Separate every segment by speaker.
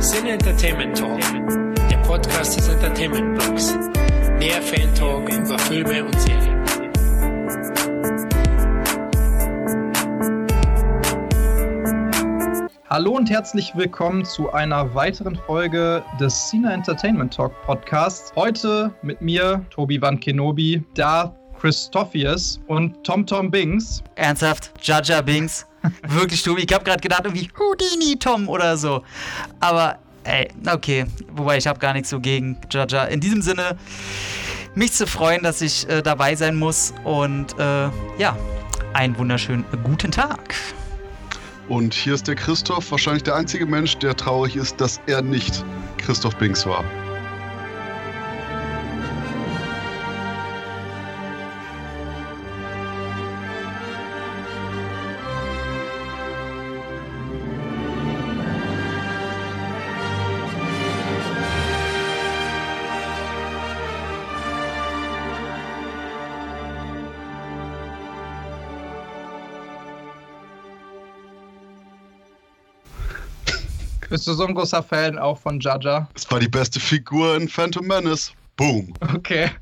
Speaker 1: Sin Entertainment Talk, der Podcast des Entertainment Blogs. Mehr Fan Talk über Filme und Serien.
Speaker 2: Hallo und herzlich willkommen zu einer weiteren Folge des Cena Entertainment Talk Podcasts. Heute mit mir, Tobi Van Kenobi, Darth Christophius und Tom Tom Bings.
Speaker 3: Ernsthaft? Jaja Bings? Wirklich, Tobi? Ich habe gerade gedacht, irgendwie Houdini Tom oder so. Aber, ey, okay. Wobei, ich habe gar nichts so gegen Jaja. In diesem Sinne, mich zu freuen, dass ich äh, dabei sein muss. Und, äh, ja, einen wunderschönen guten Tag.
Speaker 4: Und hier ist der Christoph, wahrscheinlich der einzige Mensch, der traurig ist, dass er nicht Christoph Binks war.
Speaker 2: Bist du so ein großer Fan auch von Jaja?
Speaker 4: Es war die beste Figur in Phantom Menace. Boom.
Speaker 2: Okay.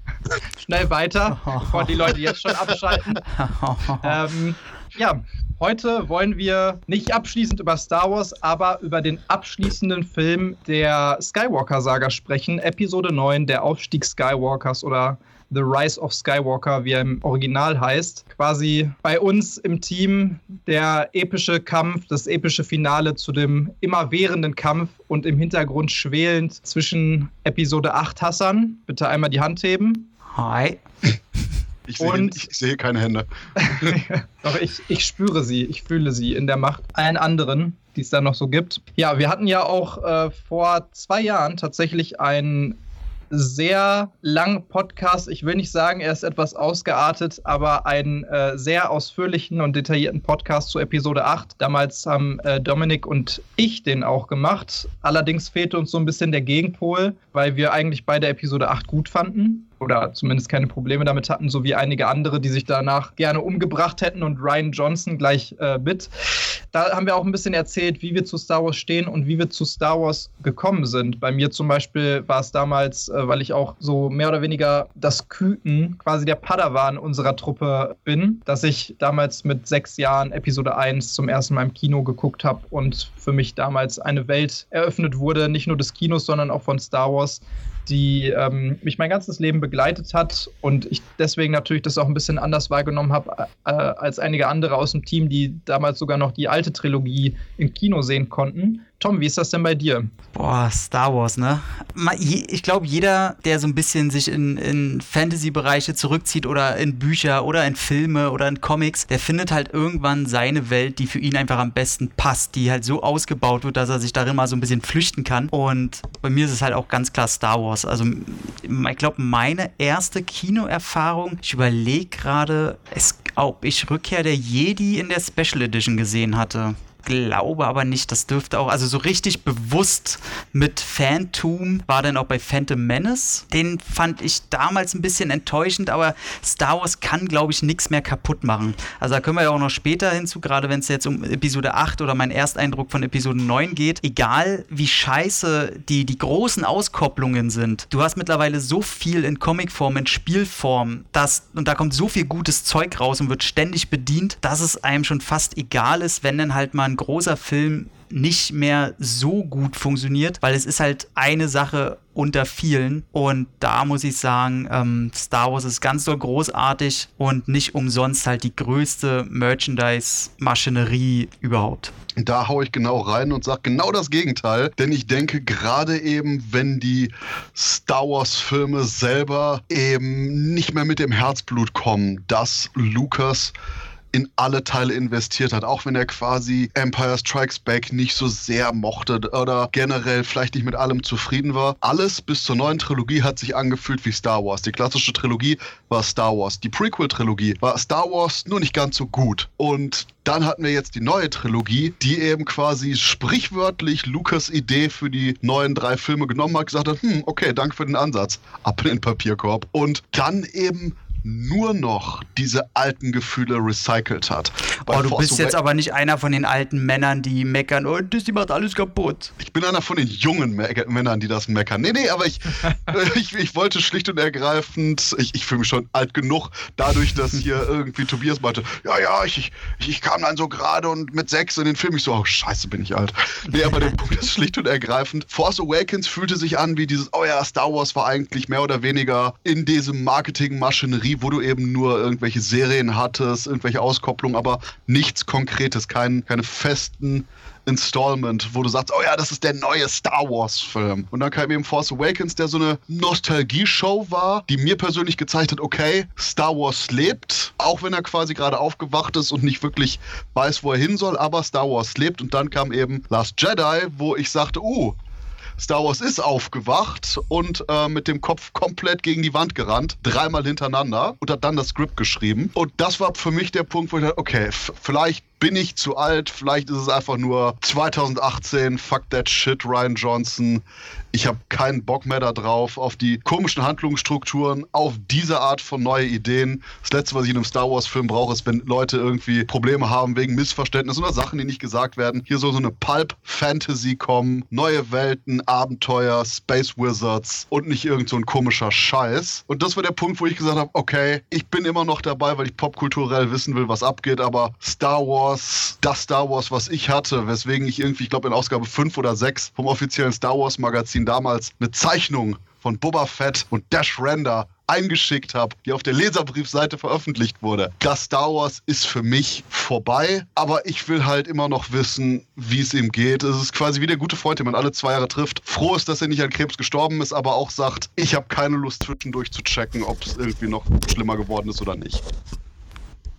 Speaker 2: Schnell weiter, bevor die Leute jetzt schon abschalten. ähm, ja, heute wollen wir nicht abschließend über Star Wars, aber über den abschließenden Film der Skywalker-Saga sprechen. Episode 9, der Aufstieg Skywalkers oder The Rise of Skywalker, wie er im Original heißt. Quasi bei uns im Team der epische Kampf, das epische Finale zu dem immerwährenden Kampf und im Hintergrund schwelend zwischen Episode 8 Hassan. Bitte einmal die Hand heben.
Speaker 3: Hi.
Speaker 4: Ich sehe, ich sehe keine Hände.
Speaker 2: Doch, ich, ich spüre sie, ich fühle sie in der Macht allen anderen, die es da noch so gibt. Ja, wir hatten ja auch äh, vor zwei Jahren tatsächlich einen sehr langen Podcast. Ich will nicht sagen, er ist etwas ausgeartet, aber einen äh, sehr ausführlichen und detaillierten Podcast zu Episode 8. Damals haben äh, Dominik und ich den auch gemacht. Allerdings fehlte uns so ein bisschen der Gegenpol, weil wir eigentlich beide Episode 8 gut fanden oder zumindest keine Probleme damit hatten, so wie einige andere, die sich danach gerne umgebracht hätten und Ryan Johnson gleich äh, mit. Da haben wir auch ein bisschen erzählt, wie wir zu Star Wars stehen und wie wir zu Star Wars gekommen sind. Bei mir zum Beispiel war es damals, äh, weil ich auch so mehr oder weniger das Küken, quasi der Padawan unserer Truppe bin, dass ich damals mit sechs Jahren Episode 1 zum ersten Mal im Kino geguckt habe und für mich damals eine Welt eröffnet wurde, nicht nur des Kinos, sondern auch von Star Wars, die ähm, mich mein ganzes Leben begleitet hat und ich deswegen natürlich das auch ein bisschen anders wahrgenommen habe äh, als einige andere aus dem Team, die damals sogar noch die alte Trilogie im Kino sehen konnten. Tom, wie ist das denn bei dir?
Speaker 3: Boah, Star Wars, ne? Ich glaube, jeder, der so ein bisschen sich in, in Fantasy-Bereiche zurückzieht oder in Bücher oder in Filme oder in Comics, der findet halt irgendwann seine Welt, die für ihn einfach am besten passt, die halt so ausgebaut wird, dass er sich darin mal so ein bisschen flüchten kann. Und bei mir ist es halt auch ganz klar Star Wars. Also, ich glaube, meine erste Kinoerfahrung, ich überlege gerade, ob ich Rückkehr der Jedi in der Special Edition gesehen hatte glaube aber nicht, das dürfte auch, also so richtig bewusst mit Phantom war dann auch bei Phantom Menace. Den fand ich damals ein bisschen enttäuschend, aber Star Wars kann, glaube ich, nichts mehr kaputt machen. Also da können wir ja auch noch später hinzu, gerade wenn es jetzt um Episode 8 oder mein Ersteindruck von Episode 9 geht. Egal wie scheiße die, die großen Auskopplungen sind, du hast mittlerweile so viel in Comicform, in Spielform, dass, und da kommt so viel gutes Zeug raus und wird ständig bedient, dass es einem schon fast egal ist, wenn dann halt mal ein großer Film nicht mehr so gut funktioniert, weil es ist halt eine Sache unter vielen. Und da muss ich sagen, ähm, Star Wars ist ganz so großartig und nicht umsonst halt die größte Merchandise-Maschinerie überhaupt.
Speaker 4: Da haue ich genau rein und sage genau das Gegenteil, denn ich denke gerade eben, wenn die Star Wars-Filme selber eben nicht mehr mit dem Herzblut kommen, dass Lucas in alle Teile investiert hat, auch wenn er quasi Empire Strikes Back nicht so sehr mochte oder generell vielleicht nicht mit allem zufrieden war. Alles bis zur neuen Trilogie hat sich angefühlt wie Star Wars. Die klassische Trilogie war Star Wars. Die Prequel-Trilogie war Star Wars nur nicht ganz so gut. Und dann hatten wir jetzt die neue Trilogie, die eben quasi sprichwörtlich Lukas Idee für die neuen drei Filme genommen hat, gesagt hat, hm, okay, danke für den Ansatz. Ab in den Papierkorb. Und dann eben nur noch diese alten Gefühle recycelt hat.
Speaker 3: Bei oh, du Force bist jetzt aber nicht einer von den alten Männern, die meckern, oh, Disney macht alles kaputt.
Speaker 4: Ich bin einer von den jungen Me Männern, die das meckern. Nee, nee, aber ich, ich, ich, wollte schlicht und ergreifend, ich, ich fühle mich schon alt genug, dadurch, dass hier irgendwie Tobias meinte, ja, ja, ich, ich, ich kam dann so gerade und mit sechs in den Film, ich so, oh, scheiße, bin ich alt. Nee, aber der Punkt ist schlicht und ergreifend, Force Awakens fühlte sich an wie dieses, oh ja, Star Wars war eigentlich mehr oder weniger in diesem Marketing-Maschinerie, wo du eben nur irgendwelche Serien hattest, irgendwelche Auskopplungen, aber nichts Konkretes, kein, keine festen Installment, wo du sagst, oh ja, das ist der neue Star Wars-Film. Und dann kam eben Force Awakens, der so eine Nostalgie-Show war, die mir persönlich gezeigt hat, okay, Star Wars lebt, auch wenn er quasi gerade aufgewacht ist und nicht wirklich weiß, wo er hin soll, aber Star Wars lebt. Und dann kam eben Last Jedi, wo ich sagte, uh, Star Wars ist aufgewacht und äh, mit dem Kopf komplett gegen die Wand gerannt, dreimal hintereinander und hat dann das Skript geschrieben. Und das war für mich der Punkt, wo ich dachte, okay, vielleicht bin ich zu alt, vielleicht ist es einfach nur 2018, fuck that shit, Ryan Johnson. Ich habe keinen Bock mehr darauf, auf die komischen Handlungsstrukturen, auf diese Art von neue Ideen. Das Letzte, was ich in einem Star Wars-Film brauche, ist, wenn Leute irgendwie Probleme haben wegen Missverständnissen oder Sachen, die nicht gesagt werden. Hier soll so eine Pulp-Fantasy kommen, neue Welten, Abenteuer, Space Wizards und nicht irgend so ein komischer Scheiß. Und das war der Punkt, wo ich gesagt habe, okay, ich bin immer noch dabei, weil ich popkulturell wissen will, was abgeht, aber Star Wars, das Star Wars, was ich hatte, weswegen ich irgendwie, ich glaube in Ausgabe 5 oder 6 vom offiziellen Star Wars Magazin damals eine Zeichnung von Boba Fett und Dash Render eingeschickt habe, die auf der Leserbriefseite veröffentlicht wurde. Das Star Wars ist für mich vorbei, aber ich will halt immer noch wissen, wie es ihm geht. Es ist quasi wie der gute Freund, den man alle zwei Jahre trifft. Froh ist, dass er nicht an Krebs gestorben ist, aber auch sagt, ich habe keine Lust zwischendurch zu checken, ob es irgendwie noch schlimmer geworden ist oder nicht.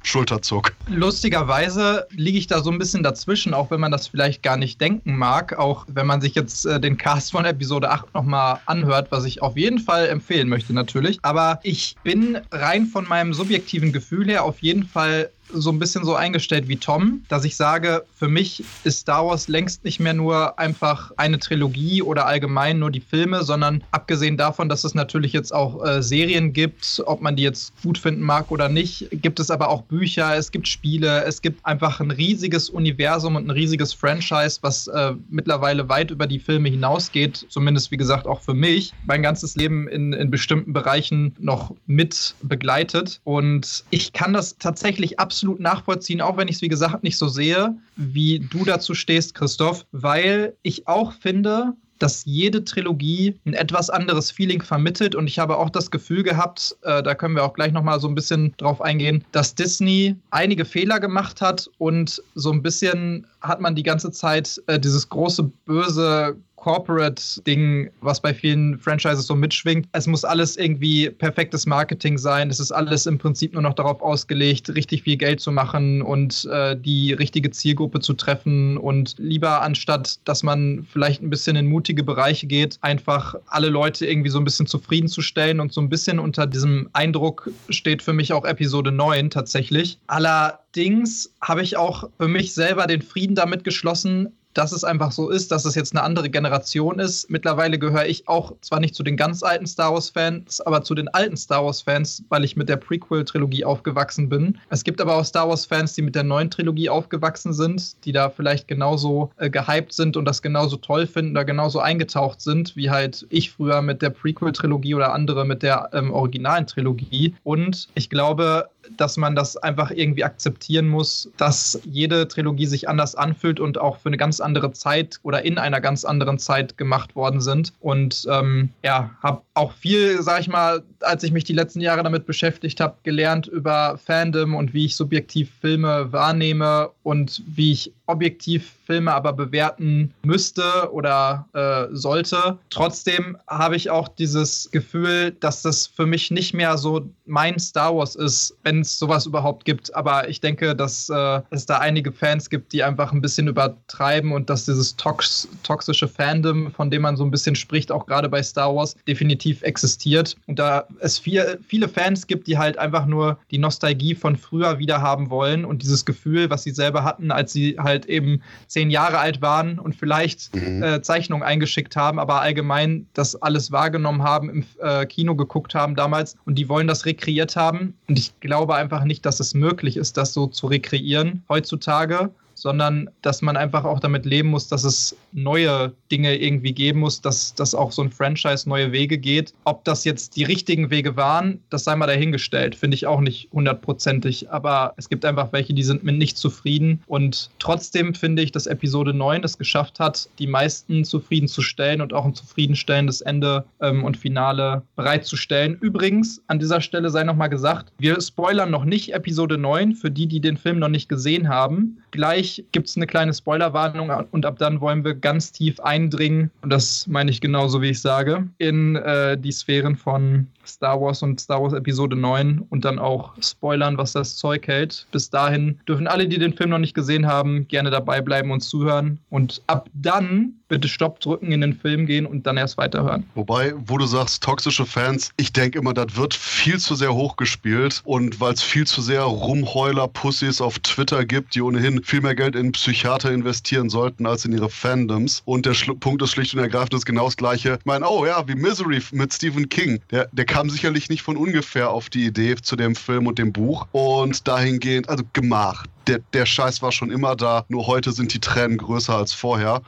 Speaker 4: Schulterzug.
Speaker 2: Lustigerweise liege ich da so ein bisschen dazwischen, auch wenn man das vielleicht gar nicht denken mag. Auch wenn man sich jetzt äh, den Cast von Episode 8 nochmal anhört, was ich auf jeden Fall empfehlen möchte natürlich. Aber ich bin rein von meinem subjektiven Gefühl her auf jeden Fall so ein bisschen so eingestellt wie Tom, dass ich sage, für mich ist Star Wars längst nicht mehr nur einfach eine Trilogie oder allgemein nur die Filme, sondern abgesehen davon, dass es natürlich jetzt auch äh, Serien gibt, ob man die jetzt gut finden mag oder nicht, gibt es aber auch Bücher, es gibt Spiele, es gibt einfach ein riesiges Universum und ein riesiges Franchise, was äh, mittlerweile weit über die Filme hinausgeht, zumindest wie gesagt auch für mich, mein ganzes Leben in, in bestimmten Bereichen noch mit begleitet. Und ich kann das tatsächlich absolut absolut nachvollziehen, auch wenn ich es, wie gesagt, nicht so sehe, wie du dazu stehst, Christoph, weil ich auch finde, dass jede Trilogie ein etwas anderes Feeling vermittelt. Und ich habe auch das Gefühl gehabt, äh, da können wir auch gleich nochmal so ein bisschen drauf eingehen, dass Disney einige Fehler gemacht hat und so ein bisschen hat man die ganze Zeit äh, dieses große böse Corporate-Ding, was bei vielen Franchises so mitschwingt. Es muss alles irgendwie perfektes Marketing sein. Es ist alles im Prinzip nur noch darauf ausgelegt, richtig viel Geld zu machen und äh, die richtige Zielgruppe zu treffen. Und lieber anstatt, dass man vielleicht ein bisschen in mutige Bereiche geht, einfach alle Leute irgendwie so ein bisschen zufriedenzustellen. Und so ein bisschen unter diesem Eindruck steht für mich auch Episode 9 tatsächlich. Allerdings habe ich auch für mich selber den Frieden damit geschlossen, dass es einfach so ist, dass es jetzt eine andere Generation ist. Mittlerweile gehöre ich auch zwar nicht zu den ganz alten Star Wars-Fans, aber zu den alten Star Wars-Fans, weil ich mit der Prequel-Trilogie aufgewachsen bin. Es gibt aber auch Star Wars-Fans, die mit der neuen Trilogie aufgewachsen sind, die da vielleicht genauso äh, gehypt sind und das genauso toll finden oder genauso eingetaucht sind, wie halt ich früher mit der Prequel-Trilogie oder andere mit der ähm, originalen Trilogie. Und ich glaube, dass man das einfach irgendwie akzeptieren muss, dass jede Trilogie sich anders anfühlt und auch für eine ganz andere Zeit oder in einer ganz anderen Zeit gemacht worden sind. Und ähm, ja, habe auch viel, sag ich mal, als ich mich die letzten Jahre damit beschäftigt habe, gelernt über Fandom und wie ich subjektiv Filme wahrnehme und wie ich objektiv Filme aber bewerten müsste oder äh, sollte. Trotzdem habe ich auch dieses Gefühl, dass das für mich nicht mehr so mein Star Wars ist, wenn es sowas überhaupt gibt. Aber ich denke, dass äh, es da einige Fans gibt, die einfach ein bisschen übertreiben und dass dieses tox toxische Fandom, von dem man so ein bisschen spricht, auch gerade bei Star Wars, definitiv existiert. Und da es viel, viele Fans gibt, die halt einfach nur die Nostalgie von früher wieder haben wollen und dieses Gefühl, was sie selber hatten, als sie halt halt eben zehn Jahre alt waren und vielleicht mhm. äh, Zeichnungen eingeschickt haben, aber allgemein das alles wahrgenommen haben, im äh, Kino geguckt haben damals und die wollen das rekreiert haben. Und ich glaube einfach nicht, dass es möglich ist, das so zu rekreieren heutzutage sondern dass man einfach auch damit leben muss, dass es neue Dinge irgendwie geben muss, dass, dass auch so ein Franchise neue Wege geht. Ob das jetzt die richtigen Wege waren, das sei mal dahingestellt, finde ich auch nicht hundertprozentig. Aber es gibt einfach welche, die sind mit nicht zufrieden. Und trotzdem finde ich, dass Episode 9 es geschafft hat, die meisten zufriedenzustellen und auch ein zufriedenstellendes Ende ähm, und Finale bereitzustellen. Übrigens, an dieser Stelle sei nochmal gesagt, wir spoilern noch nicht Episode 9 für die, die den Film noch nicht gesehen haben. Gleich gibt es eine kleine Spoilerwarnung und ab dann wollen wir ganz tief eindringen, und das meine ich genauso, wie ich sage, in äh, die Sphären von Star Wars und Star Wars Episode 9 und dann auch spoilern, was das Zeug hält. Bis dahin dürfen alle, die den Film noch nicht gesehen haben, gerne dabei bleiben und zuhören. Und ab dann bitte Stopp drücken, in den Film gehen und dann erst weiterhören.
Speaker 4: Wobei, wo du sagst, toxische Fans, ich denke immer, das wird viel zu sehr hochgespielt und weil es viel zu sehr Rumheuler-Pussys auf Twitter gibt, die ohnehin viel mehr Geld in Psychiater investieren sollten als in ihre Fandoms. Und der Schlu Punkt ist schlicht und ergreifend ist genau das gleiche. Ich meine, oh ja, wie Misery mit Stephen King. Der, der kam sicherlich nicht von ungefähr auf die Idee zu dem Film und dem Buch. Und dahingehend, also gemacht der, der Scheiß war schon immer da, nur heute sind die Tränen größer als vorher.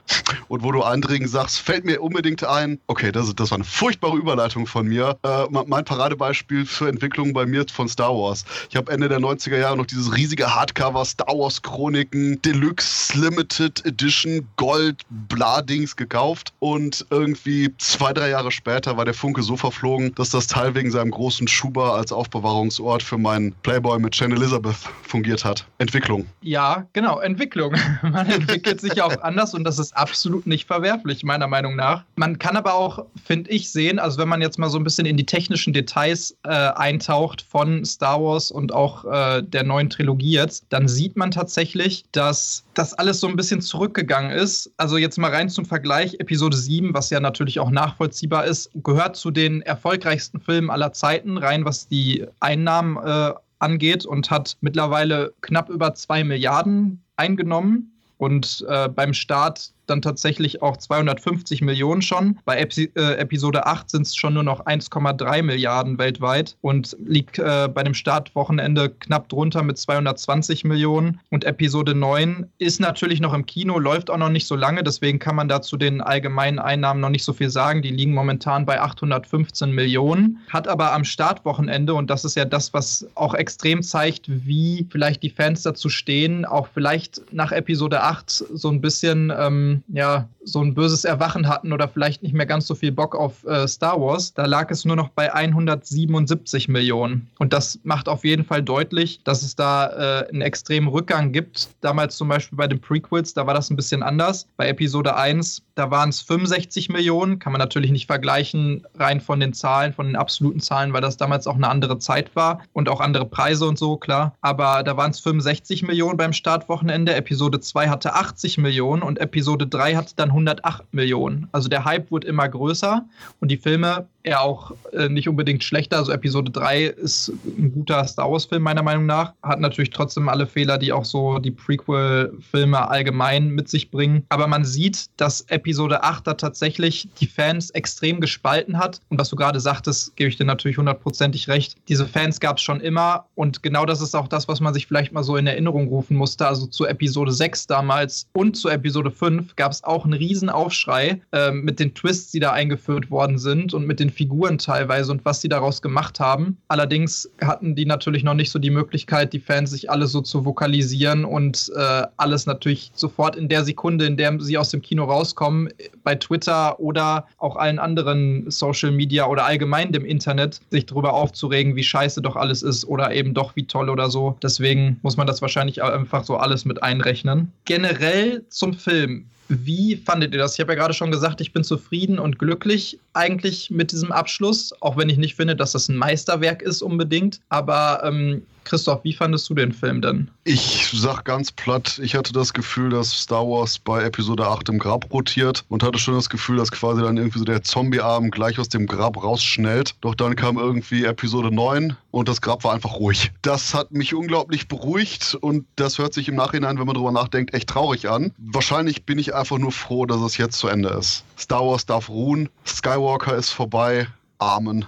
Speaker 4: Und wo du Andringen sagst, fällt mir unbedingt ein, okay, das, das war eine furchtbare Überleitung von mir. Äh, mein Paradebeispiel für Entwicklung bei mir von Star Wars. Ich habe Ende der 90er Jahre noch dieses riesige Hardcover Star Wars Chroniken Deluxe Limited Edition Gold Bladings gekauft und irgendwie zwei, drei Jahre später war der Funke so verflogen, dass das Teil wegen seinem großen Schuber als Aufbewahrungsort für meinen Playboy mit Jane Elizabeth fungiert hat. Entwicklung Entwicklung.
Speaker 2: Ja, genau, Entwicklung. Man entwickelt sich ja auch anders und das ist absolut nicht verwerflich, meiner Meinung nach. Man kann aber auch, finde ich, sehen, also wenn man jetzt mal so ein bisschen in die technischen Details äh, eintaucht von Star Wars und auch äh, der neuen Trilogie jetzt, dann sieht man tatsächlich, dass das alles so ein bisschen zurückgegangen ist. Also jetzt mal rein zum Vergleich, Episode 7, was ja natürlich auch nachvollziehbar ist, gehört zu den erfolgreichsten Filmen aller Zeiten, rein was die Einnahmen äh, angeht und hat mittlerweile knapp über zwei Milliarden eingenommen. Und äh, beim Start dann tatsächlich auch 250 Millionen schon. Bei Epi äh, Episode 8 sind es schon nur noch 1,3 Milliarden weltweit und liegt äh, bei dem Startwochenende knapp drunter mit 220 Millionen. Und Episode 9 ist natürlich noch im Kino, läuft auch noch nicht so lange, deswegen kann man dazu den allgemeinen Einnahmen noch nicht so viel sagen. Die liegen momentan bei 815 Millionen, hat aber am Startwochenende, und das ist ja das, was auch extrem zeigt, wie vielleicht die Fans dazu stehen, auch vielleicht nach Episode 8 so ein bisschen ähm, ja, so ein böses Erwachen hatten oder vielleicht nicht mehr ganz so viel Bock auf äh, Star Wars, da lag es nur noch bei 177 Millionen. Und das macht auf jeden Fall deutlich, dass es da äh, einen extremen Rückgang gibt. Damals zum Beispiel bei den Prequels, da war das ein bisschen anders. Bei Episode 1, da waren es 65 Millionen. Kann man natürlich nicht vergleichen, rein von den Zahlen, von den absoluten Zahlen, weil das damals auch eine andere Zeit war und auch andere Preise und so, klar. Aber da waren es 65 Millionen beim Startwochenende. Episode 2 hatte 80 Millionen und Episode 3 hatte dann 108 Millionen. Also der Hype wurde immer größer und die Filme eher auch äh, nicht unbedingt schlechter. Also Episode 3 ist ein guter Star Wars-Film, meiner Meinung nach. Hat natürlich trotzdem alle Fehler, die auch so die Prequel-Filme allgemein mit sich bringen. Aber man sieht, dass Episode 8 da tatsächlich die Fans extrem gespalten hat. Und was du gerade sagtest, gebe ich dir natürlich hundertprozentig recht. Diese Fans gab es schon immer. Und genau das ist auch das, was man sich vielleicht mal so in Erinnerung rufen musste. Also zu Episode 6 damals und zu Episode 5 gab es auch einen riesen Aufschrei äh, mit den Twists, die da eingeführt worden sind und mit den Figuren teilweise und was sie daraus gemacht haben. Allerdings hatten die natürlich noch nicht so die Möglichkeit, die Fans sich alle so zu vokalisieren und äh, alles natürlich sofort in der Sekunde, in der sie aus dem Kino rauskommen, bei Twitter oder auch allen anderen Social Media oder allgemein dem Internet, sich darüber aufzuregen, wie scheiße doch alles ist oder eben doch wie toll oder so. Deswegen muss man das wahrscheinlich einfach so alles mit einrechnen. Generell zum Film Wie fandet ihr das? Ich habe ja gerade schon gesagt, ich bin zufrieden und glücklich eigentlich mit diesem Abschluss, auch wenn ich nicht finde, dass das ein Meisterwerk ist unbedingt. Aber ähm, Christoph, wie fandest du den Film denn?
Speaker 4: Ich sag ganz platt, ich hatte das Gefühl, dass Star Wars bei Episode 8 im Grab rotiert und hatte schon das Gefühl, dass quasi dann irgendwie so der Zombie-Arm gleich aus dem Grab rausschnellt. Doch dann kam irgendwie Episode 9 und das Grab war einfach ruhig. Das hat mich unglaublich beruhigt und das hört sich im Nachhinein, wenn man drüber nachdenkt, echt traurig an. Wahrscheinlich bin ich einfach nur froh, dass es jetzt zu Ende ist. Star Wars darf ruhen, Skywalker ist vorbei. Amen.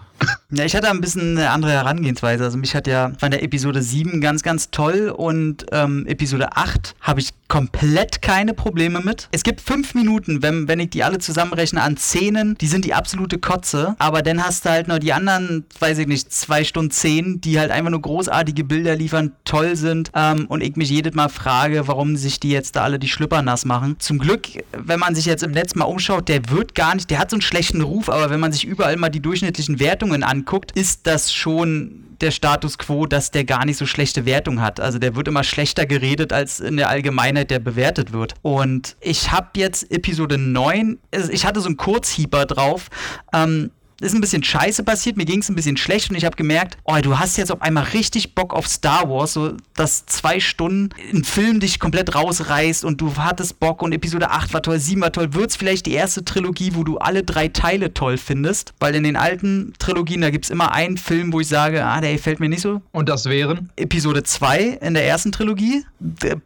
Speaker 3: Ja, ich hatte ein bisschen eine andere Herangehensweise. Also mich hat ja von der Episode 7 ganz, ganz toll und ähm, Episode 8 habe ich komplett keine Probleme mit. Es gibt fünf Minuten, wenn, wenn ich die alle zusammenrechne, an Szenen, die sind die absolute Kotze. Aber dann hast du halt noch die anderen, weiß ich nicht, zwei Stunden zehn, die halt einfach nur großartige Bilder liefern, toll sind ähm, und ich mich jedes Mal frage, warum sich die jetzt da alle die Schlüpper nass machen. Zum Glück, wenn man sich jetzt im Netz mal umschaut, der wird gar nicht, der hat so einen schlechten Ruf, aber wenn man sich überall mal die durchschnittlichen Wertungen anguckt, anguckt, ist das schon der Status quo, dass der gar nicht so schlechte Wertung hat. Also der wird immer schlechter geredet, als in der Allgemeinheit der bewertet wird. Und ich habe jetzt Episode 9, also ich hatte so einen Kurzhieber drauf. Ähm, ist ein bisschen scheiße passiert, mir ging es ein bisschen schlecht und ich habe gemerkt, oh, du hast jetzt auf einmal richtig Bock auf Star Wars, so dass zwei Stunden ein Film dich komplett rausreißt und du hattest Bock und Episode 8 war toll, 7 war toll, wird es vielleicht die erste Trilogie, wo du alle drei Teile toll findest, weil in den alten Trilogien, da gibt es immer einen Film, wo ich sage, ah, der gefällt mir nicht so.
Speaker 2: Und das wären?
Speaker 3: Episode 2 in der ersten Trilogie,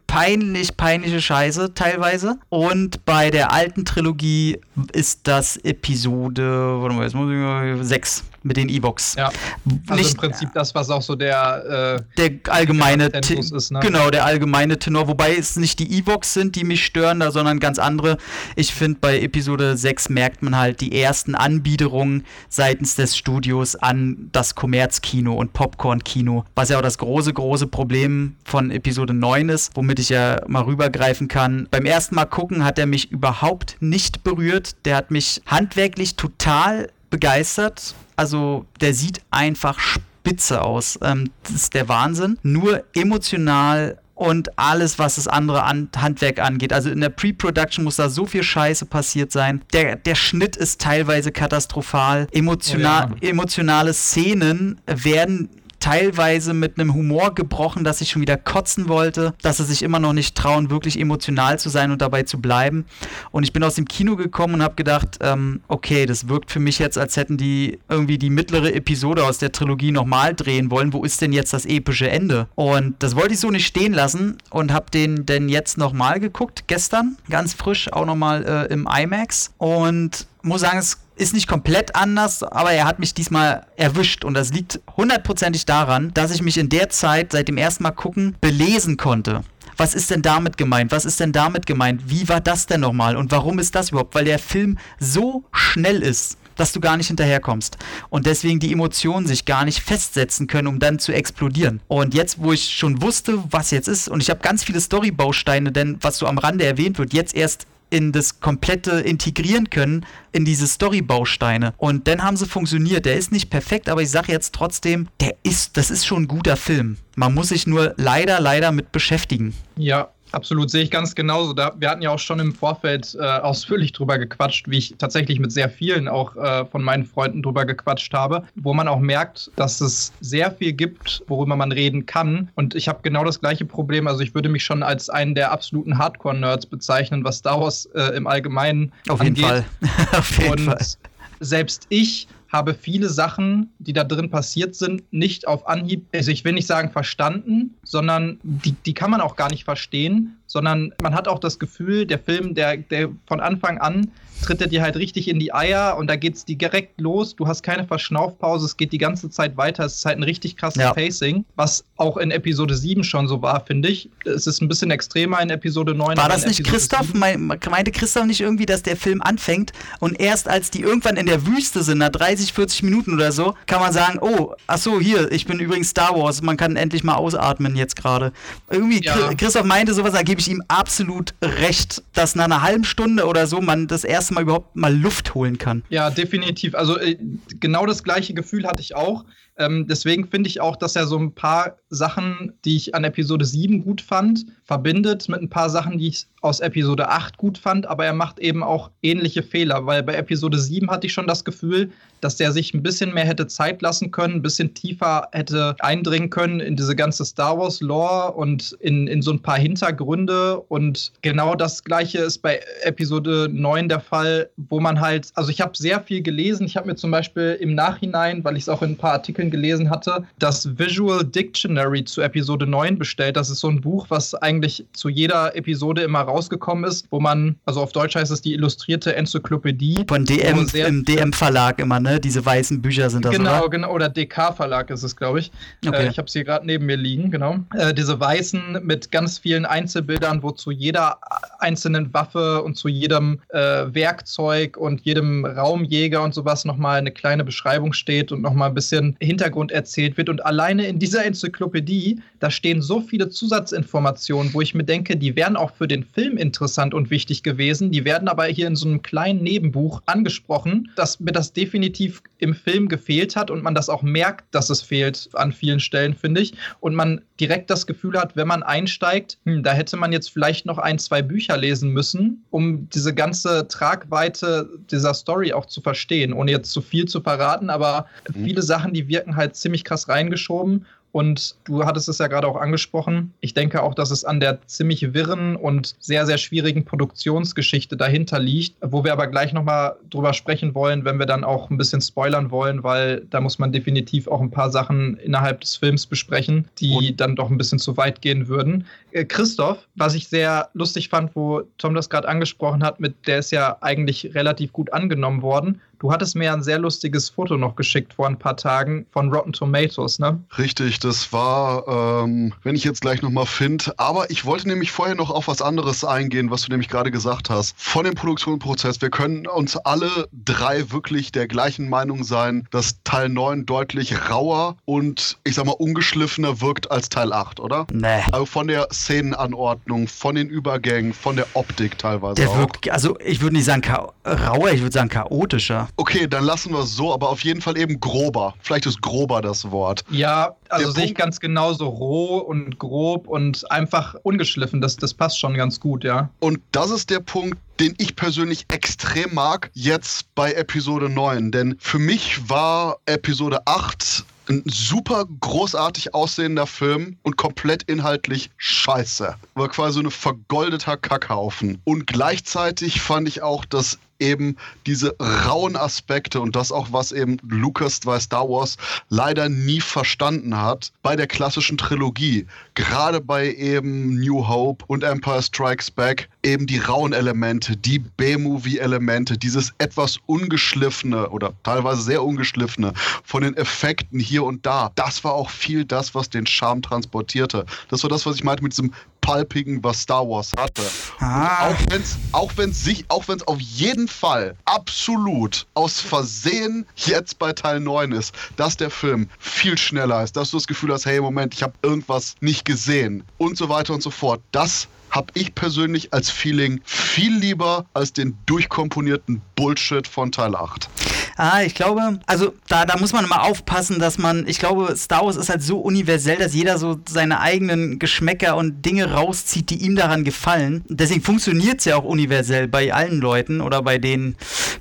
Speaker 3: peinlich, peinliche Scheiße teilweise und bei der alten Trilogie ist das Episode, warte mal, jetzt muss ich 6 mit den E-Box.
Speaker 2: Ja. Also Nicht, im Prinzip das, was auch so der,
Speaker 3: äh, der allgemeine der ist, ne? Genau, der allgemeine Tenor, wobei es nicht die E-Box sind, die mich stören, sondern ganz andere. Ich finde, bei Episode 6 merkt man halt die ersten Anbiederungen seitens des Studios an das Kommerzkino und Popcorn-Kino, was ja auch das große, große Problem von Episode 9 ist, womit ich ja mal rübergreifen kann. Beim ersten Mal gucken hat er mich überhaupt nicht berührt. Der hat mich handwerklich total begeistert. Also der sieht einfach spitze aus. Ähm, das ist der Wahnsinn. Nur emotional und alles, was das andere an Handwerk angeht. Also in der Pre-Production muss da so viel Scheiße passiert sein. Der, der Schnitt ist teilweise katastrophal. Emotional, oh ja. Emotionale Szenen werden teilweise mit einem Humor gebrochen, dass ich schon wieder kotzen wollte, dass sie sich immer noch nicht trauen, wirklich emotional zu sein und dabei zu bleiben. Und ich bin aus dem Kino gekommen und habe gedacht, ähm, okay, das wirkt für mich jetzt, als hätten die irgendwie die mittlere Episode aus der Trilogie nochmal drehen wollen. Wo ist denn jetzt das epische Ende? Und das wollte ich so nicht stehen lassen und habe den denn jetzt nochmal geguckt, gestern, ganz frisch, auch nochmal äh, im IMAX. Und muss sagen, es ist nicht komplett anders, aber er hat mich diesmal erwischt und das liegt hundertprozentig daran, dass ich mich in der Zeit seit dem ersten Mal gucken belesen konnte. Was ist denn damit gemeint? Was ist denn damit gemeint? Wie war das denn nochmal? Und warum ist das überhaupt? Weil der Film so schnell ist, dass du gar nicht hinterherkommst. Und deswegen die Emotionen sich gar nicht festsetzen können, um dann zu explodieren. Und jetzt, wo ich schon wusste, was jetzt ist, und ich habe ganz viele Storybausteine, denn was so am Rande erwähnt wird, jetzt erst in das komplette integrieren können, in diese Story-Bausteine. Und dann haben sie funktioniert. Der ist nicht perfekt, aber ich sage jetzt trotzdem, der ist, das ist schon ein guter Film. Man muss sich nur leider, leider mit beschäftigen.
Speaker 2: Ja, Absolut, sehe ich ganz genauso. Da, wir hatten ja auch schon im Vorfeld äh, ausführlich drüber gequatscht, wie ich tatsächlich mit sehr vielen auch äh, von meinen Freunden drüber gequatscht habe, wo man auch merkt, dass es sehr viel gibt, worüber man reden kann. Und ich habe genau das gleiche Problem. Also ich würde mich schon als einen der absoluten Hardcore-Nerds bezeichnen, was Star Wars äh, im Allgemeinen
Speaker 3: Auf jeden Fall.
Speaker 2: Auf jeden Und Fall. Selbst ich habe viele Sachen, die da drin passiert sind, nicht auf Anhieb, also ich will nicht sagen verstanden, sondern die, die kann man auch gar nicht verstehen, sondern man hat auch das Gefühl, der Film, der, der von Anfang an tritt er dir halt richtig in die Eier und da geht es direkt los. Du hast keine Verschnaufpause, es geht die ganze Zeit weiter. Es ist halt ein richtig krasses ja. Pacing, was auch in Episode 7 schon so war, finde ich. Es ist ein bisschen extremer in Episode 9.
Speaker 3: War das nicht Episode Christoph? meinte Christoph nicht irgendwie, dass der Film anfängt und erst als die irgendwann in der Wüste sind, nach 30, 40 Minuten oder so, kann man sagen, oh, ach so, hier, ich bin übrigens Star Wars, man kann endlich mal ausatmen jetzt gerade. Irgendwie, ja. Christoph meinte sowas, da gebe ich ihm absolut recht, dass nach einer halben Stunde oder so man das erste Mal überhaupt mal Luft holen kann.
Speaker 2: Ja, definitiv. Also äh, genau das gleiche Gefühl hatte ich auch. Ähm, deswegen finde ich auch, dass er so ein paar Sachen, die ich an Episode 7 gut fand, verbindet mit ein paar Sachen, die ich aus Episode 8 gut fand, aber er macht eben auch ähnliche Fehler, weil bei Episode 7 hatte ich schon das Gefühl, dass der sich ein bisschen mehr hätte Zeit lassen können, ein bisschen tiefer hätte eindringen können in diese ganze Star Wars Lore und in, in so ein paar Hintergründe. Und genau das gleiche ist bei Episode 9 der Fall, wo man halt, also ich habe sehr viel gelesen. Ich habe mir zum Beispiel im Nachhinein, weil ich es auch in ein paar Artikeln gelesen hatte, das Visual Dictionary zu Episode 9 bestellt. Das ist so ein Buch, was eigentlich zu jeder Episode immer rausgekommen ist, wo man, also auf Deutsch heißt es die illustrierte Enzyklopädie.
Speaker 3: Von DM, im DM-Verlag immer, ne? Diese weißen Bücher sind das,
Speaker 2: Genau,
Speaker 3: oder?
Speaker 2: genau. Oder DK-Verlag ist es, glaube ich.
Speaker 3: Okay.
Speaker 2: Äh, ich habe es hier gerade neben mir liegen, genau. Äh, diese weißen mit ganz vielen Einzelbildern, wo zu jeder einzelnen Waffe und zu jedem äh, Werkzeug und jedem Raumjäger und sowas nochmal eine kleine Beschreibung steht und nochmal ein bisschen Hintergrund erzählt wird. Und alleine in dieser Enzyklopädie, da stehen so viele Zusatzinformationen, wo ich mir denke, die wären auch für den Film interessant und wichtig gewesen. Die werden aber hier in so einem kleinen Nebenbuch angesprochen, dass mir das definitiv im Film gefehlt hat und man das auch merkt, dass es fehlt an vielen Stellen, finde ich. Und man direkt das Gefühl hat, wenn man einsteigt, hm, da hätte man jetzt vielleicht noch ein, zwei Bücher lesen müssen, um diese ganze Tragweite dieser Story auch zu verstehen, ohne jetzt zu viel zu verraten. Aber
Speaker 4: Mhm.
Speaker 2: viele Sachen, die wirken halt ziemlich krass reingeschoben. Und du hattest es ja gerade auch angesprochen. Ich denke auch, dass es an der ziemlich wirren und sehr, sehr schwierigen Produktionsgeschichte dahinter liegt, wo wir aber gleich nochmal drüber sprechen wollen, wenn wir dann auch ein bisschen spoilern wollen, weil da muss man definitiv auch ein paar Sachen innerhalb des Films besprechen, die
Speaker 4: Und-
Speaker 2: dann doch ein bisschen zu weit gehen würden. Äh, Christoph, was ich sehr lustig fand, wo Tom das gerade angesprochen hat, mit der ist ja eigentlich relativ gut angenommen worden. Du hattest mir ein sehr lustiges Foto noch geschickt vor ein paar Tagen von Rotten Tomatoes, ne?
Speaker 4: Richtig, das war, ähm, wenn ich jetzt gleich nochmal finde. Aber ich wollte nämlich vorher noch auf was anderes eingehen, was du nämlich gerade gesagt hast. Von dem Produktionsprozess. Wir können uns alle drei wirklich der gleichen Meinung sein, dass Teil 9 deutlich rauer und, ich sag mal, ungeschliffener wirkt als Teil 8, oder?
Speaker 3: Nee.
Speaker 4: Also von der Szenenanordnung, von den Übergängen, von der Optik teilweise
Speaker 3: Der
Speaker 4: auch.
Speaker 3: wirkt, also ich würde nicht sagen rauer, ich würde sagen chaotischer.
Speaker 4: Okay, dann lassen wir es so, aber auf jeden Fall eben grober. Vielleicht ist grober das Wort.
Speaker 2: Ja, also sehe ich ganz genauso roh und grob und einfach ungeschliffen. Das, das passt schon ganz gut, ja.
Speaker 4: Und das ist der Punkt, den ich persönlich extrem mag, jetzt bei Episode 9. Denn für mich war Episode 8 ein super großartig aussehender Film und komplett inhaltlich scheiße. War quasi eine vergoldeter Kackhaufen. Und gleichzeitig fand ich auch, dass eben diese rauen Aspekte und das auch, was eben Lucas bei Star Wars leider nie verstanden hat, bei der klassischen Trilogie, gerade bei eben New Hope und Empire Strikes Back, eben die rauen Elemente, die B-Movie-Elemente, dieses etwas ungeschliffene oder teilweise sehr ungeschliffene von den Effekten hier und da, das war auch viel das, was den Charme transportierte. Das war das, was ich meinte mit diesem Palpigen, was Star Wars hatte.
Speaker 3: Ah.
Speaker 4: Auch wenn es auch wenn's sich, auch wenn es auf jeden Fall absolut aus Versehen jetzt bei Teil 9 ist, dass der Film viel schneller ist, dass du das Gefühl hast, hey, Moment, ich habe irgendwas nicht gesehen und so weiter und so fort. Das habe ich persönlich als Feeling viel lieber als den durchkomponierten Bullshit von Teil 8.
Speaker 3: Ah, ich glaube, also da, da muss man immer aufpassen, dass man, ich glaube, Star Wars ist halt so universell, dass jeder so seine eigenen Geschmäcker und Dinge rauszieht, die ihm daran gefallen. Deswegen funktioniert es ja auch universell bei allen Leuten oder bei den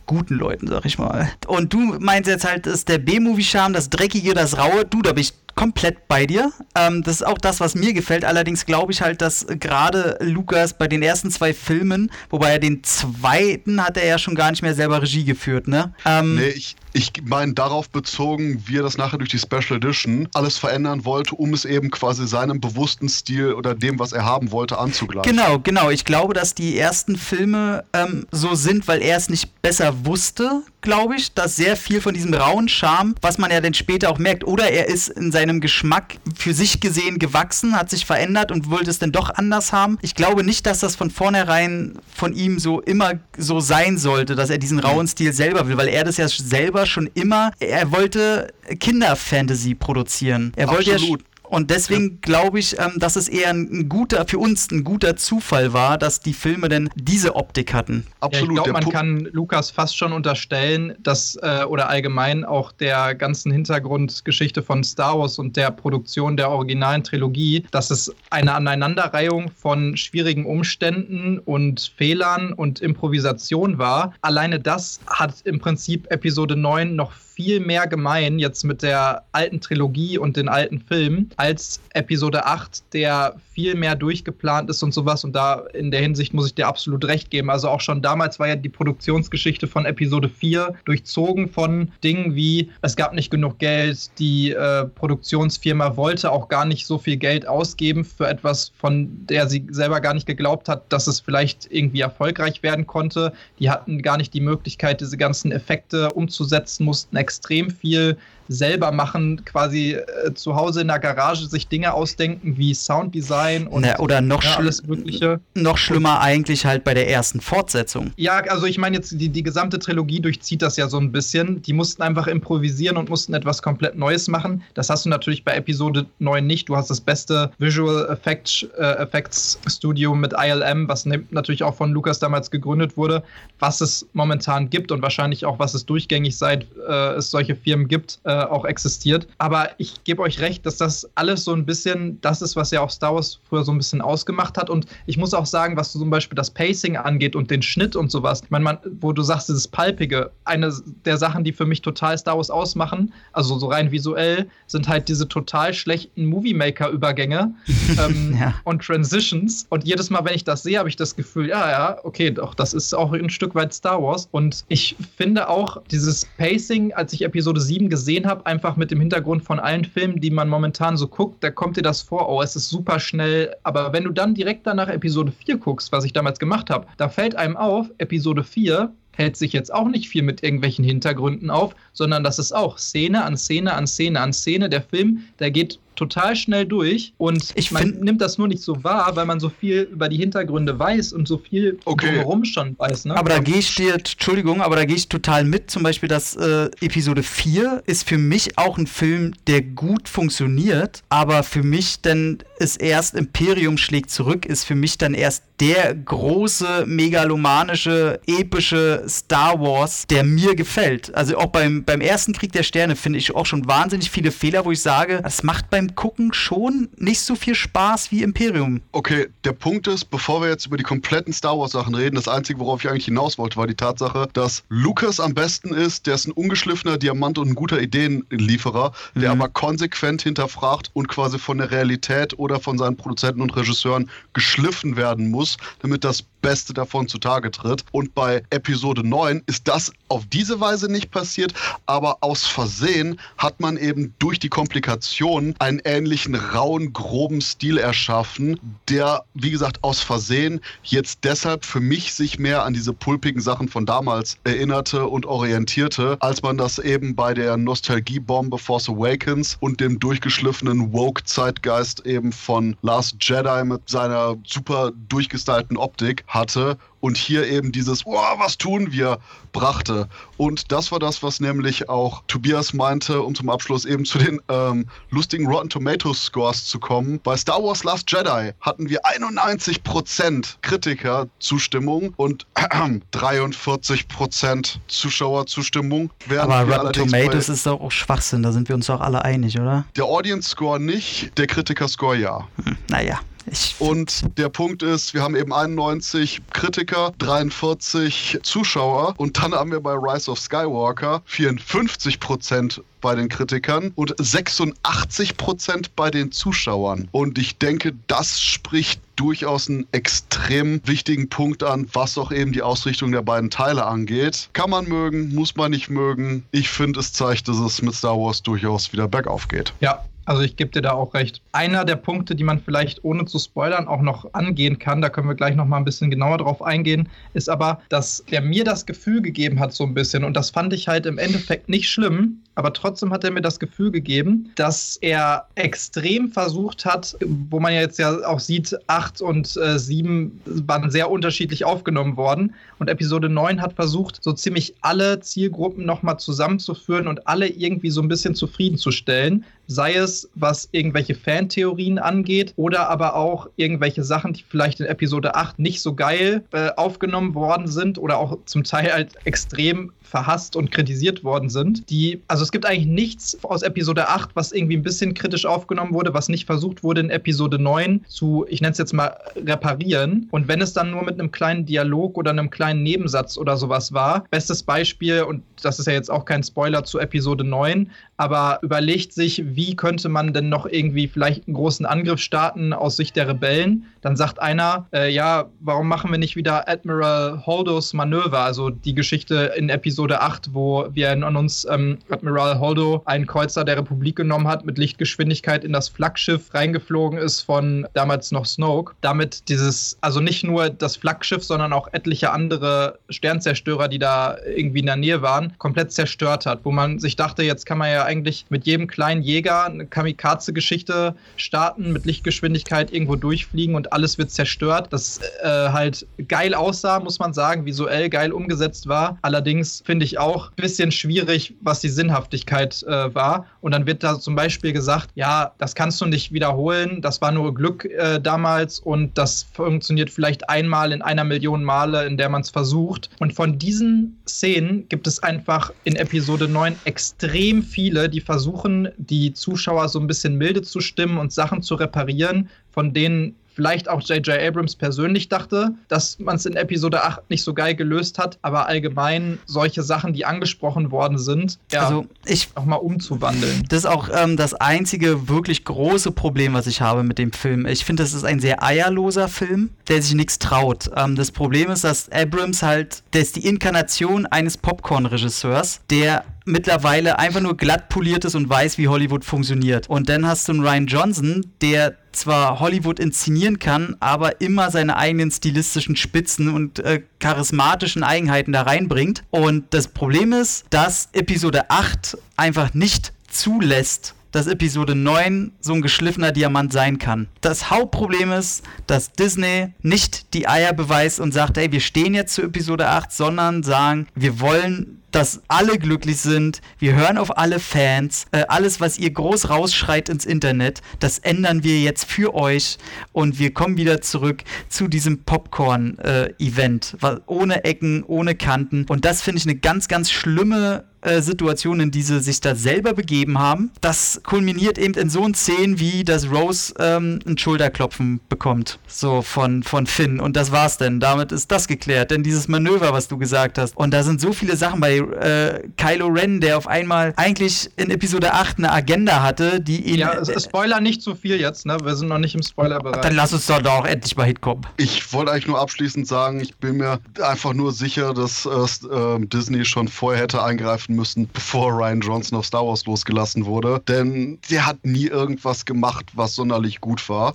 Speaker 3: guten Leuten, sag ich mal. Und du meinst jetzt halt, ist der B-Movie-Charme, das Dreckige, das Raue, du, da bin ich komplett bei dir. Ähm, das ist auch das, was mir gefällt. Allerdings glaube ich halt, dass gerade Lukas bei den ersten zwei Filmen, wobei er den zweiten hat er ja schon gar nicht mehr selber Regie geführt, ne? Ähm,
Speaker 4: Nee, ich, ich meine darauf bezogen, wie er das nachher durch die Special Edition alles verändern wollte, um es eben quasi seinem bewussten Stil oder dem, was er haben wollte, anzugleichen.
Speaker 3: Genau, genau. Ich glaube, dass die ersten Filme ähm, so sind, weil er es nicht besser wusste, glaube ich, dass sehr viel von diesem rauen Charme, was man ja dann später auch merkt, oder er ist in seinem Geschmack für sich gesehen gewachsen, hat sich verändert und wollte es dann doch anders haben. Ich glaube nicht, dass das von vornherein von ihm so immer so sein sollte, dass er diesen rauen Stil selber will, weil er das ja selber schon immer, er wollte Kinder-Fantasy produzieren. Er wollte ja
Speaker 4: Absolut.
Speaker 3: Und deswegen glaube ich, ähm, dass es eher ein guter, für uns ein guter Zufall war, dass die Filme denn diese Optik hatten.
Speaker 2: Absolut. Ja, ich glaube, man Pu kann Lukas fast schon unterstellen, dass äh, oder allgemein auch der ganzen Hintergrundgeschichte von Star Wars und der Produktion der originalen Trilogie, dass es eine Aneinanderreihung von schwierigen Umständen und Fehlern und Improvisation war. Alleine das hat im Prinzip Episode 9 noch viel mehr gemein jetzt mit der alten Trilogie und den alten Filmen als Episode 8, der viel mehr durchgeplant ist und sowas. Und da in der Hinsicht muss ich dir absolut recht geben. Also auch schon damals war ja die Produktionsgeschichte von Episode 4 durchzogen von Dingen wie, es gab nicht genug Geld, die äh, Produktionsfirma wollte auch gar nicht so viel Geld ausgeben für etwas, von der sie selber gar nicht geglaubt hat, dass es vielleicht irgendwie erfolgreich werden konnte. Die hatten gar nicht die Möglichkeit, diese ganzen Effekte umzusetzen, mussten extrem viel selber machen, quasi äh, zu Hause in der Garage sich Dinge ausdenken wie Sounddesign und
Speaker 3: Na, oder noch ja, alles Mögliche. Noch schlimmer eigentlich halt bei der ersten Fortsetzung.
Speaker 2: Ja, also ich meine jetzt, die, die gesamte Trilogie durchzieht das ja so ein bisschen. Die mussten einfach improvisieren und mussten etwas komplett Neues machen. Das hast du natürlich bei Episode 9 nicht. Du hast das beste Visual Effect, äh, Effects Studio mit ILM, was ne natürlich auch von Lukas damals gegründet wurde, was es momentan gibt und wahrscheinlich auch, was es durchgängig seit äh, es solche Firmen gibt. Äh, auch existiert. Aber ich gebe euch recht, dass das alles so ein bisschen das ist, was ja auch Star Wars früher so ein bisschen ausgemacht hat. Und ich muss auch sagen, was zum Beispiel das Pacing angeht und den Schnitt und sowas, man, man, wo du sagst, dieses Palpige, eine der Sachen, die für mich total Star Wars ausmachen, also so rein visuell, sind halt diese total schlechten Movie-Maker-Übergänge ähm, ja. und Transitions. Und jedes Mal, wenn ich das sehe, habe ich das Gefühl, ja, ja, okay, doch, das ist auch ein Stück weit Star Wars. Und ich finde auch dieses Pacing, als ich Episode 7 gesehen habe, einfach mit dem Hintergrund von allen Filmen, die man momentan so guckt, da kommt dir das vor, oh, es ist super schnell. Aber wenn du dann direkt danach Episode 4 guckst, was ich damals gemacht habe, da fällt einem auf, Episode 4 hält sich jetzt auch nicht viel mit irgendwelchen Hintergründen auf, sondern das ist auch Szene an Szene an Szene an Szene. Der Film, der geht total schnell durch und ich man nimmt das nur nicht so wahr, weil man so viel über die Hintergründe weiß und so viel
Speaker 3: okay. drumherum schon weiß. Ne? Aber da gehe ich dir, Entschuldigung, aber da gehe ich total mit. Zum Beispiel das äh, Episode 4 ist für mich auch ein Film, der gut funktioniert, aber für mich dann ist erst Imperium schlägt zurück, ist für mich dann erst der große, megalomanische, epische Star Wars, der mir gefällt. Also auch beim, beim ersten Krieg der Sterne finde ich auch schon wahnsinnig viele Fehler, wo ich sage, es macht beim Gucken schon nicht so viel Spaß wie Imperium.
Speaker 4: Okay, der Punkt ist, bevor wir jetzt über die kompletten Star Wars Sachen reden, das Einzige, worauf ich eigentlich hinaus wollte, war die Tatsache, dass Lucas am besten ist, der ist ein ungeschliffener Diamant und ein guter Ideenlieferer, mhm. der aber konsequent hinterfragt und quasi von der Realität oder von seinen Produzenten und Regisseuren geschliffen werden muss, damit das Beste davon zutage tritt. Und bei Episode 9 ist das auf diese Weise nicht passiert, aber aus Versehen hat man eben durch die Komplikationen einen ähnlichen rauen, groben Stil erschaffen, der, wie gesagt, aus Versehen jetzt deshalb für mich sich mehr an diese pulpigen Sachen von damals erinnerte und orientierte, als man das eben bei der Nostalgiebombe Force Awakens und dem durchgeschliffenen Woke-Zeitgeist eben von Last Jedi mit seiner super durchgestylten Optik hatte und hier eben dieses, oh, was tun wir, brachte. Und das war das, was nämlich auch Tobias meinte, um zum Abschluss eben zu den ähm, lustigen Rotten Tomatoes Scores zu kommen. Bei Star Wars Last Jedi hatten wir 91% Kritiker-Zustimmung und äh, 43% Zuschauerzustimmung.
Speaker 3: Aber Rotten Tomatoes ist doch auch Schwachsinn, da sind wir uns doch alle einig, oder?
Speaker 4: Der Audience Score nicht, der Kritiker-Score ja.
Speaker 3: Hm, naja.
Speaker 4: Ich und der Punkt ist, wir haben eben 91 Kritiker, 43 Zuschauer und dann haben wir bei Rise of Skywalker 54 Prozent bei den Kritikern und 86 Prozent bei den Zuschauern. Und ich denke, das spricht durchaus einen extrem wichtigen Punkt an, was auch eben die Ausrichtung der beiden Teile angeht. Kann man mögen, muss man nicht mögen. Ich finde, es zeigt, dass es mit Star Wars durchaus wieder bergauf geht.
Speaker 2: Ja, also ich gebe dir da auch recht. Einer der Punkte, die man vielleicht ohne zu spoilern auch noch angehen kann, da können wir gleich noch mal ein bisschen genauer drauf eingehen, ist aber, dass der mir das Gefühl gegeben hat so ein bisschen und das fand ich halt im Endeffekt nicht schlimm, aber trotzdem hat er mir das Gefühl gegeben, dass er extrem versucht hat, wo man ja jetzt ja auch sieht, 8 und äh, 7 waren sehr unterschiedlich aufgenommen worden und Episode 9 hat versucht, so ziemlich alle Zielgruppen nochmal zusammenzuführen und alle irgendwie so ein bisschen zufriedenzustellen, sei es was irgendwelche Fantheorien angeht oder aber auch irgendwelche Sachen, die vielleicht in Episode 8 nicht so geil äh, aufgenommen worden sind oder auch zum Teil halt extrem verhasst und kritisiert worden sind. Die, also es gibt eigentlich nichts aus Episode 8, was irgendwie ein bisschen kritisch aufgenommen wurde, was nicht versucht wurde in Episode 9 zu, ich nenne es jetzt mal, reparieren. Und wenn es dann nur mit einem kleinen Dialog oder einem kleinen Nebensatz oder sowas war, bestes Beispiel, und das ist ja jetzt auch kein Spoiler zu Episode 9, aber überlegt sich, wie könnte man denn noch irgendwie vielleicht einen großen Angriff starten aus Sicht der Rebellen. Dann sagt einer, äh, ja, warum machen wir nicht wieder Admiral Holdos Manöver, also die Geschichte in Episode 8, wo wir erinnern uns, ähm, Admiral Holdo einen Kreuzer der Republik genommen hat, mit Lichtgeschwindigkeit in das Flaggschiff reingeflogen ist von damals noch Snoke. Damit dieses, also nicht nur das Flaggschiff, sondern auch etliche andere Sternzerstörer, die da irgendwie in der Nähe waren, komplett zerstört hat, wo man sich dachte, jetzt kann man ja eigentlich mit jedem kleinen Jäger eine Kamikaze-Geschichte starten, mit Lichtgeschwindigkeit irgendwo durchfliegen und alles wird zerstört. Das äh, halt geil aussah, muss man sagen, visuell geil umgesetzt war. Allerdings finde ich auch ein bisschen schwierig, was die Sinnhaftigkeit äh, war. Und dann wird da zum Beispiel gesagt, ja, das kannst du nicht wiederholen, das war nur Glück äh, damals und das funktioniert vielleicht einmal in einer Million Male, in der man es versucht. Und von diesen Szenen gibt es einfach in Episode 9 extrem viele die versuchen, die Zuschauer so ein bisschen milde zu stimmen und Sachen zu reparieren, von denen vielleicht auch J.J. Abrams persönlich dachte, dass man es in Episode 8 nicht so geil gelöst hat, aber allgemein solche Sachen, die angesprochen worden sind, ja,
Speaker 3: Also ich
Speaker 2: auch mal umzuwandeln.
Speaker 3: Das ist auch ähm, das einzige wirklich große Problem, was ich habe mit dem Film. Ich finde, das ist ein sehr eierloser Film, der sich nichts traut. Ähm, das Problem ist, dass Abrams halt, der ist die Inkarnation eines Popcorn-Regisseurs, der mittlerweile einfach nur glatt poliert ist und weiß, wie Hollywood funktioniert. Und dann hast du einen Ryan Johnson, der zwar Hollywood inszenieren kann, aber immer seine eigenen stilistischen Spitzen und äh, charismatischen Eigenheiten da reinbringt. Und das Problem ist, dass Episode 8 einfach nicht zulässt, dass Episode 9 so ein geschliffener Diamant sein kann. Das Hauptproblem ist, dass Disney nicht die Eier beweist und sagt, ey, wir stehen jetzt zu Episode 8, sondern sagen, wir wollen dass alle glücklich sind. Wir hören auf alle Fans. Äh, alles, was ihr groß rausschreit ins Internet, das ändern wir jetzt für euch. Und wir kommen wieder zurück zu diesem Popcorn-Event. Äh, ohne Ecken, ohne Kanten. Und das finde ich eine ganz, ganz schlimme äh, Situation, in die sie sich da selber begeben haben. Das kulminiert eben in so einen Szenen wie, dass Rose ähm, ein Schulterklopfen bekommt. So von, von Finn. Und das war's denn. Damit ist das geklärt. Denn dieses Manöver, was du gesagt hast. Und da sind so viele Sachen bei äh, Kylo Ren, der auf einmal eigentlich in Episode 8 eine Agenda hatte, die ihn.
Speaker 2: Ja, es- Spoiler nicht zu viel jetzt, ne? Wir sind noch nicht im Spoilerbereich.
Speaker 3: dann lass uns doch da auch endlich mal hinkommen.
Speaker 4: Ich wollte eigentlich nur abschließend sagen, ich bin mir einfach nur sicher, dass äh, ähm, Disney schon vorher hätte eingreifen müssen, bevor Ryan Johnson auf Star Wars losgelassen wurde. Denn der hat nie irgendwas gemacht, was sonderlich gut war.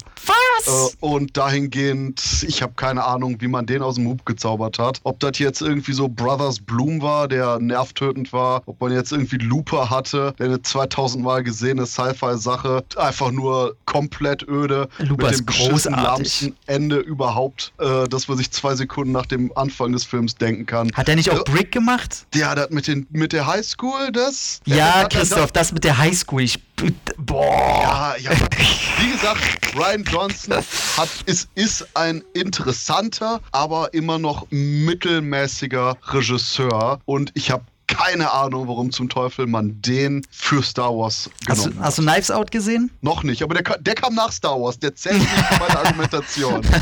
Speaker 4: Äh, und dahingehend, ich habe keine Ahnung, wie man den aus dem Hub gezaubert hat. Ob das jetzt irgendwie so Brothers Bloom war, der nervtötend war, ob man jetzt irgendwie Looper hatte, der eine 2000 Mal gesehene Sci-Fi-Sache, einfach nur komplett öde.
Speaker 3: Looper
Speaker 4: mit
Speaker 3: ist
Speaker 4: dem
Speaker 3: großartig.
Speaker 4: Ende überhaupt, äh, dass man sich zwei Sekunden nach dem Anfang des Films denken kann.
Speaker 3: Hat er nicht auch
Speaker 4: Ja.
Speaker 3: Brick gemacht?
Speaker 4: Der hat mit, den, mit der Highschool das?
Speaker 3: Ja, Christoph, das mit der Highschool. Ich. Boah.
Speaker 4: Ja, ja. Wie gesagt, Ryan Johnson hat, ist, ist ein interessanter, aber immer noch mittelmäßiger Regisseur. Und ich habe keine Ahnung, warum zum Teufel man den für Star Wars
Speaker 3: Hast
Speaker 4: genommen
Speaker 3: du, hast du Knives Out gesehen?
Speaker 4: Noch nicht, aber der, der kam nach Star Wars. Der zählt nicht für meine Argumentation.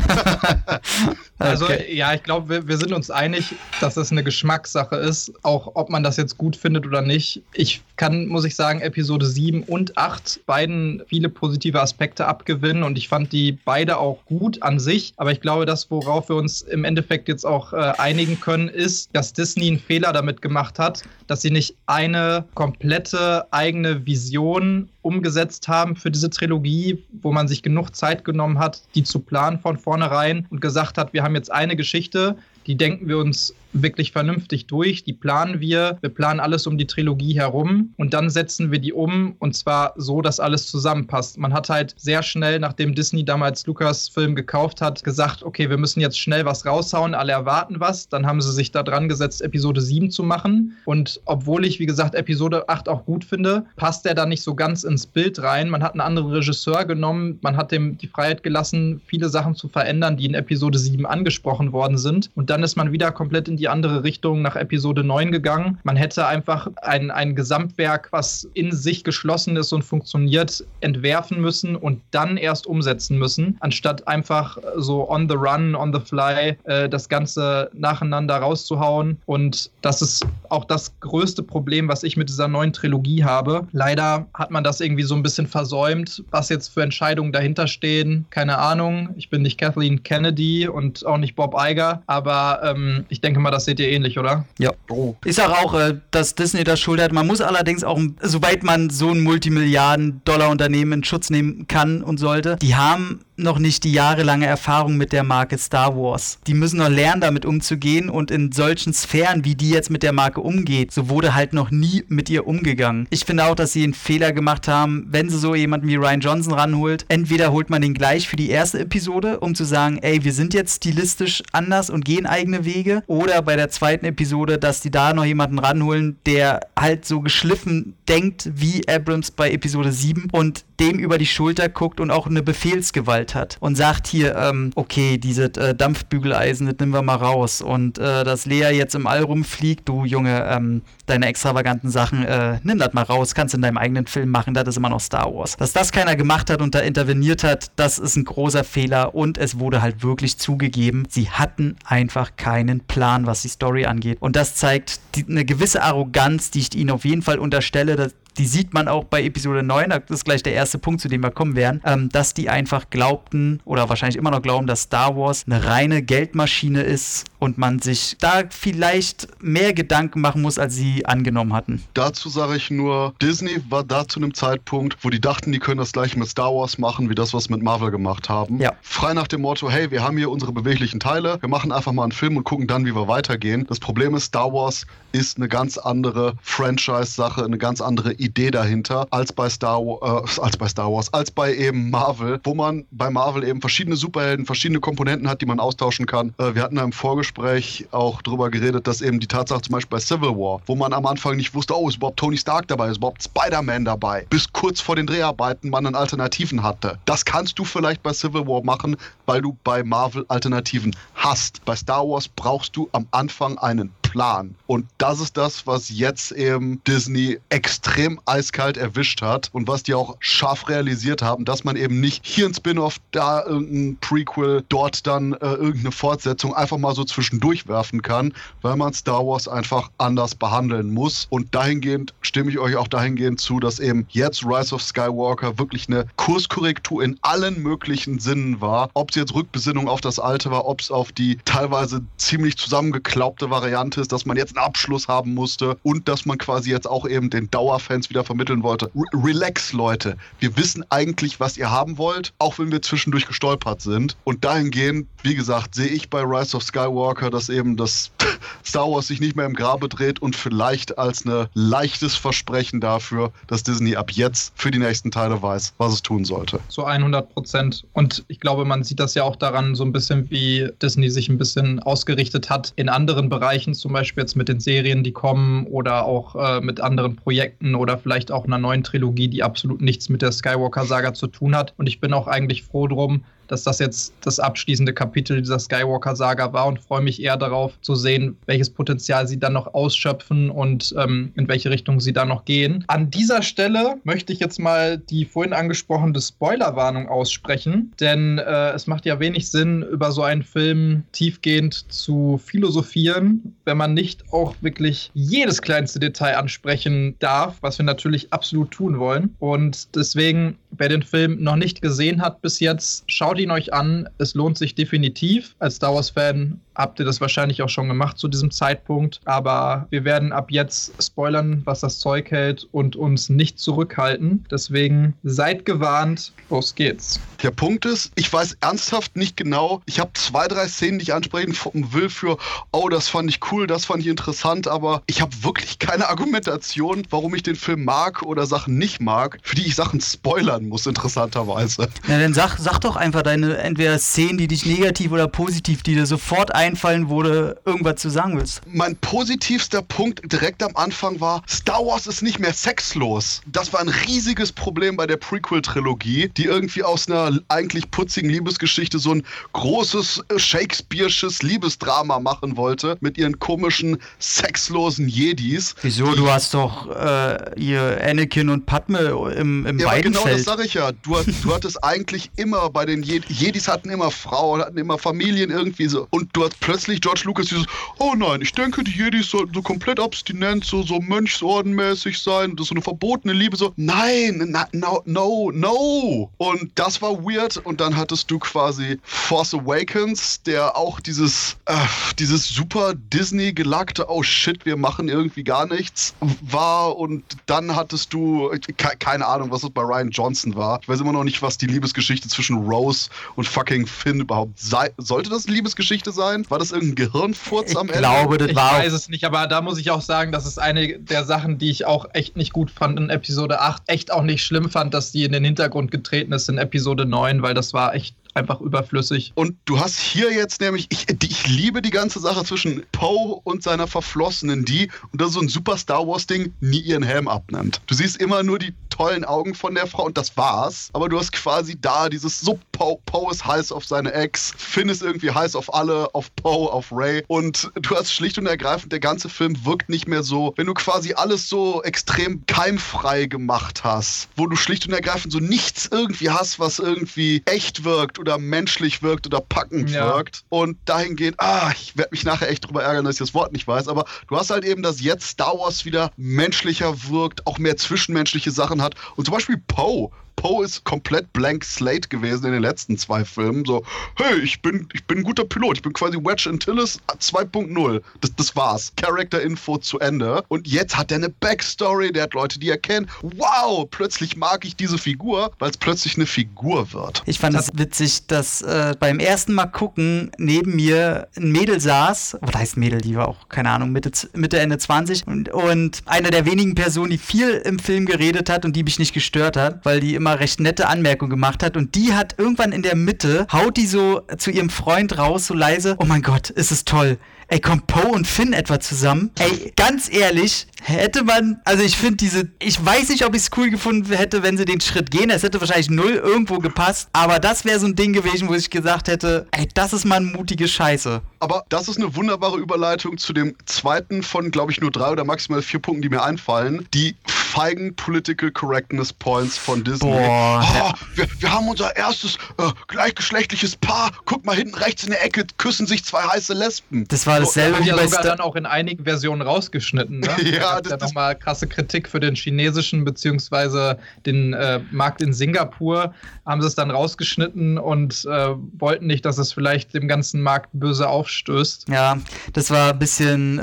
Speaker 2: Also
Speaker 3: Okay.
Speaker 2: ja, ich glaube, wir, wir sind uns einig, dass es eine Geschmackssache ist, auch ob man das jetzt gut findet oder nicht. Ich kann, muss ich sagen, Episode 7 und 8 beiden viele positive Aspekte abgewinnen und ich fand die beide auch gut an sich. Aber ich glaube, das, worauf wir uns im Endeffekt jetzt auch äh, einigen können, ist, dass Disney einen Fehler damit gemacht hat, dass sie nicht eine komplette eigene Vision umgesetzt haben für diese Trilogie, wo man sich genug Zeit genommen hat, die zu planen von vornherein und gesagt hat, wir haben jetzt eine Geschichte, die denken wir uns wirklich vernünftig durch. Die planen wir. Wir planen alles um die Trilogie herum und dann setzen wir die um und zwar so, dass alles zusammenpasst. Man hat halt sehr schnell, nachdem Disney damals Lukas-Film gekauft hat, gesagt, okay, wir müssen jetzt schnell was raushauen, alle erwarten was. Dann haben sie sich da dran gesetzt, Episode 7 zu machen. Und obwohl ich, wie gesagt, Episode 8 auch gut finde, passt der da nicht so ganz ins Bild rein. Man hat einen anderen Regisseur genommen, man hat dem die Freiheit gelassen, viele Sachen zu verändern, die in Episode 7 angesprochen worden sind. Und dann ist man wieder komplett in die andere Richtung nach Episode 9 gegangen. Man hätte einfach ein, ein Gesamtwerk, was in sich geschlossen ist und funktioniert, entwerfen müssen und dann erst umsetzen müssen, anstatt einfach so on the run, on the fly äh, das Ganze nacheinander rauszuhauen. Und das ist auch das größte Problem, was ich mit dieser neuen Trilogie habe. Leider hat man das irgendwie so ein bisschen versäumt, was jetzt für Entscheidungen dahinter stehen. Keine Ahnung. Ich bin nicht Kathleen Kennedy und auch nicht Bob Iger, aber ähm, ich denke mal, das seht ihr ähnlich, oder?
Speaker 3: Ja. Oh. Ich sage auch, äh, dass Disney das Schuld hat. Man muss allerdings auch, soweit man so ein Multimilliarden-Dollar-Unternehmen in Schutz nehmen kann und sollte, die haben noch nicht die jahrelange Erfahrung mit der Marke Star Wars. Die müssen noch lernen, damit umzugehen und in solchen Sphären, wie die jetzt mit der Marke umgeht, so wurde halt noch nie mit ihr umgegangen. Ich finde auch, dass sie einen Fehler gemacht haben, wenn sie so jemanden wie Ryan Johnson ranholt. Entweder holt man den gleich für die erste Episode, um zu sagen, ey, wir sind jetzt stilistisch anders und gehen eigene Wege, oder bei der zweiten Episode, dass die da noch jemanden ranholen, der halt so geschliffen denkt wie Abrams bei Episode 7 und dem über die Schulter guckt und auch eine Befehlsgewalt hat und sagt hier, ähm, okay, diese äh, Dampfbügeleisen, das nehmen wir mal raus und äh, dass Lea jetzt im All rumfliegt, du Junge, ähm, deine extravaganten Sachen, äh, nimm das mal raus, kannst in deinem eigenen Film machen, das ist immer noch Star Wars. Dass das keiner gemacht hat und da interveniert hat, das ist ein großer Fehler und es wurde halt wirklich zugegeben, sie hatten einfach keinen Plan, was die Story angeht. Und das zeigt die, eine gewisse Arroganz, die ich ihnen auf jeden Fall unterstelle, dass die sieht man auch bei Episode 9, das ist gleich der erste Punkt, zu dem wir kommen werden, ähm, dass die einfach glaubten oder wahrscheinlich immer noch glauben, dass Star Wars eine reine Geldmaschine ist und man sich da vielleicht mehr Gedanken machen muss, als sie angenommen hatten.
Speaker 4: Dazu sage ich nur, Disney war da zu einem Zeitpunkt, wo die dachten, die können das gleiche mit Star Wars machen, wie das, was mit Marvel gemacht haben.
Speaker 3: Ja.
Speaker 4: Frei nach dem Motto, hey, wir haben hier unsere beweglichen Teile, wir machen einfach mal einen Film und gucken dann, wie wir weitergehen. Das Problem ist, Star Wars ist eine ganz andere Franchise-Sache, eine ganz andere Idee dahinter als bei Star Wars, äh, als bei Star Wars, als bei eben Marvel, wo man bei Marvel eben verschiedene Superhelden, verschiedene Komponenten hat, die man austauschen kann. Äh, wir hatten da im Vorgespräch auch drüber geredet, dass eben die Tatsache zum Beispiel bei Civil War, wo man am Anfang nicht wusste, oh, ist überhaupt Tony Stark dabei, ist überhaupt Spider-Man dabei, bis kurz vor den Dreharbeiten man dann Alternativen hatte. Das kannst du vielleicht bei Civil War machen, weil du bei Marvel Alternativen hast. Bei Star Wars brauchst du am Anfang einen Plan. Und das ist das, was jetzt eben Disney extrem eiskalt erwischt hat und was die auch scharf realisiert haben, dass man eben nicht hier ein Spin-off, da irgendein Prequel, dort dann äh, irgendeine Fortsetzung einfach mal so zwischendurch werfen kann, weil man Star Wars einfach anders behandeln muss. Und dahingehend stimme ich euch auch dahingehend zu, dass eben jetzt Rise of Skywalker wirklich eine Kurskorrektur in allen möglichen Sinnen war. Ob es jetzt Rückbesinnung auf das Alte war, ob es auf die teilweise ziemlich zusammengeklaubte Variante ist, dass man jetzt einen Abschluss haben musste und dass man quasi jetzt auch eben den Dauerfans wieder vermitteln wollte. R relax, Leute. Wir wissen eigentlich, was ihr haben wollt, auch wenn wir zwischendurch gestolpert sind. Und dahingehend, wie gesagt, sehe ich bei Rise of Skywalker, dass eben das Star Wars sich nicht mehr im Grabe dreht und vielleicht als ein leichtes Versprechen dafür, dass Disney ab jetzt für die nächsten Teile weiß, was es tun sollte.
Speaker 2: So 100 Prozent. Und ich glaube, man sieht das ja auch daran, so ein bisschen, wie Disney sich ein bisschen ausgerichtet hat in anderen Bereichen, zum Beispiel jetzt mit den Serien, die kommen oder auch äh, mit anderen Projekten oder vielleicht auch einer neuen Trilogie, die absolut nichts mit der Skywalker-Saga zu tun hat. Und ich bin auch eigentlich froh drum, dass das jetzt das abschließende Kapitel dieser Skywalker-Saga war und freue mich eher darauf zu sehen, welches Potenzial sie dann noch ausschöpfen und ähm, in welche Richtung sie dann noch gehen. An dieser Stelle möchte ich jetzt mal die vorhin angesprochene Spoilerwarnung aussprechen, denn äh, es macht ja wenig Sinn, über so einen Film tiefgehend zu philosophieren, wenn man nicht auch wirklich jedes kleinste Detail ansprechen darf, was wir natürlich absolut tun wollen. Und deswegen, wer den Film noch nicht gesehen hat bis jetzt, schaut ihn euch an. Es lohnt sich definitiv. Als Star Wars-Fan habt ihr das wahrscheinlich auch schon gemacht zu diesem Zeitpunkt. Aber wir werden ab jetzt spoilern, was das Zeug hält und uns nicht zurückhalten. Deswegen seid gewarnt. Los geht's.
Speaker 4: Der Punkt ist, ich weiß ernsthaft nicht genau. Ich habe zwei, drei Szenen, die ich ansprechen will für, oh, das fand ich cool, das fand ich interessant, aber ich habe wirklich keine Argumentation, warum ich den Film mag oder Sachen nicht mag, für die ich Sachen spoilern muss, interessanterweise.
Speaker 3: Na, dann sag, sag doch einfach deine entweder Szenen, die dich negativ oder positiv, die dir sofort einfallen, wo du irgendwas zu sagen willst.
Speaker 4: Mein positivster Punkt direkt am Anfang war, Star Wars ist nicht mehr sexlos. Das war ein riesiges Problem bei der Prequel-Trilogie, die irgendwie aus einer eigentlich putzigen Liebesgeschichte so ein großes äh, Shakespeare'sches Liebesdrama machen wollte mit ihren komischen sexlosen Jedis.
Speaker 3: Wieso? Du hast doch äh, ihr Anakin und Padme im, im
Speaker 4: ja, aber genau
Speaker 3: Weidenfeld.
Speaker 4: das sage ich ja. Du, du hattest eigentlich immer bei den Jed Jedis hatten immer Frauen, hatten immer Familien irgendwie so. Und du hast plötzlich George Lucas dieses, oh nein, ich denke, die Jedis sollten so komplett abstinent, so, so mönchsordenmäßig sein. Das ist so eine verbotene Liebe. So, nein, na, no, no, no. Und das war weird. Und dann hattest du quasi Force Awakens, der auch dieses, äh, dieses super Disney gelackte, oh shit, wir machen irgendwie gar nichts war. Und dann hattest du, ke keine Ahnung, was es bei Ryan Johnson war. Ich weiß immer noch nicht, was die Liebesgeschichte zwischen Rose und fucking Finn überhaupt sei. Sollte das Liebesgeschichte sein? War das irgendein Gehirnfurz
Speaker 3: ich
Speaker 4: am Ende?
Speaker 3: glaube, das
Speaker 2: Ich
Speaker 3: war
Speaker 2: weiß es nicht, aber da muss ich auch sagen, das ist eine der Sachen, die ich auch echt nicht gut fand in Episode 8. Echt auch nicht schlimm fand, dass die in den Hintergrund getreten ist in Episode 9, weil das war echt einfach überflüssig.
Speaker 4: Und du hast hier jetzt nämlich, ich, ich liebe die ganze Sache zwischen Poe und seiner Verflossenen, die, und das ist so ein super Star Wars-Ding, nie ihren Helm abnimmt. Du siehst immer nur die tollen Augen von der Frau und das war's. Aber du hast quasi da dieses so Poe, Poe ist heiß auf seine Ex, Finn ist irgendwie heiß auf alle, auf Poe, auf Ray. Und du hast schlicht und ergreifend, der ganze Film wirkt nicht mehr so, wenn du quasi alles so extrem keimfrei gemacht hast, wo du schlicht und ergreifend so nichts irgendwie hast, was irgendwie echt wirkt oder menschlich wirkt oder packend
Speaker 2: Ja.
Speaker 4: wirkt. Und dahingehend, ah, ich werde mich nachher echt drüber ärgern, dass ich das Wort nicht weiß, aber du hast halt eben, dass jetzt Star Wars wieder menschlicher wirkt, auch mehr zwischenmenschliche Sachen hat. Und zum Beispiel Poe. Poe ist komplett blank slate gewesen in den letzten zwei Filmen. So, hey, ich bin, ich bin ein guter Pilot. Ich bin quasi Wedge Antilles 2.0. Das, das war's. Character-Info zu Ende. Und jetzt hat er eine Backstory. Der hat Leute, die er kennt. Wow, plötzlich mag ich diese Figur, weil es plötzlich eine Figur wird.
Speaker 3: Ich fand es witzig, dass äh, beim ersten Mal gucken neben mir ein Mädel saß, was heißt Mädel, die war auch, keine Ahnung, Mitte, Mitte Ende 20 und, und eine der wenigen Personen, die viel im Film geredet hat und die mich nicht gestört hat, weil die immer recht nette Anmerkungen gemacht hat und die hat irgendwann in der Mitte, haut die so zu ihrem Freund raus, so leise, oh mein Gott, ist es toll. Ey, kommt Poe und Finn etwa zusammen? Ey, ganz ehrlich, hätte man, also ich finde diese, ich weiß nicht, ob ich es cool gefunden hätte, wenn sie den Schritt gehen. Es hätte wahrscheinlich null irgendwo gepasst. Aber das wäre so ein Ding gewesen, wo ich gesagt hätte, ey, das ist mal eine mutige Scheiße.
Speaker 4: Aber das ist eine wunderbare Überleitung zu dem zweiten von, glaube ich, nur drei oder maximal vier Punkten, die mir einfallen. Die feigen Political Correctness Points von Disney.
Speaker 3: Boah.
Speaker 4: Oh, wir, wir haben unser erstes äh, gleichgeschlechtliches Paar. Guck mal hinten rechts in der Ecke, küssen sich zwei heiße Lesben.
Speaker 3: Das war dasselbe
Speaker 2: Wird
Speaker 3: wie
Speaker 2: ja
Speaker 3: bei
Speaker 2: sogar
Speaker 3: Star
Speaker 2: dann auch in einigen Versionen rausgeschnitten. Ne?
Speaker 4: Ja,
Speaker 2: Da
Speaker 4: das-
Speaker 2: ja nochmal krasse Kritik für den chinesischen beziehungsweise den äh, Markt in Singapur. Haben sie es dann rausgeschnitten und äh, wollten nicht, dass es vielleicht dem ganzen Markt böse aufstößt.
Speaker 3: Ja, das war ein bisschen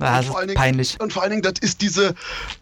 Speaker 3: ja,
Speaker 4: Und vor allen Dingen-
Speaker 3: peinlich.
Speaker 4: Und vor allen Dingen, das ist diese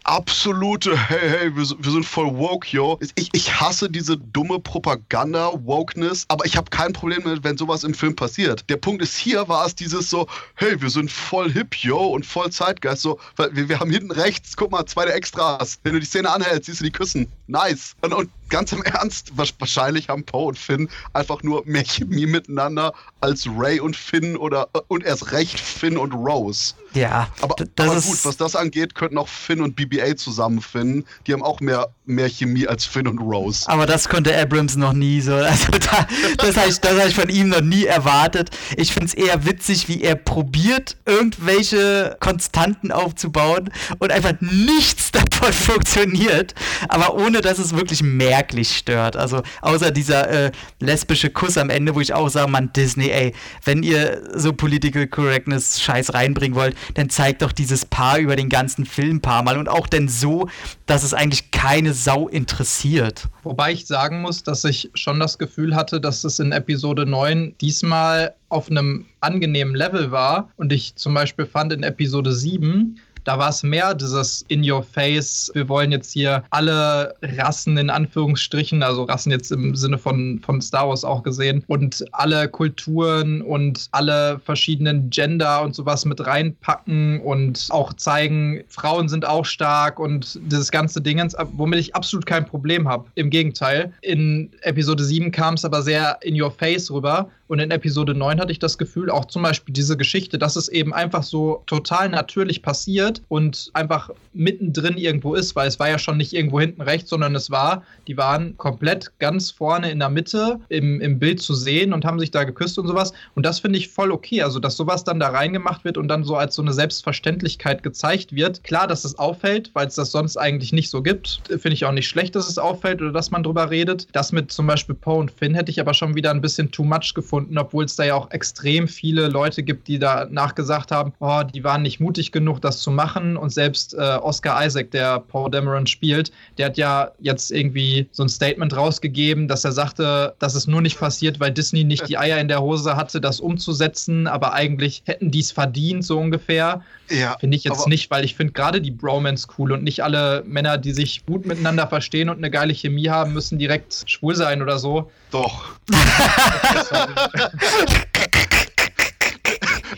Speaker 4: absolute, hey, hey, wir, sind- wir sind voll woke, yo. Ich, ich hasse diese dumme Propaganda, Wokeness, aber ich habe kein Problem damit, wenn sowas im Film passiert. Der Punkt ist, hier war es dieses so, hey, wir sind voll hip, yo, und voll Zeitgeist, so, weil wir, wir haben hinten rechts, guck mal, zwei der Extras. Wenn du die Szene anhältst, siehst du die küssen. Nice. Und, und ganz im Ernst, wa- wahrscheinlich haben Poe und Finn einfach nur mehr Chemie miteinander als Ray und Finn oder, äh, und erst recht Finn und Rose.
Speaker 3: Ja,
Speaker 4: Aber, aber gut, was das angeht, könnten auch Finn und BBA zusammenfinden. Die haben auch mehr, mehr Chemie als Finn und Rose.
Speaker 3: Aber das konnte Abrams noch nie so. Also da, das habe ich, das hab ich von ihm noch nie erwartet. Ich finde es eher witzig, wie er probiert, irgendwelche Konstanten aufzubauen und einfach nichts davon funktioniert. Aber ohne, dass es wirklich merklich stört. Also außer dieser äh, lesbische Kuss am Ende, wo ich auch sage, man, Disney, ey, wenn ihr so Political Correctness Scheiß reinbringen wollt, dann zeigt doch dieses Paar über den ganzen Film paar Mal und auch denn so, dass es eigentlich keine Sau interessiert.
Speaker 2: Wobei ich sagen muss, dass ich schon das Gefühl hatte, dass es in Episode 9 diesmal auf einem angenehmen Level war und ich zum Beispiel fand in Episode 7, da war es mehr dieses in your face, wir wollen jetzt hier alle Rassen in Anführungsstrichen, also Rassen jetzt im Sinne von, von Star Wars auch gesehen, und alle Kulturen und alle verschiedenen Gender und sowas mit reinpacken und auch zeigen, Frauen sind auch stark und dieses ganze Dingens, womit ich absolut kein Problem habe. Im Gegenteil, in Episode 7 kam es aber sehr in your face rüber und in Episode 9 hatte ich das Gefühl, auch zum Beispiel diese Geschichte, dass es eben einfach so total natürlich passiert und einfach mittendrin irgendwo ist, weil es war ja schon nicht irgendwo hinten rechts, sondern es war, die waren komplett ganz vorne in der Mitte im, im Bild zu sehen und haben sich da geküsst und sowas. Und das finde ich voll okay. Also, dass sowas dann da reingemacht wird und dann so als so eine Selbstverständlichkeit gezeigt wird. Klar, dass es auffällt, weil es das sonst eigentlich nicht so gibt. Finde ich auch nicht schlecht, dass es auffällt oder dass man drüber redet. Das mit zum Beispiel Poe und Finn hätte ich aber schon wieder ein bisschen too much gefunden, obwohl es da ja auch extrem viele Leute gibt, die da nachgesagt haben, oh, die waren nicht mutig genug, das zu machen. Und selbst äh, Oscar Isaac, der Paul Dameron spielt, der hat ja jetzt irgendwie so ein Statement rausgegeben, dass er sagte, dass es nur nicht passiert, weil Disney nicht die Eier in der Hose hatte, das umzusetzen, aber eigentlich hätten die es verdient, so ungefähr. Ja, finde ich jetzt nicht, weil ich finde gerade die Bromance cool und nicht alle Männer, die sich gut miteinander verstehen und eine geile Chemie haben, müssen direkt schwul sein oder so.
Speaker 4: Doch.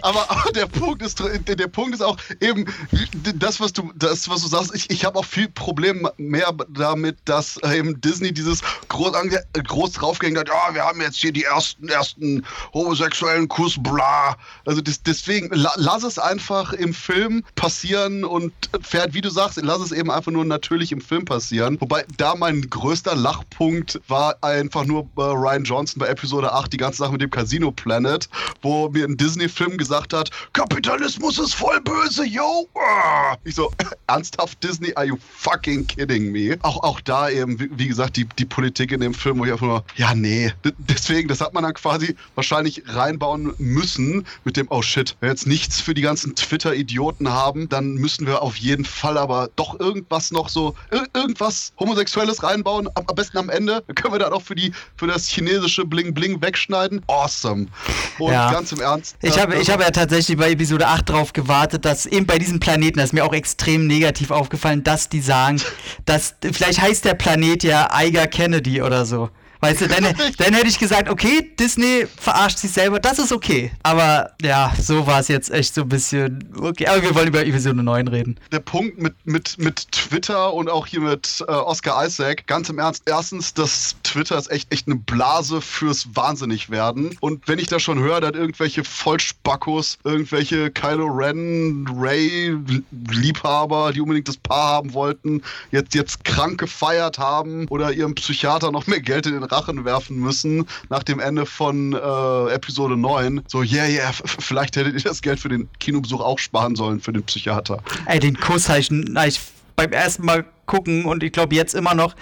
Speaker 4: aber, aber, der Punkt ist der Punkt ist auch eben das was du das was du sagst. Ich, ich habe auch viel Problem mehr damit dass eben Disney dieses groß groß draufgehängt hat ja wir haben jetzt hier die ersten ersten homosexuellen Kuss bla. Also das, deswegen la, lass es einfach im Film passieren und fährt wie du sagst lass es eben einfach nur natürlich im Film passieren. Wobei da mein größter Lachpunkt war einfach nur bei Ryan Johnson bei Episode 8 die ganze Sache mit dem Casino Planet wo mir ein Disney Film gesagt gesagt hat, Kapitalismus ist voll böse, yo. Ich so, ernsthaft Disney, are you fucking kidding me? Auch, auch da eben, wie, wie gesagt, die, die Politik in dem Film, wo ich einfach nur, ja, nee. Deswegen, das hat man dann quasi wahrscheinlich reinbauen müssen mit dem, oh shit, wenn wir jetzt nichts für die ganzen Twitter-Idioten haben, dann müssen wir auf jeden Fall aber doch irgendwas noch so, ir irgendwas Homosexuelles reinbauen, am, am besten am Ende. Dann können wir dann auch für, die, für das chinesische Bling-Bling wegschneiden. Awesome. Und ja. ganz im Ernst.
Speaker 3: Ich habe, ich habe ja tatsächlich bei Episode 8 drauf gewartet, dass eben bei diesem Planeten, das ist mir auch extrem negativ aufgefallen, dass die sagen, dass vielleicht heißt der Planet ja Eiger Kennedy oder so. Weißt du, dann, dann hätte ich gesagt, okay, Disney verarscht sich selber, das ist okay. Aber ja, so war es jetzt echt so ein bisschen okay. Aber wir wollen über Episode 9 reden.
Speaker 4: Der Punkt mit, mit, mit Twitter und auch hier mit äh, Oscar Isaac, ganz im Ernst, erstens, das Twitter ist echt, echt eine Blase fürs Wahnsinnigwerden. Und wenn ich da schon höre, dass irgendwelche Vollspackos, irgendwelche Kylo Ren, Ray Liebhaber, die unbedingt das Paar haben wollten, jetzt, jetzt krank gefeiert haben oder ihrem Psychiater noch mehr Geld in den Rachen werfen müssen nach dem Ende von äh, Episode 9. So, yeah, yeah, vielleicht hättet ihr das Geld für den Kinobesuch auch sparen sollen für den Psychiater.
Speaker 3: Ey, den Kuss habe ich, ich beim ersten Mal gucken und ich glaube jetzt immer noch,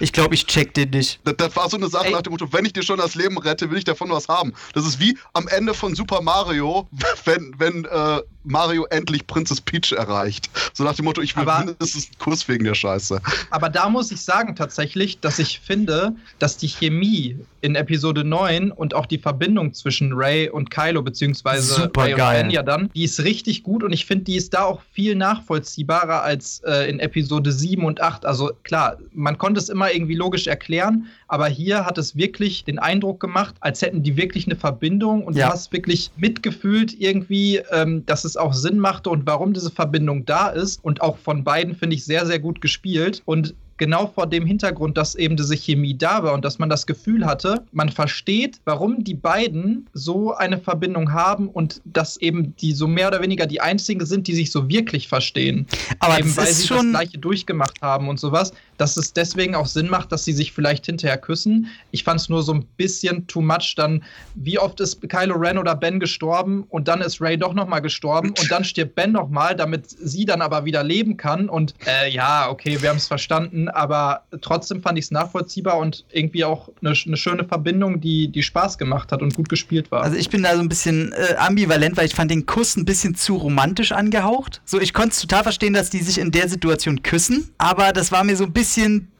Speaker 3: ich glaube, ich check den nicht.
Speaker 4: Das, das war so eine Sache Ey. nach dem Motto, wenn ich dir schon das Leben rette, will ich davon was haben. Das ist wie am Ende von Super Mario, wenn, wenn äh, Mario endlich Princess Peach erreicht. So nach dem Motto, ich will aber, mindestens einen Kurs wegen der Scheiße.
Speaker 2: Aber da muss ich sagen tatsächlich, dass ich finde, dass die Chemie in Episode 9 und auch die Verbindung zwischen Ray und Kylo, beziehungsweise
Speaker 3: Super
Speaker 2: Ray
Speaker 3: geil.
Speaker 2: und Ben ja dann, die ist richtig gut und ich finde, die ist da auch viel nachvollziehbarer als äh, in Episode 7 und 8. Also klar, man konnte es immer irgendwie logisch erklären, aber hier hat es wirklich den Eindruck gemacht, als hätten die wirklich eine Verbindung und ja. du hast wirklich mitgefühlt irgendwie, ähm, dass es auch Sinn machte und warum diese Verbindung da ist. Und auch von beiden finde ich sehr, sehr gut gespielt. Und genau vor dem Hintergrund, dass eben diese Chemie da war und dass man das Gefühl hatte, man versteht, warum die beiden so eine Verbindung haben und dass eben die so mehr oder weniger die einzigen sind, die sich so wirklich verstehen.
Speaker 3: Aber
Speaker 2: eben,
Speaker 3: weil
Speaker 2: sie
Speaker 3: schon
Speaker 2: das gleiche durchgemacht haben und sowas. Dass es deswegen auch Sinn macht, dass sie sich vielleicht hinterher küssen. Ich fand es nur so ein bisschen too much. Dann, wie oft ist Kylo Ren oder Ben gestorben und dann ist Ray doch nochmal gestorben und dann stirbt Ben nochmal, damit sie dann aber wieder leben kann. Und äh, ja, okay, wir haben es verstanden, aber trotzdem fand ich es nachvollziehbar und irgendwie auch eine, eine, schöne Verbindung, die, die Spaß gemacht hat und gut gespielt war.
Speaker 3: Also ich bin da so ein bisschen äh, ambivalent, weil ich fand den Kuss ein bisschen zu romantisch angehaucht. So, ich konnte es total verstehen, dass die sich in der Situation küssen, aber das war mir so ein bisschen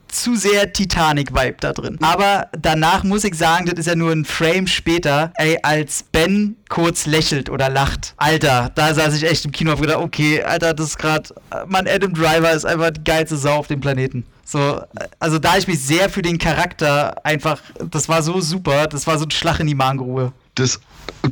Speaker 3: zu sehr Titanic-Vibe da drin. Aber danach muss ich sagen, das ist ja nur ein Frame später, ey, als Ben kurz lächelt oder lacht. Alter, da saß ich echt im Kino und gedacht, okay, Alter, das ist gerade, Mann, Adam Driver ist einfach die geilste Sau auf dem Planeten. So, also da ich mich sehr für den Charakter einfach, das war so super, das war so ein Schlag in die Magengrube.
Speaker 4: Das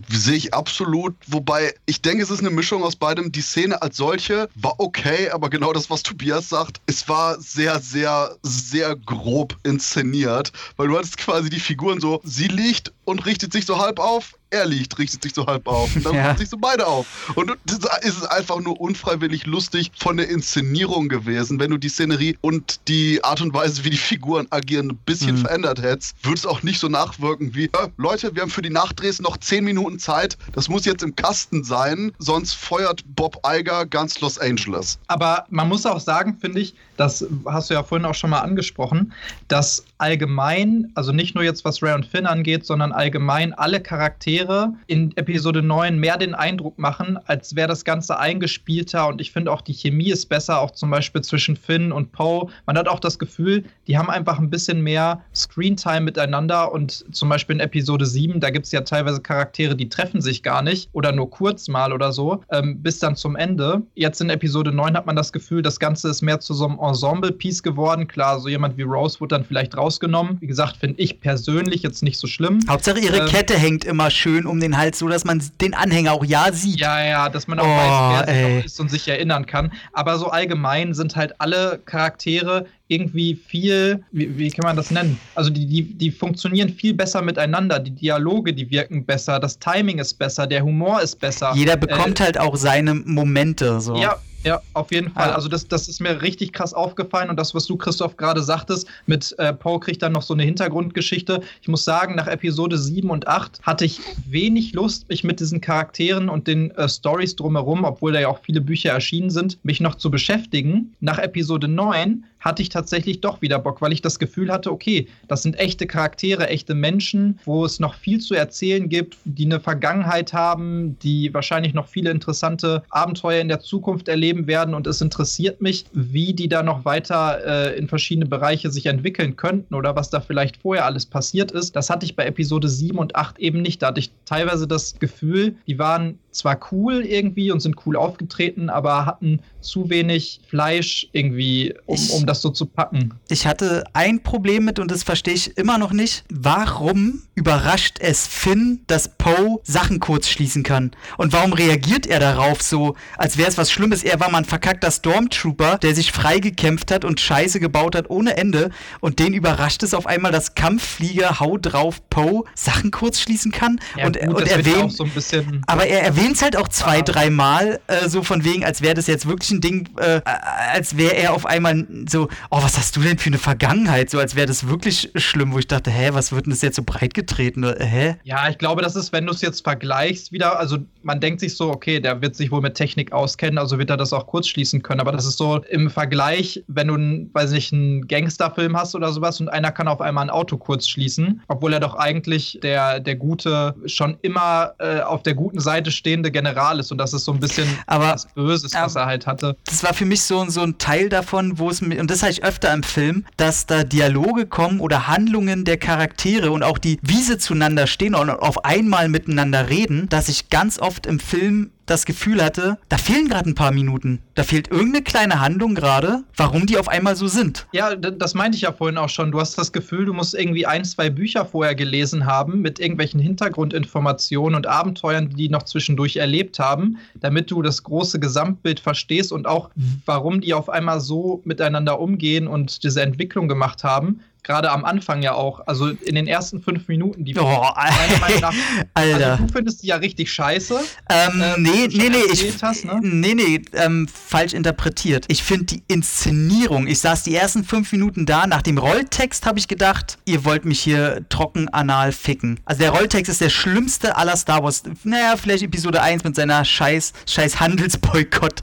Speaker 4: sehe ich absolut. Wobei, ich denke, es ist eine Mischung aus beidem. Die Szene als solche war okay, aber genau das, was Tobias sagt, es war sehr, sehr, sehr grob inszeniert, weil du hattest quasi die Figuren so, sie liegt und richtet sich so halb auf, er liegt, richtet sich so halb auf. Und dann ja. sich so beide auf. Und das ist einfach nur unfreiwillig lustig von der Inszenierung gewesen. Wenn du die Szenerie und die Art und Weise, wie die Figuren agieren, ein bisschen mhm. verändert hättest, würde es auch nicht so nachwirken wie, äh, Leute, wir haben für die Nachdrehs noch 10 Minuten Zeit. Das muss jetzt im Kasten sein, sonst feuert Bob Iger ganz Los Angeles.
Speaker 2: Aber man muss auch sagen, finde ich, das hast du ja vorhin auch schon mal angesprochen, dass allgemein, also nicht nur jetzt was Ray und Finn angeht, sondern allgemein alle Charaktere in Episode 9 mehr den Eindruck machen, als wäre das Ganze eingespielter und ich finde auch die Chemie ist besser, auch zum Beispiel zwischen Finn und Poe. Man hat auch das Gefühl, die haben einfach ein bisschen mehr Screentime miteinander und zum Beispiel in Episode 7, da gibt es ja teilweise Charaktere, die treffen sich gar nicht oder nur kurz mal oder so, ähm, bis dann zum Ende. Jetzt in Episode 9 hat man das Gefühl, das Ganze ist mehr zu so einem Ensemble-Piece geworden. Klar, so jemand wie Rose wird dann vielleicht rausgenommen. Wie gesagt, finde ich persönlich jetzt nicht so schlimm.
Speaker 3: Hauptsache ihre ähm, Kette hängt immer schön um den Hals, so dass man den Anhänger auch ja sieht.
Speaker 2: Ja, ja, dass man auch oh, weiß, wer es ist und sich erinnern kann. Aber so allgemein sind halt alle Charaktere irgendwie viel, wie, wie, kann man das nennen? Also die, die, die funktionieren viel besser miteinander, die Dialoge, die wirken besser, das Timing ist besser, der Humor ist besser.
Speaker 3: Jeder bekommt äh, halt auch seine Momente. So.
Speaker 2: Ja, ja, auf jeden Fall. Also das, das ist mir richtig krass aufgefallen und das, was du, Christoph, gerade sagtest, mit äh, Paul kriegt dann noch so eine Hintergrundgeschichte. Ich muss sagen, nach Episode 7 und 8 hatte ich wenig Lust, mich mit diesen Charakteren und den äh, Stories drumherum, obwohl da ja auch viele Bücher erschienen sind, mich noch zu beschäftigen. Nach Episode 9 hatte ich tatsächlich doch wieder Bock, weil ich das Gefühl hatte, okay, das sind echte Charaktere, echte Menschen, wo es noch viel zu erzählen gibt, die eine Vergangenheit haben, die wahrscheinlich noch viele interessante Abenteuer in der Zukunft erleben werden. Und es interessiert mich, wie die da noch weiter äh, in verschiedene Bereiche sich entwickeln könnten oder was da vielleicht vorher alles passiert ist. Das hatte ich bei Episode 7 und 8 eben nicht. Da hatte ich teilweise das Gefühl, die waren zwar cool irgendwie und sind cool aufgetreten, aber hatten zu wenig Fleisch irgendwie, um, um das so zu packen.
Speaker 3: Ich hatte ein Problem mit und das verstehe ich immer noch nicht. Warum überrascht es Finn, dass Poe Sachen kurz schließen kann? Und warum reagiert er darauf so, als wäre es was Schlimmes? Er war mal ein verkackter Stormtrooper, der sich freigekämpft hat und Scheiße gebaut hat ohne Ende. Und den überrascht es auf einmal, dass Kampfflieger, hau drauf, Poe Sachen kurz schließen kann.
Speaker 2: Ja,
Speaker 3: und,
Speaker 2: gut,
Speaker 3: und erwähnt, so aber er erwähnt es halt auch zwei, ja. dreimal, äh, so von wegen, als wäre das jetzt wirklich ein Ding, äh, als wäre er auf einmal so, oh, was hast du denn für eine Vergangenheit? So als wäre das wirklich schlimm, wo ich dachte, hä, was wird denn das jetzt so breit getreten? Hä?
Speaker 2: Ja, ich glaube, das ist, wenn du es jetzt vergleichst wieder, also man denkt sich so, okay, der wird sich wohl mit Technik auskennen, also wird er das auch kurz schließen können. Aber das ist so im Vergleich, wenn du, einen, weiß nicht, einen Gangsterfilm hast oder sowas und einer kann auf einmal ein Auto kurz schließen, obwohl er doch eigentlich der, der gute, schon immer äh, auf der guten Seite stehende General ist und das ist so ein bisschen
Speaker 3: aber, was
Speaker 2: Böses, was er halt hatte.
Speaker 3: Das war für mich so, so ein Teil davon, wo es, und das habe ich öfter im Film, dass da Dialoge kommen oder Handlungen der Charaktere und auch die, wie sie zueinander stehen und auf einmal miteinander reden, dass ich ganz oft im Film das Gefühl hatte, da fehlen gerade ein paar Minuten. Da fehlt irgendeine kleine Handlung gerade, warum die auf einmal so sind.
Speaker 2: Ja, das meinte ich ja vorhin auch schon. Du hast das Gefühl, du musst irgendwie ein, zwei Bücher vorher gelesen haben mit irgendwelchen Hintergrundinformationen und Abenteuern, die die noch zwischendurch erlebt haben, damit du das große Gesamtbild verstehst und auch, warum die auf einmal so miteinander umgehen und diese Entwicklung gemacht haben gerade am Anfang ja auch, also in den ersten fünf Minuten, die
Speaker 3: Oh,
Speaker 2: meiner Meinung nach,
Speaker 3: Alter.
Speaker 2: also du findest die ja richtig scheiße.
Speaker 3: Ähm,
Speaker 2: ähm,
Speaker 3: nee, nee, nee, ich,
Speaker 2: hast, ne?
Speaker 3: nee, nee, ähm, falsch interpretiert. Ich finde die Inszenierung, ich saß die ersten fünf Minuten da, nach dem Rolltext habe ich gedacht, ihr wollt mich hier trocken anal ficken. Also der Rolltext ist der schlimmste aller Star Wars, naja, vielleicht Episode 1 mit seiner scheiß, scheiß Handelsboykott,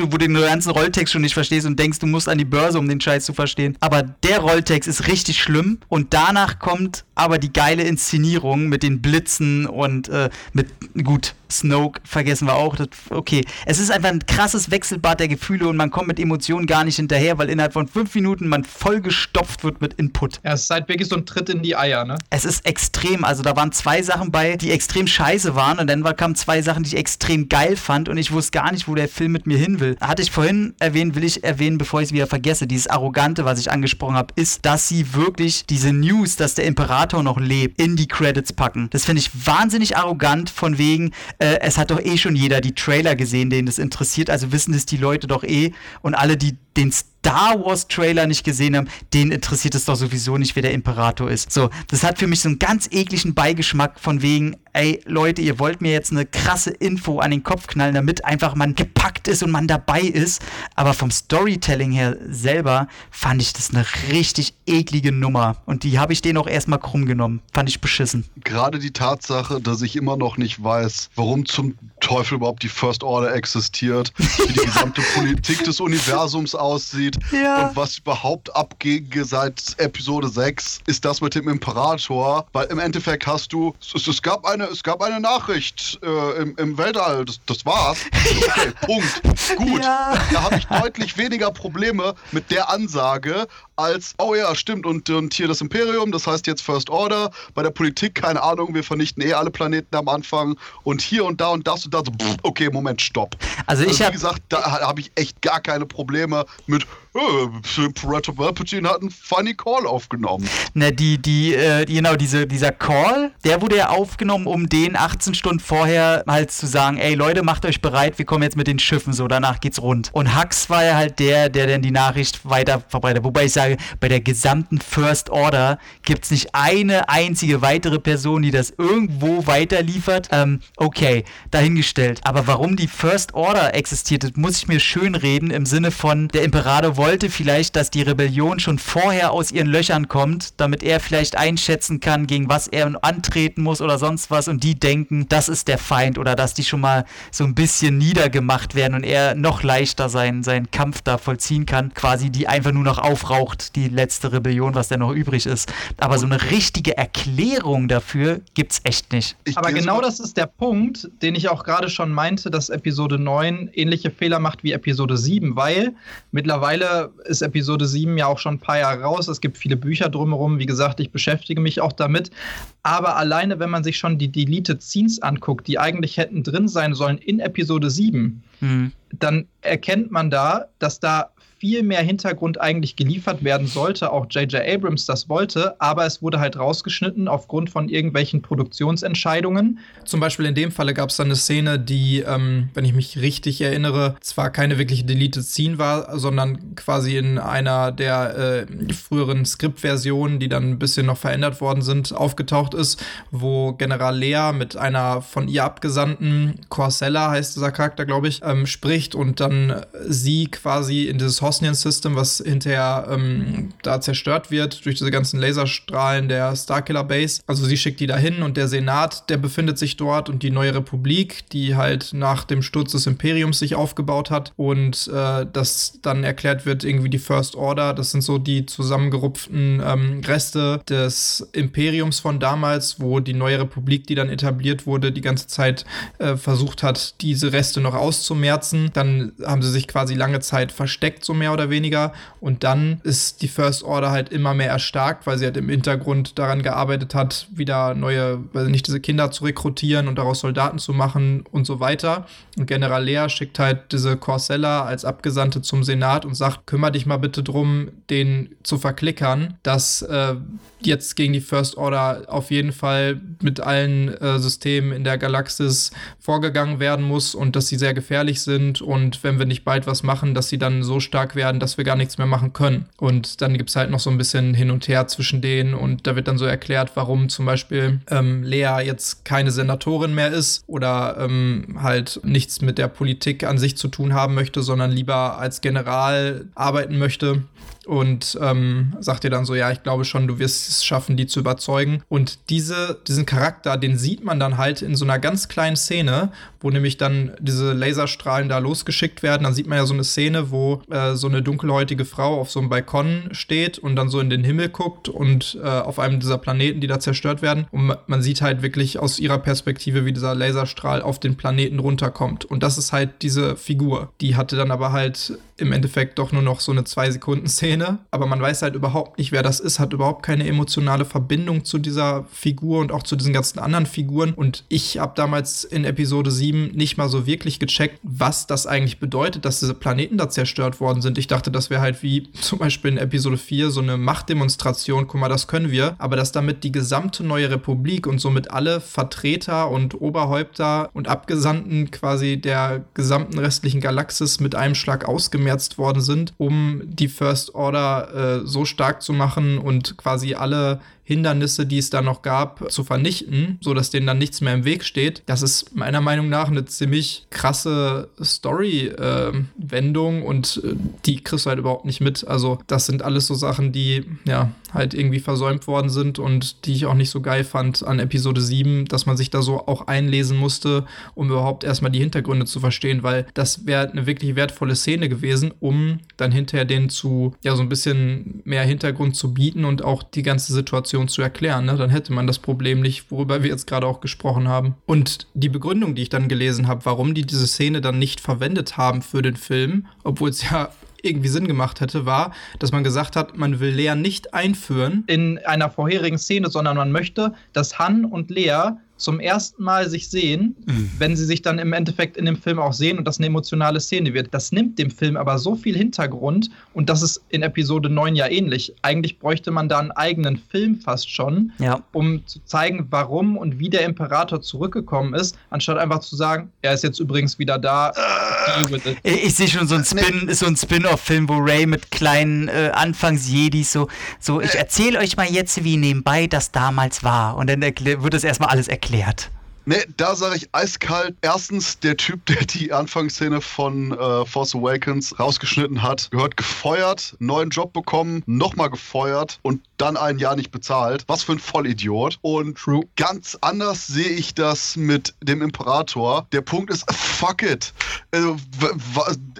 Speaker 3: wo du den ganzen Rolltext schon nicht verstehst und denkst, du musst an die Börse, um den Scheiß zu verstehen. Aber der Rolltext ist richtig schlimm. Und danach kommt aber die geile Inszenierung mit den Blitzen und äh, mit, gut, Snoke vergessen wir auch. Das, okay, es ist einfach ein krasses Wechselbad der Gefühle und man kommt mit Emotionen gar nicht hinterher, weil innerhalb von fünf Minuten man vollgestopft wird mit Input.
Speaker 2: Ja, es ist halt wirklich so ein Tritt in die Eier, ne?
Speaker 3: Es ist extrem. Also da waren zwei Sachen bei, die extrem scheiße waren und dann kamen zwei Sachen, die ich extrem geil fand und ich wusste gar nicht, wo der Film mit mir hin will. Hatte ich vorhin erwähnt, will ich erwähnen, bevor ich es wieder vergesse. Dieses Arrogante, was ich angesprochen habe, ist, dass sie wirklich diese News, dass der Imperator noch lebt, in die Credits packen. Das finde ich wahnsinnig arrogant, von wegen, äh, es hat doch eh schon jeder die Trailer gesehen, den das interessiert, also wissen das die Leute doch eh. Und alle, die den Star Wars Trailer nicht gesehen haben, denen interessiert es doch sowieso nicht, wer der Imperator ist. So, das hat für mich so einen ganz ekligen Beigeschmack von wegen, ey Leute, ihr wollt mir jetzt eine krasse Info an den Kopf knallen, damit einfach man gepackt ist und man dabei ist. Aber vom Storytelling her selber fand ich das eine richtig eklige Nummer. Und die habe ich denen auch erstmal krumm genommen. Fand ich beschissen.
Speaker 4: Gerade die Tatsache, dass ich immer noch nicht weiß, warum zum Teufel überhaupt die First Order existiert, wie die gesamte Politik des Universums aussieht
Speaker 3: Ja.
Speaker 4: und was überhaupt abging seit Episode 6, ist das mit dem Imperator. Weil im Endeffekt hast du, es, es gab eine, es gab eine Nachricht äh, im, im Weltall, das, das war's. Okay, Punkt. Gut.
Speaker 3: Ja.
Speaker 4: Da habe ich deutlich weniger Probleme mit der Ansage, als, oh ja, stimmt, und, und hier das Imperium, das heißt jetzt First Order, bei der Politik, keine Ahnung, wir vernichten eh alle Planeten am Anfang und hier und da und das und das, so, pff, okay, Moment, stopp.
Speaker 3: Also ich
Speaker 4: Also, wie
Speaker 3: habe
Speaker 4: gesagt, da habe ich echt gar keine Probleme mit, äh, Imperator Palpatine hat einen funny Call aufgenommen.
Speaker 3: Ne, die, die, äh, genau, diese, dieser Call, der wurde ja aufgenommen, um den 18 Stunden vorher halt zu sagen, ey Leute, macht euch bereit, wir kommen jetzt mit den Schiffen, so, danach geht's rund. Und Hux war ja halt der, der dann die Nachricht weiter verbreitet. Wobei ich sage, bei der gesamten First Order gibt's nicht eine einzige weitere Person, die das irgendwo weiterliefert. Ähm, okay, dahingestellt. Aber warum die First Order existiert, muss ich mir schön reden im Sinne von, der Imperator wollte vielleicht, dass die Rebellion schon vorher aus ihren Löchern kommt, damit er vielleicht einschätzen kann, gegen was er antreten muss oder sonst was und die denken, das ist der Feind oder dass die schon mal so ein bisschen niedergemacht werden und er noch leichter seinen, seinen Kampf da vollziehen kann, quasi die einfach nur noch aufraucht, die letzte Rebellion, was da noch übrig ist. Aber so eine richtige Erklärung dafür gibt's echt nicht.
Speaker 4: Ich
Speaker 2: Aber genau das ist der Punkt, den ich auch gerade schon meinte, dass Episode 9 ähnliche Fehler macht wie Episode 7, weil mittlerweile ist Episode 7 ja auch schon ein paar Jahre raus. Es gibt viele Bücher drumherum. Wie gesagt, ich beschäftige mich auch damit. Aber alleine, wenn man sich schon die Deleted Scenes anguckt, die eigentlich hätten drin sein sollen in Episode 7,
Speaker 3: Hm.
Speaker 2: dann erkennt man da, dass da viel mehr Hintergrund eigentlich geliefert werden sollte. Auch J.J. Abrams das wollte, aber es wurde halt rausgeschnitten aufgrund von irgendwelchen Produktionsentscheidungen. Zum Beispiel in dem Falle gab es dann eine Szene, die, ähm, wenn ich mich richtig erinnere, zwar keine wirkliche Deleted Scene war, sondern quasi in einer der äh, früheren Skriptversionen, die dann ein bisschen noch verändert worden sind, aufgetaucht ist, wo General Lea mit einer von ihr abgesandten Corsella heißt dieser Charakter, glaube ich, ähm, spricht und dann sie quasi in dieses Hosnian-System, was hinterher ähm, da zerstört wird durch diese ganzen Laserstrahlen der Starkiller Base. Also sie schickt die dahin und der Senat, der befindet sich dort und die neue Republik, die halt nach dem Sturz des Imperiums sich aufgebaut hat und äh, das dann erklärt wird, irgendwie die First Order, das sind so die zusammengerupften ähm, Reste des Imperiums von damals, wo die neue Republik, die dann etabliert wurde, die ganze Zeit äh, versucht hat, diese Reste noch auszumerzen. Dann haben sie sich quasi lange Zeit versteckt, so mehr oder weniger. Und dann ist die First Order halt immer mehr erstarkt, weil sie halt im Hintergrund daran gearbeitet hat, wieder neue, weil nicht diese Kinder zu rekrutieren und daraus Soldaten zu machen und so weiter. Und General Lea schickt halt diese Corsella als Abgesandte zum Senat und sagt, kümmere dich mal bitte drum, den zu verklickern, dass äh, jetzt gegen die First Order auf jeden Fall mit allen äh, Systemen in der Galaxis vorgegangen werden muss und dass sie sehr gefährlich sind und wenn wir nicht bald was machen, dass sie dann so stark stark werden, dass wir gar nichts mehr machen können. Und dann gibt es halt noch so ein bisschen hin und her zwischen denen und da wird dann so erklärt, warum zum Beispiel ähm, Lea jetzt keine Senatorin mehr ist oder ähm, halt nichts mit der Politik an sich zu tun haben möchte, sondern lieber als General arbeiten möchte und ähm, sagt ihr dann so, ja, ich glaube schon, du wirst es schaffen, die zu überzeugen. Und diese, diesen Charakter, den sieht man dann halt in so einer ganz kleinen Szene, wo nämlich dann diese Laserstrahlen da losgeschickt werden. Dann sieht man ja so eine Szene, wo äh, so eine dunkelhäutige Frau auf so einem Balkon steht und dann so in den Himmel guckt und äh, auf einem dieser Planeten, die da zerstört werden. Und man sieht halt wirklich aus ihrer Perspektive, wie dieser Laserstrahl auf den Planeten runterkommt. Und das ist halt diese Figur. Die hatte dann aber halt im Endeffekt doch nur noch so eine zwei Sekunden Szene, aber man weiß halt überhaupt nicht, wer das ist, hat überhaupt keine emotionale Verbindung zu dieser Figur und auch zu diesen ganzen anderen Figuren. Und ich habe damals in Episode 7 nicht mal so wirklich gecheckt, was das eigentlich bedeutet, dass diese Planeten da zerstört worden sind. Ich dachte, das wäre halt wie zum Beispiel in Episode 4 so eine Machtdemonstration, guck mal, das können wir, aber dass damit die gesamte neue Republik und somit alle Vertreter und Oberhäupter und Abgesandten quasi der gesamten restlichen Galaxis mit einem Schlag ausgemerzt worden sind, um die First Order äh, so stark zu machen und quasi alle Hindernisse, die es da noch gab, zu vernichten, sodass denen dann nichts mehr im Weg steht. Das ist meiner Meinung nach eine ziemlich krasse Story-Wendung äh, und äh, die kriegst du halt überhaupt nicht mit. Also, das sind alles so Sachen, die ja halt irgendwie versäumt worden sind und die ich auch nicht so geil fand an Episode 7, dass man sich da so auch einlesen musste, um überhaupt erstmal die Hintergründe zu verstehen, weil das wäre eine wirklich wertvolle Szene gewesen, um dann hinterher den zu, ja, so ein bisschen mehr Hintergrund zu bieten und auch die ganze Situation Situation zu erklären. Ne? Dann hätte man das Problem nicht, worüber wir jetzt gerade auch gesprochen haben. Und die Begründung, die ich dann gelesen habe, warum die diese Szene dann nicht verwendet haben für den Film, obwohl es ja irgendwie Sinn gemacht hätte, war, dass man gesagt hat, man will Lea nicht einführen in einer vorherigen Szene, sondern man möchte, dass Han und Lea zum ersten Mal sich sehen, mhm. wenn sie sich dann im Endeffekt in dem Film auch sehen und das eine emotionale Szene wird. Das nimmt dem Film aber so viel Hintergrund und das ist in Episode 9 ja ähnlich. Eigentlich bräuchte man da einen eigenen Film fast schon, ja. um zu zeigen, warum und wie der Imperator zurückgekommen ist, anstatt einfach zu sagen, er ist jetzt übrigens wieder da.
Speaker 3: Äh, ich, ich sehe schon so einen Spin, so einen Spin-off-Film, wo Ray mit kleinen äh, Anfangs-Jedis so, so, ich äh. erzähle euch mal jetzt, wie nebenbei das damals war. Und dann wird das erstmal alles erklärt erklärt.
Speaker 4: Ne, da sage ich eiskalt. Erstens, der Typ, der die Anfangsszene von äh, Force Awakens rausgeschnitten hat, gehört gefeuert, neuen Job bekommen, nochmal gefeuert und dann ein Jahr nicht bezahlt. Was für ein Vollidiot. Und True. ganz anders sehe ich das mit dem Imperator. Der Punkt ist, fuck it. Also,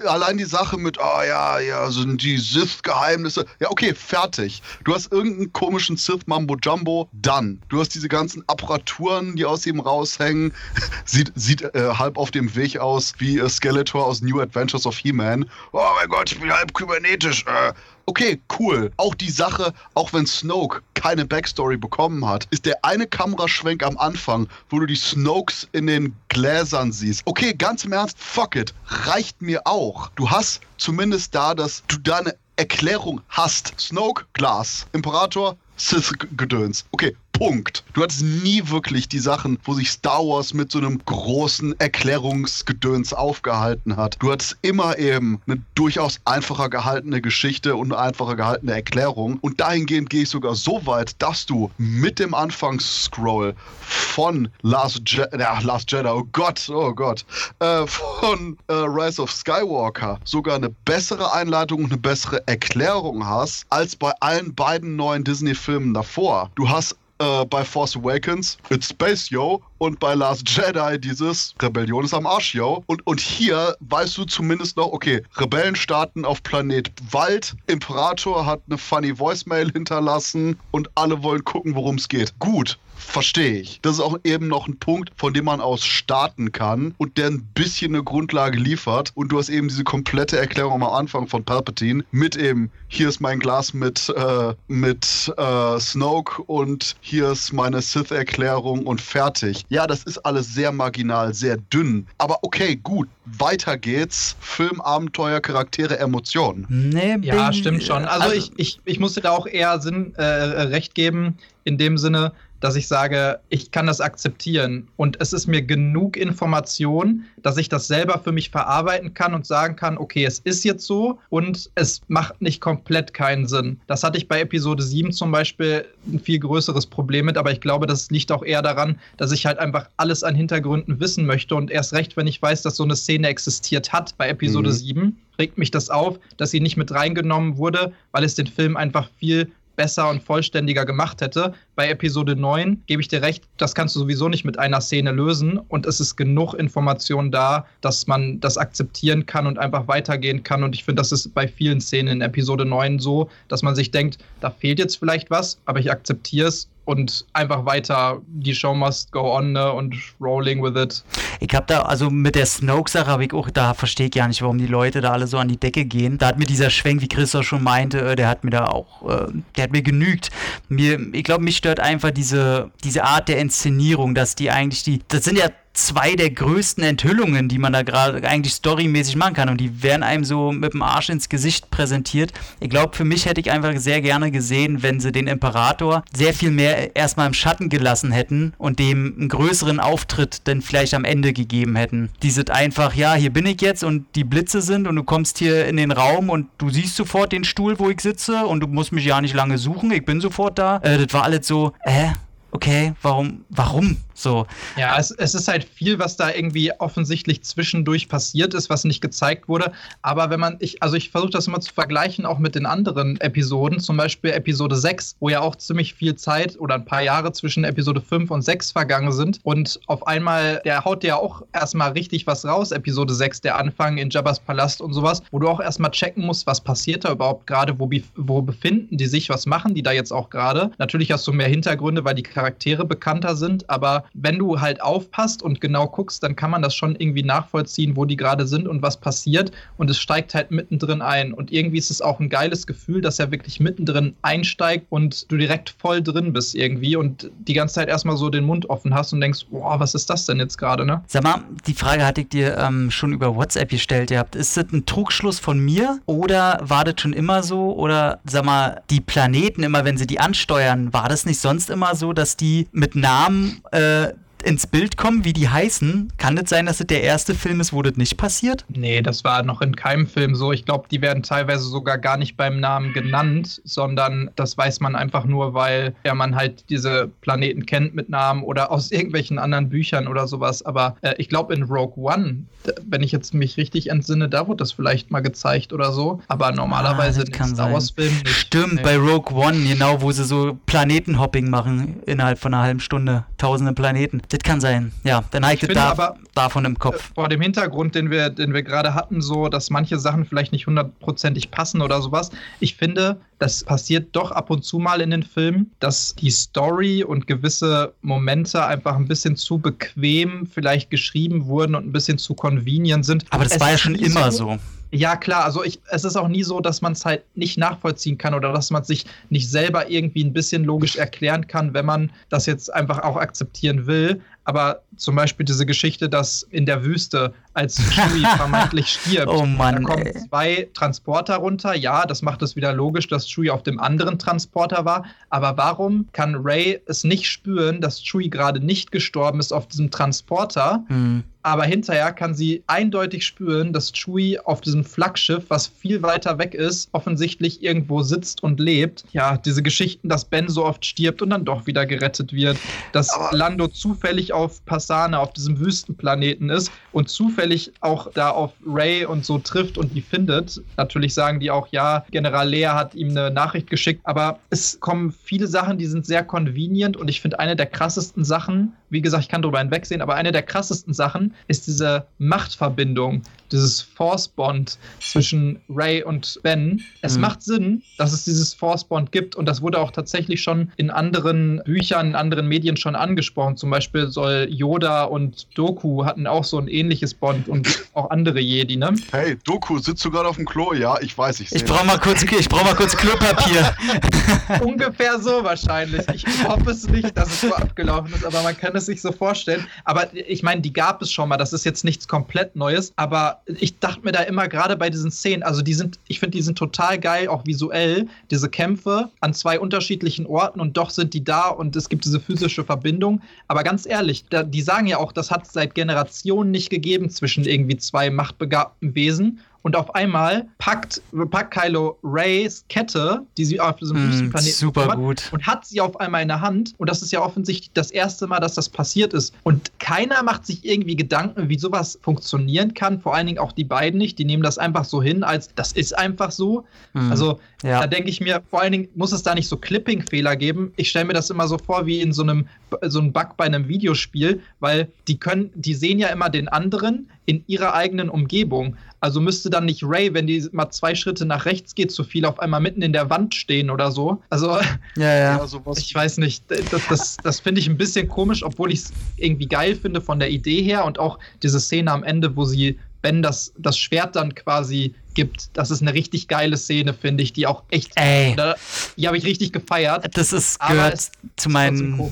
Speaker 4: allein die Sache mit, ah oh, ja, ja, sind die Sith-Geheimnisse. Ja, okay, fertig. Du hast irgendeinen komischen Sith-Mambo-Jumbo, dann. Du hast diese ganzen Apparaturen, die aus ihm raushängen. sieht sieht äh, halb auf dem Weg aus wie äh, Skeletor aus New Adventures of He-Man. Oh mein Gott, ich bin halb kybernetisch. Äh, okay, cool. Auch die Sache, auch wenn Snoke keine Backstory bekommen hat, ist der eine Kameraschwenk am Anfang, wo du die Snokes in den Gläsern siehst. Okay, ganz im Ernst, fuck it. Reicht mir auch. Du hast zumindest da, dass du deine Erklärung hast. Snoke, Glas. Imperator, Sith-Gedöns. Okay, Punkt. Du hattest nie wirklich die Sachen, wo sich Star Wars mit so einem großen Erklärungsgedöns aufgehalten hat. Du hattest immer eben eine durchaus einfacher gehaltene Geschichte und eine einfacher gehaltene Erklärung. Und dahingehend gehe ich sogar so weit, dass du mit dem Anfangsscroll von Last, Je ja, Last Jedi, oh Gott, oh Gott, äh, von äh, Rise of Skywalker sogar eine bessere Einleitung und eine bessere Erklärung hast, als bei allen beiden neuen Disney-Filmen davor. Du hast Uh, äh, bei Force Awakens, It's Space Yo und bei Last Jedi dieses Rebellion ist am Arsch, yo. Und, und hier weißt du zumindest noch, okay, Rebellen starten auf Planet Wald, Imperator hat eine funny Voicemail hinterlassen und alle wollen gucken, worum es geht. Gut, verstehe ich. Das ist auch eben noch ein Punkt, von dem man aus starten kann und der ein bisschen eine Grundlage liefert. Und du hast eben diese komplette Erklärung am Anfang von Palpatine mit eben, hier ist mein Glas mit, äh, mit äh, Snoke und hier ist meine Sith-Erklärung und fertig. Ja, das ist alles sehr marginal, sehr dünn. Aber okay, gut, weiter geht's. Film, Abenteuer, Charaktere, Emotionen.
Speaker 2: Nee, ja, stimmt schon. Also, also ich, ich, ich musste da auch eher Sinn, äh, recht geben, in dem Sinne, dass ich sage, ich kann das akzeptieren und es ist mir genug Information, dass ich das selber für mich verarbeiten kann und sagen kann, okay, es ist jetzt so und es macht nicht komplett keinen Sinn. Das hatte ich bei Episode 7 zum Beispiel ein viel größeres Problem mit, aber ich glaube, das liegt auch eher daran, dass ich halt einfach alles an Hintergründen wissen möchte und erst recht, wenn ich weiß, dass so eine Szene existiert hat bei Episode mhm. 7, regt mich das auf, dass sie nicht mit reingenommen wurde, weil es den Film einfach viel besser und vollständiger gemacht hätte. Bei Episode 9 gebe ich dir recht, das kannst du sowieso nicht mit einer Szene lösen und es ist genug Information da, dass man das akzeptieren kann und einfach weitergehen kann. Und ich finde, das ist bei vielen Szenen in Episode 9 so, dass man sich denkt, da fehlt jetzt vielleicht was, aber ich akzeptiere es und einfach weiter, die Show must go on ne, und rolling with it.
Speaker 3: Ich habe da, also mit der Snoke-Sache habe ich auch, da verstehe ich gar nicht, warum die Leute da alle so an die Decke gehen. Da hat mir dieser Schwenk, wie Christoph schon meinte, äh, der hat mir da auch, äh, der hat mir genügt. Mir, ich glaube, mich stört einfach diese, diese Art der Inszenierung, dass die eigentlich die, das sind ja zwei der größten Enthüllungen, die man da gerade eigentlich storymäßig machen kann. Und die werden einem so mit dem Arsch ins Gesicht präsentiert. Ich glaube, für mich hätte ich einfach sehr gerne gesehen, wenn sie den Imperator sehr viel mehr erstmal im Schatten gelassen hätten und dem einen größeren Auftritt denn vielleicht am Ende gegeben hätten. Die sind einfach, ja, hier bin ich jetzt und die Blitze sind und du kommst hier in den Raum und du siehst sofort den Stuhl, wo ich sitze und du musst mich ja nicht lange suchen, ich bin sofort da. Äh, das war alles so, äh, okay, warum, warum? So.
Speaker 2: Ja, es, es ist halt viel, was da irgendwie offensichtlich zwischendurch passiert ist, was nicht gezeigt wurde. Aber wenn man, ich, also ich versuche das immer zu vergleichen, auch mit den anderen Episoden, zum Beispiel Episode 6, wo ja auch ziemlich viel Zeit oder ein paar Jahre zwischen Episode 5 und 6 vergangen sind. Und auf einmal, der haut ja auch erstmal richtig was raus, Episode 6, der Anfang in Jabba's Palast und sowas, wo du auch erstmal checken musst, was passiert da überhaupt gerade, wo, wo befinden die sich, was machen die da jetzt auch gerade. Natürlich hast du mehr Hintergründe, weil die Charaktere bekannter sind, aber wenn du halt aufpasst und genau guckst, dann kann man das schon irgendwie nachvollziehen, wo die gerade sind und was passiert. Und es steigt halt mittendrin ein. Und irgendwie ist es auch ein geiles Gefühl, dass er wirklich mittendrin einsteigt und du direkt voll drin bist irgendwie und die ganze Zeit erstmal so den Mund offen hast und denkst, boah, was ist das denn jetzt gerade, ne?
Speaker 3: Sag mal, die Frage hatte ich dir ähm, schon über WhatsApp gestellt. Ihr habt, ist das ein Trugschluss von mir oder war das schon immer so? Oder sag mal, die Planeten immer, wenn sie die ansteuern, war das nicht sonst immer so, dass die mit Namen äh, the ins Bild kommen, wie die heißen, kann es sein, dass es der erste Film ist, wo das nicht passiert?
Speaker 2: Nee, das war noch in keinem Film so. Ich glaube, die werden teilweise sogar gar nicht beim Namen genannt, sondern das weiß man einfach nur, weil ja, man halt diese Planeten kennt mit Namen oder aus irgendwelchen anderen Büchern oder sowas. Aber äh, ich glaube, in Rogue One, wenn ich jetzt mich richtig entsinne, da wurde das vielleicht mal gezeigt oder so. Aber normalerweise ah,
Speaker 3: in Star Wars-Filmen nicht. Stimmt, nee. bei Rogue One, genau, wo sie so Planetenhopping machen innerhalb von einer halben Stunde. Tausende Planeten. Das kann sein, ja. Dann habe ich da, aber, davon im Kopf.
Speaker 2: Äh, vor dem Hintergrund, den wir, den wir gerade hatten, so, dass manche Sachen vielleicht nicht hundertprozentig passen oder sowas. Ich finde, das passiert doch ab und zu mal in den Filmen, dass die Story und gewisse Momente einfach ein bisschen zu bequem vielleicht geschrieben wurden und ein bisschen zu convenient sind.
Speaker 3: Aber das es war ja schon immer so. so.
Speaker 2: Ja, klar, also ich, es ist auch nie so, dass man es halt nicht nachvollziehen kann oder dass man sich nicht selber irgendwie ein bisschen logisch erklären kann, wenn man das jetzt einfach auch akzeptieren will. Aber zum Beispiel diese Geschichte, dass in der Wüste, als Chewie vermeintlich stirbt,
Speaker 3: oh Mann,
Speaker 2: da kommen ey. zwei Transporter runter. Ja, das macht es wieder logisch, dass Chewie auf dem anderen Transporter war. Aber warum kann Ray es nicht spüren, dass Chewie gerade nicht gestorben ist auf diesem Transporter? Mhm. Aber hinterher kann sie eindeutig spüren, dass Chewie auf diesem Flaggschiff, was viel weiter weg ist, offensichtlich irgendwo sitzt und lebt. Ja, diese Geschichten, dass Ben so oft stirbt und dann doch wieder gerettet wird, dass Aber Lando zufällig auf Passane, auf diesem Wüstenplaneten ist und zufällig auch da auf Ray und so trifft und die findet. Natürlich sagen die auch, ja, General Lea hat ihm eine Nachricht geschickt, aber es kommen viele Sachen, die sind sehr convenient und ich finde eine der krassesten Sachen, wie gesagt, ich kann drüber hinwegsehen, aber eine der krassesten Sachen ist diese Machtverbindung, dieses Force Bond zwischen Ray und Ben. Es mhm. macht Sinn, dass es dieses Force Bond gibt und das wurde auch tatsächlich schon in anderen Büchern, in anderen Medien schon angesprochen. Zum Beispiel soll Yoda und Doku hatten auch so ein ähnliches Bond und auch andere Jedi, ne?
Speaker 4: Hey, Doku, sitzt du gerade auf dem Klo? Ja, ich weiß, ich
Speaker 3: sehe. Ich brauche mal kurz, ich brauche mal kurz Klopapier.
Speaker 2: Ungefähr so wahrscheinlich. Ich hoffe es nicht, dass es so abgelaufen ist, aber man kann es sich so vorstellen. Aber ich meine, die gab es schon mal. Das ist jetzt nichts komplett Neues. Aber ich dachte mir da immer gerade bei diesen Szenen, also die sind, ich finde, die sind total geil, auch visuell, diese Kämpfe an zwei unterschiedlichen Orten und doch sind die da und es gibt diese physische Verbindung. Aber ganz ehrlich, da, die sagen ja auch, das hat es seit Generationen nicht gegeben zwischen irgendwie zwei machtbegabten Wesen und auf einmal packt, packt Kylo Rays Kette, die sie auf diesem
Speaker 3: Mm, super
Speaker 2: hat,
Speaker 3: gut.
Speaker 2: und hat sie auf einmal in der Hand. Und das ist ja offensichtlich das erste Mal, dass das passiert ist. Und keiner macht sich irgendwie Gedanken, wie sowas funktionieren kann. Vor allen Dingen auch die beiden nicht. Die nehmen das einfach so hin, als das ist einfach so.
Speaker 3: Mhm.
Speaker 2: Also
Speaker 3: Ja.
Speaker 2: da denke ich mir, vor allen Dingen muss es da nicht so Clipping-Fehler geben. Ich stelle mir das immer so vor wie in so einem so einem Bug bei einem Videospiel, weil die können, die sehen ja immer den anderen in ihrer eigenen Umgebung. Also müsste dann nicht Ray, wenn die mal zwei Schritte nach rechts geht, zu viel auf einmal mitten in der Wand stehen oder so. Also
Speaker 3: ja, ja.
Speaker 2: Ich weiß nicht, das, das, das finde ich ein bisschen komisch, obwohl ich es irgendwie geil finde von der Idee her und auch diese Szene am Ende, wo sie Ben das, das Schwert dann quasi gibt. Das ist eine richtig geile Szene, finde ich, die auch echt.
Speaker 3: Ey.
Speaker 2: Da, die habe ich richtig gefeiert.
Speaker 3: Das ist, gehört
Speaker 2: es
Speaker 3: zu meinen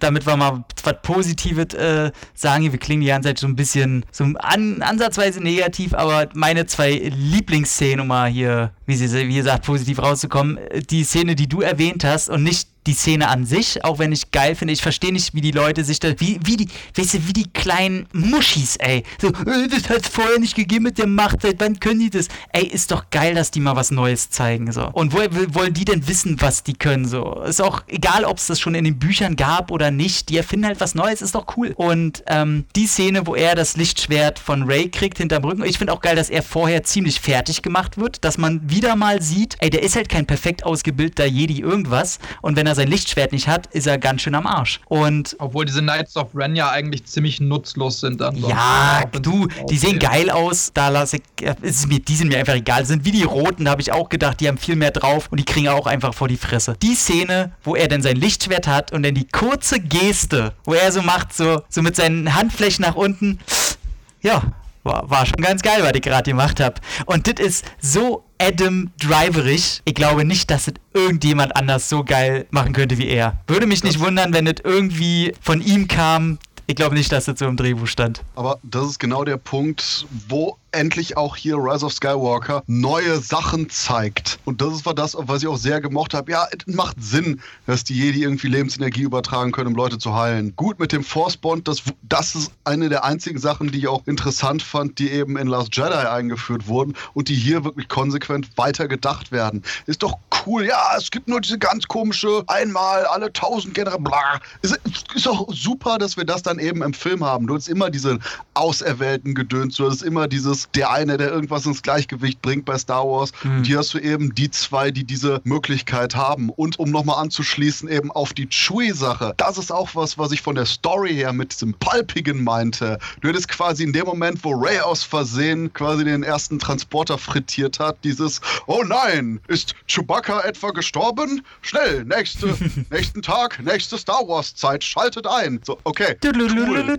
Speaker 3: damit wir mal was Positives äh, sagen, wir klingen die ganze Zeit so ein bisschen so an, ansatzweise negativ, aber meine zwei Lieblingsszenen, um mal hier, wie sie wie gesagt, positiv rauszukommen, äh, die Szene, die du erwähnt hast und nicht die Szene an sich, auch wenn ich geil finde, ich verstehe nicht, wie die Leute sich da, wie, wie die, weißt du, wie die kleinen Muschis, ey, so, äh, das hat es vorher nicht gegeben mit der Macht, seit wann können die das? Ey, ist doch geil, dass die mal was Neues zeigen, so. Und woher wollen die denn wissen, was die können, so? Ist auch egal, ob es das schon in den Büchern gab oder nicht, die erfinden halt was Neues, ist doch cool. Und ähm, die Szene, wo er das Lichtschwert von Ray kriegt hinterm Rücken, ich finde auch geil, dass er vorher ziemlich fertig gemacht wird, dass man wieder mal sieht, ey, der ist halt kein perfekt ausgebildeter Jedi irgendwas und wenn er sein Lichtschwert nicht hat, ist er ganz schön am Arsch. Und
Speaker 2: Obwohl diese Knights of Ren ja eigentlich ziemlich nutzlos sind dann.
Speaker 3: ja, du, die sehen geil aus. Da lasse ich, äh, ist mir, die sind mir einfach egal. Sind wie die Roten, habe ich auch gedacht, die haben viel mehr drauf und die kriegen auch einfach vor die Fresse. Die Szene, wo er dann sein Lichtschwert hat und dann die kurze Geste, wo er so macht, so, so mit seinen Handflächen nach unten, ja, war, war schon ganz geil, was ich gerade gemacht habe. Und das ist so Adam Driverig. Ich glaube nicht, dass das irgendjemand anders so geil machen könnte wie er. Würde mich nicht wundern, wenn das irgendwie von ihm kam. Ich glaube nicht, dass das so im Drehbuch stand.
Speaker 4: Aber das ist genau der Punkt, wo endlich auch hier Rise of Skywalker neue Sachen zeigt. Und das war das, was ich auch sehr gemocht habe. Ja, es macht Sinn, dass die Jedi irgendwie Lebensenergie übertragen können, um Leute zu heilen. Gut mit dem Force Bond, das, das ist eine der einzigen Sachen, die ich auch interessant fand, die eben in Last Jedi eingeführt wurden und die hier wirklich konsequent weiter gedacht werden. Ist doch cool. Ja, es gibt nur diese ganz komische einmal alle tausend Generationen. Ist, ist doch super, dass wir das dann eben im Film haben. Du hast immer diese auserwählten Gedöns, du hast immer dieses der eine, der irgendwas ins Gleichgewicht bringt bei Star Wars.
Speaker 3: Hm.
Speaker 4: Und hier hast du eben die zwei, die diese Möglichkeit haben. Und um nochmal anzuschließen, eben auf die Chewie-Sache. Das ist auch was, was ich von der Story her mit diesem Palpigen meinte. Du hättest quasi in dem Moment, wo Ray aus Versehen quasi den ersten Transporter frittiert hat, dieses Oh nein, ist Chewbacca etwa gestorben? Schnell, nächste, nächsten Tag, nächste Star Wars-Zeit, schaltet ein. So, okay. Cool.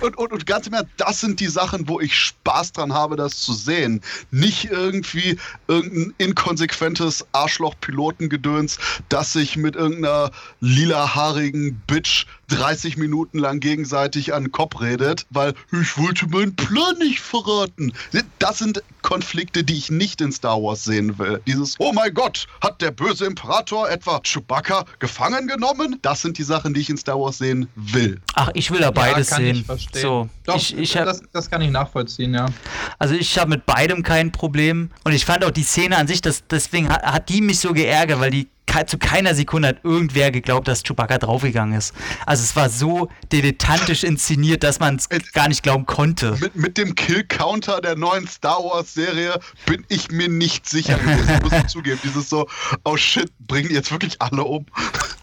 Speaker 4: Und, und, und ganz im Ernst, das sind die Sachen, wo ich Spaß dran habe, das zu sehen. Nicht irgendwie irgendein inkonsequentes Arschloch-Pilotengedöns, das sich mit irgendeiner lilahaarigen Bitch 30 Minuten lang gegenseitig an den Kopf redet, weil ich wollte meinen Plan nicht verraten. Das sind Konflikte, die ich nicht in Star Wars sehen will. Dieses, oh mein Gott, hat der böse Imperator etwa Chewbacca gefangen genommen? Das sind die Sachen, die ich in Star Wars sehen will.
Speaker 3: Ach, ich will da beides
Speaker 2: kann
Speaker 3: sehen.
Speaker 2: Ich verstehen.
Speaker 3: so,
Speaker 2: Doch,
Speaker 3: ich, ich hab,
Speaker 2: das, das kann ich nachvollziehen, ja.
Speaker 3: also ich habe mit beidem kein Problem und ich fand auch die Szene an sich, das, deswegen hat, hat die mich so geärgert, weil die zu keiner Sekunde hat irgendwer geglaubt, dass Chewbacca draufgegangen ist. Also es war so dilettantisch inszeniert, dass man es gar nicht glauben konnte.
Speaker 4: Mit, mit dem Kill-Counter der neuen Star Wars-Serie bin ich mir nicht sicher gewesen, muss ich zugeben. Dieses so, oh shit, bringen jetzt wirklich alle um?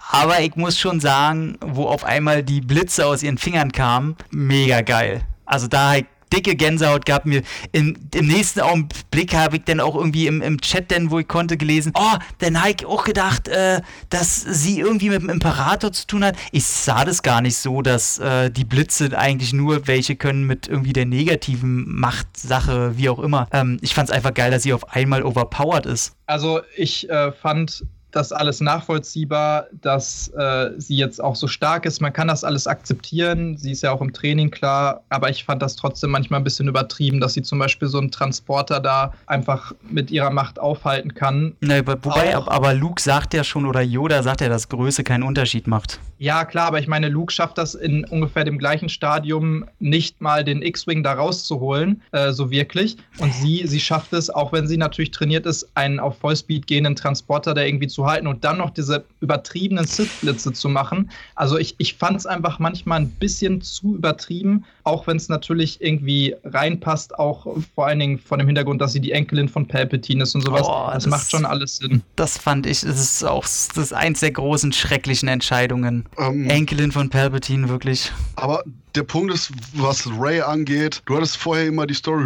Speaker 3: Aber ich muss schon sagen, wo auf einmal die Blitze aus ihren Fingern kamen, mega geil. Also da dicke Gänsehaut gehabt mir. In, Im nächsten Augenblick habe ich dann auch irgendwie im, im Chat, denn, wo ich konnte, gelesen, oh, habe ich auch gedacht, äh, dass sie irgendwie mit dem Imperator zu tun hat. Ich sah das gar nicht so, dass äh, die Blitze eigentlich nur welche können mit irgendwie der negativen Machtsache, wie auch immer. Ähm, ich fand es einfach geil, dass sie auf einmal overpowered ist.
Speaker 2: Also ich äh, fand das alles nachvollziehbar, dass äh, sie jetzt auch so stark ist. Man kann das alles akzeptieren. Sie ist ja auch im Training klar, aber ich fand das trotzdem manchmal ein bisschen übertrieben, dass sie zum Beispiel so einen Transporter da einfach mit ihrer Macht aufhalten kann.
Speaker 3: Nee, wobei, auch, aber Luke sagt ja schon, oder Yoda sagt ja, dass Größe keinen Unterschied macht.
Speaker 2: Ja, klar, aber ich meine, Luke schafft das in ungefähr dem gleichen Stadium nicht mal den X-Wing da rauszuholen, äh, so wirklich. Und sie, sie schafft es, auch wenn sie natürlich trainiert ist, einen auf Vollspeed gehenden Transporter da irgendwie zu halten und dann noch diese übertriebenen Sith-Blitze zu machen. Also ich, ich fand es einfach manchmal ein bisschen zu übertrieben, auch wenn es natürlich irgendwie reinpasst, auch vor allen Dingen von dem Hintergrund, dass sie die Enkelin von Palpatine ist und sowas. Oh, das, das, macht schon alles Sinn.
Speaker 3: Das fand ich, das ist auch das ist eins der großen schrecklichen Entscheidungen. Ähm, Enkelin von Palpatine, wirklich.
Speaker 4: Aber der Punkt ist, was Ray angeht, du hattest vorher immer die Story,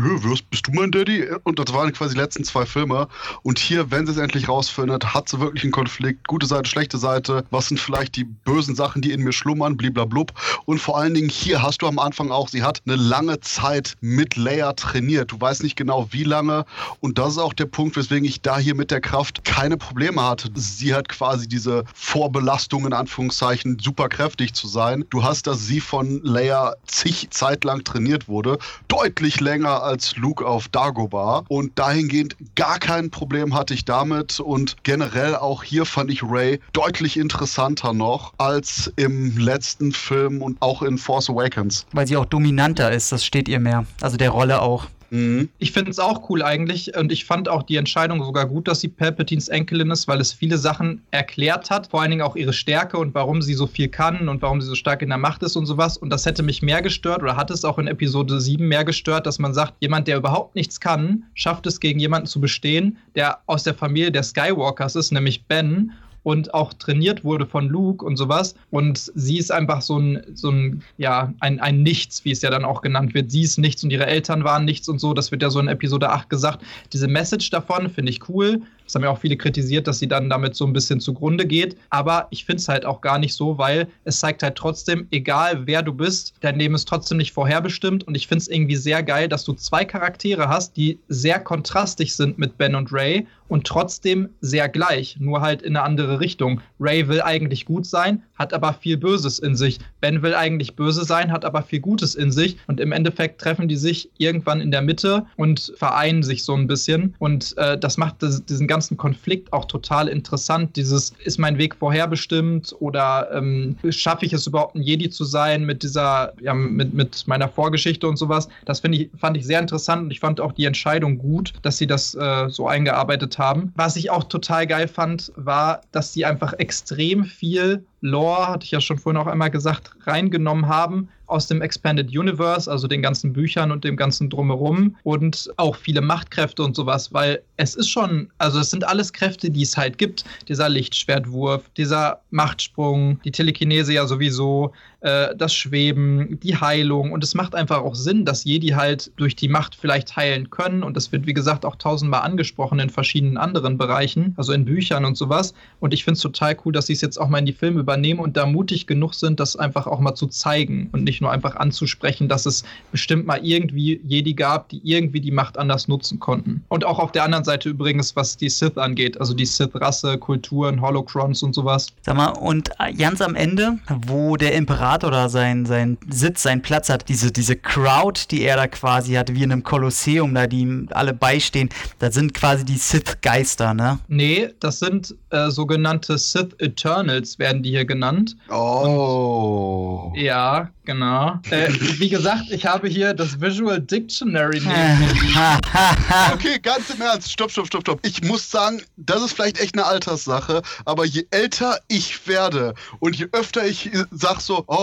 Speaker 4: bist du mein Daddy? Und das waren quasi die letzten zwei Filme. Und hier, wenn sie es endlich rausfindet, hat sie wirklich einen Konflikt. Gute Seite, schlechte Seite. Was sind vielleicht die bösen Sachen, die in mir schlummern? Bliblablub. Und vor allen Dingen hier hast du am Anfang auch, sie hat eine lange Zeit mit Leia trainiert. Du weißt nicht genau, wie lange. Und das ist auch der Punkt, weswegen ich da hier mit der Kraft keine Probleme hatte. Sie hat quasi diese Vorbelastung, in Anführungszeichen, super kräftig zu sein. Du hast, dass sie von Leia zig Zeit lang trainiert wurde, deutlich länger als Luke auf Dagobah. Und dahingehend gar kein Problem hatte ich damit. Und generell auch hier fand ich Ray deutlich interessanter noch als im letzten Film und auch in Force Awakens.
Speaker 3: Weil sie auch dominanter ist, das steht ihr mehr. Also der Rolle auch.
Speaker 2: Mhm. Ich finde es auch cool eigentlich und ich fand auch die Entscheidung sogar gut, dass sie Palpatines Enkelin ist, weil es viele Sachen erklärt hat, vor allen Dingen auch ihre Stärke und warum sie so viel kann und warum sie so stark in der Macht ist und sowas. Und das hätte mich mehr gestört oder hat es auch in Episode 7 mehr gestört, dass man sagt, jemand, der überhaupt nichts kann, schafft es gegen jemanden zu bestehen, der aus der Familie der Skywalkers ist, nämlich Ben und auch trainiert wurde von Luke und sowas. Und sie ist einfach so ein, so ein, ja, ein, ein Nichts, wie es ja dann auch genannt wird. Sie ist nichts und ihre Eltern waren nichts und so. Das wird ja so in Episode 8 gesagt. Diese Message davon finde ich cool. Das haben ja auch viele kritisiert, dass sie dann damit so ein bisschen zugrunde geht. Aber ich finde es halt auch gar nicht so, weil es zeigt halt trotzdem, egal wer du bist, dein Leben ist trotzdem nicht vorherbestimmt. Und ich finde es irgendwie sehr geil, dass du zwei Charaktere hast, die sehr kontrastig sind mit Ben und Ray und trotzdem sehr gleich, nur halt in eine andere Richtung. Ray will eigentlich gut sein, hat aber viel Böses in sich. Ben will eigentlich böse sein, hat aber viel Gutes in sich. Und im Endeffekt treffen die sich irgendwann in der Mitte und vereinen sich so ein bisschen. Und äh, das macht diesen ganzen Konflikt auch total interessant. Dieses, ist mein Weg vorherbestimmt oder ähm, schaffe ich es überhaupt ein Jedi zu sein mit dieser, ja, mit, mit meiner Vorgeschichte und sowas. Das ich, fand ich sehr interessant und ich fand auch die Entscheidung gut, dass sie das äh, so eingearbeitet haben. Was ich auch total geil fand, war, dass sie einfach extrem viel Lore, hatte ich ja schon vorhin auch einmal gesagt, reingenommen haben aus dem Expanded Universe, also den ganzen Büchern und dem ganzen Drumherum und auch viele Machtkräfte und sowas, weil es ist schon, also es sind alles Kräfte, die es halt gibt. Dieser Lichtschwertwurf, dieser Machtsprung, die Telekinese ja sowieso, äh, das Schweben, die Heilung und es macht einfach auch Sinn, dass Jedi halt durch die Macht vielleicht heilen können und das wird, wie gesagt, auch tausendmal angesprochen in verschiedenen anderen Bereichen, also in Büchern und sowas und ich finde es total cool, dass sie es jetzt auch mal in die Filme über übernehmen und da mutig genug sind, das einfach auch mal zu zeigen und nicht nur einfach anzusprechen, dass es bestimmt mal irgendwie Jedi gab, die irgendwie die Macht anders nutzen konnten. Und auch auf der anderen Seite übrigens, was die Sith angeht, also die Sith-Rasse, Kulturen, Holocrons und sowas.
Speaker 3: Sag mal, und ganz am Ende, wo der Imperator da sein, sein Sitz, seinen Platz hat, diese, diese Crowd, die er da quasi hat, wie in einem Kolosseum, da die ihm alle beistehen, das sind quasi die Sith-Geister, ne?
Speaker 2: Nee, das sind äh, sogenannte Sith Eternals, werden die hier genannt.
Speaker 4: Oh.
Speaker 2: Und, ja, genau. Äh, wie gesagt, ich habe hier das Visual Dictionary neben
Speaker 4: Okay, ganz im Ernst. Stopp, stopp, stopp, stopp. Ich muss sagen, das ist vielleicht echt eine Alterssache, aber je älter ich werde und je öfter ich sag so, oh,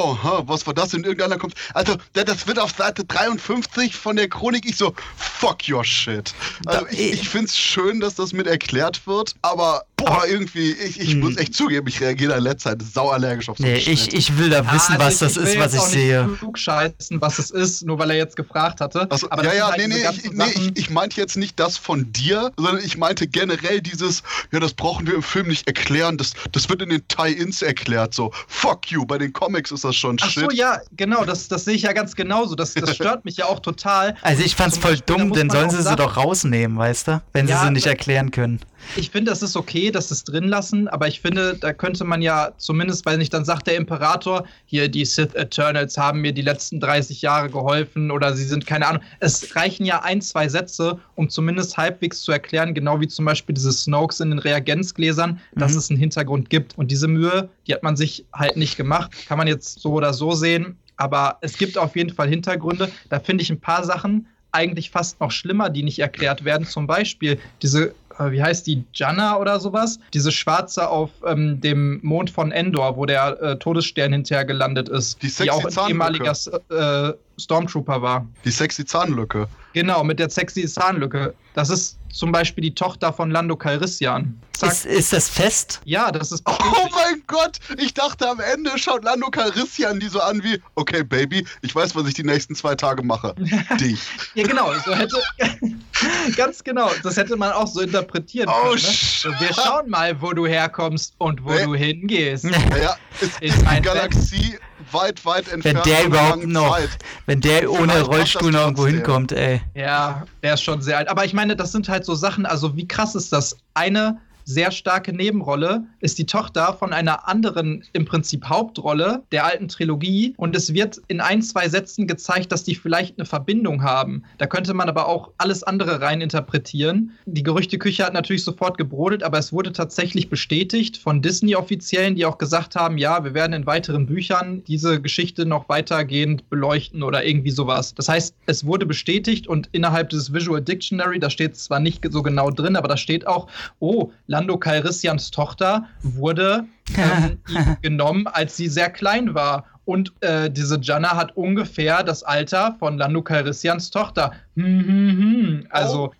Speaker 4: was war das in irgendeiner kommt. Also, das wird auf Seite 53 von der Chronik ich so, fuck your shit. Also, ich, ich finde es schön, dass das mit erklärt wird, aber boah, irgendwie, ich, ich hm. muss echt zugeben, ich reagiere in letzter Zeit sauallergisch auf so
Speaker 3: Nee, ich, ich will da wissen, also was das ist, was ich sehe. Ich
Speaker 2: will scheißen, was es ist, nur weil er jetzt gefragt hatte.
Speaker 4: Also, Aber ja, ja, halt nee, nee, ich, nee ich, ich meinte jetzt nicht das von dir, sondern ich meinte generell dieses, ja, das brauchen wir im Film nicht erklären, das, das wird in den Tie-Ins erklärt, so, fuck you, bei den Comics ist das schon
Speaker 2: Ach shit. Ach so, ja, genau, das, das sehe ich ja ganz genauso, das, das stört mich ja auch total.
Speaker 3: Also ich fand's voll Beispiel, dumm, denn sollen sie sie doch rausnehmen, weißt du, wenn ja, sie sie nicht erklären können
Speaker 2: ich finde, das ist okay, dass es drin lassen, aber ich finde, da könnte man ja zumindest, weil nicht, dann sagt der Imperator, hier, die Sith Eternals haben mir die letzten 30 Jahre geholfen oder sie sind, keine Ahnung. Es reichen ja ein, zwei Sätze, um zumindest halbwegs zu erklären, genau wie zum Beispiel diese Snokes in den Reagenzgläsern, mhm. dass es einen Hintergrund gibt. Und diese Mühe, die hat man sich halt nicht gemacht. Kann man jetzt so oder so sehen. Aber es gibt auf jeden Fall Hintergründe. Da finde ich ein paar Sachen eigentlich fast noch schlimmer, die nicht erklärt werden. Zum Beispiel diese äh, wie heißt die, Janna oder sowas? Diese schwarze auf ähm, dem Mond von Endor, wo der äh, Todesstern hinterher gelandet ist.
Speaker 4: Die,
Speaker 2: die auch ein ehemaliger äh, Stormtrooper war.
Speaker 4: Die sexy Zahnlücke.
Speaker 2: Genau, mit der sexy Zahnlücke. Das ist zum Beispiel die Tochter von Lando Calrissian.
Speaker 3: Ist, ist, das fest?
Speaker 2: Ja, das ist.
Speaker 4: Oh mein Gott! Ich dachte am Ende schaut Lando Calrissian die so an wie: Okay, Baby, ich weiß, was ich die nächsten zwei Tage mache. Dich.
Speaker 2: ja, genau. So hätte. ganz genau. Das hätte man auch so interpretieren
Speaker 4: oh,
Speaker 2: können. Ne? Wir schauen mal, wo du herkommst und wo hey. du hingehst.
Speaker 4: Ja, ist, ist eine Galaxie weit, weit entfernt.
Speaker 3: Wenn der überhaupt noch, Zeit. wenn der ohne Rollstuhl noch irgendwo hinkommt, ey.
Speaker 2: Ja, der ist schon sehr alt. Aber ich meine, das sind halt so Sachen, also wie krass ist das? Eine sehr starke Nebenrolle ist die Tochter von einer anderen, im Prinzip Hauptrolle der alten Trilogie. Und es wird in ein, zwei Sätzen gezeigt, dass die vielleicht eine Verbindung haben. Da könnte man aber auch alles andere rein interpretieren. Die Gerüchteküche hat natürlich sofort gebrodelt, aber es wurde tatsächlich bestätigt von Disney-Offiziellen, die auch gesagt haben, ja, wir werden in weiteren Büchern diese Geschichte noch weitergehend beleuchten oder irgendwie sowas. Das heißt, es wurde bestätigt und innerhalb des Visual Dictionary, da steht zwar nicht so genau drin, aber da steht auch, oh, Lando Calrissians Tochter wurde ähm, genommen, als sie sehr klein war. Und äh, diese Janna hat ungefähr das Alter von Lando Calrissians Tochter. Hm, hm, hm. Also. Oh.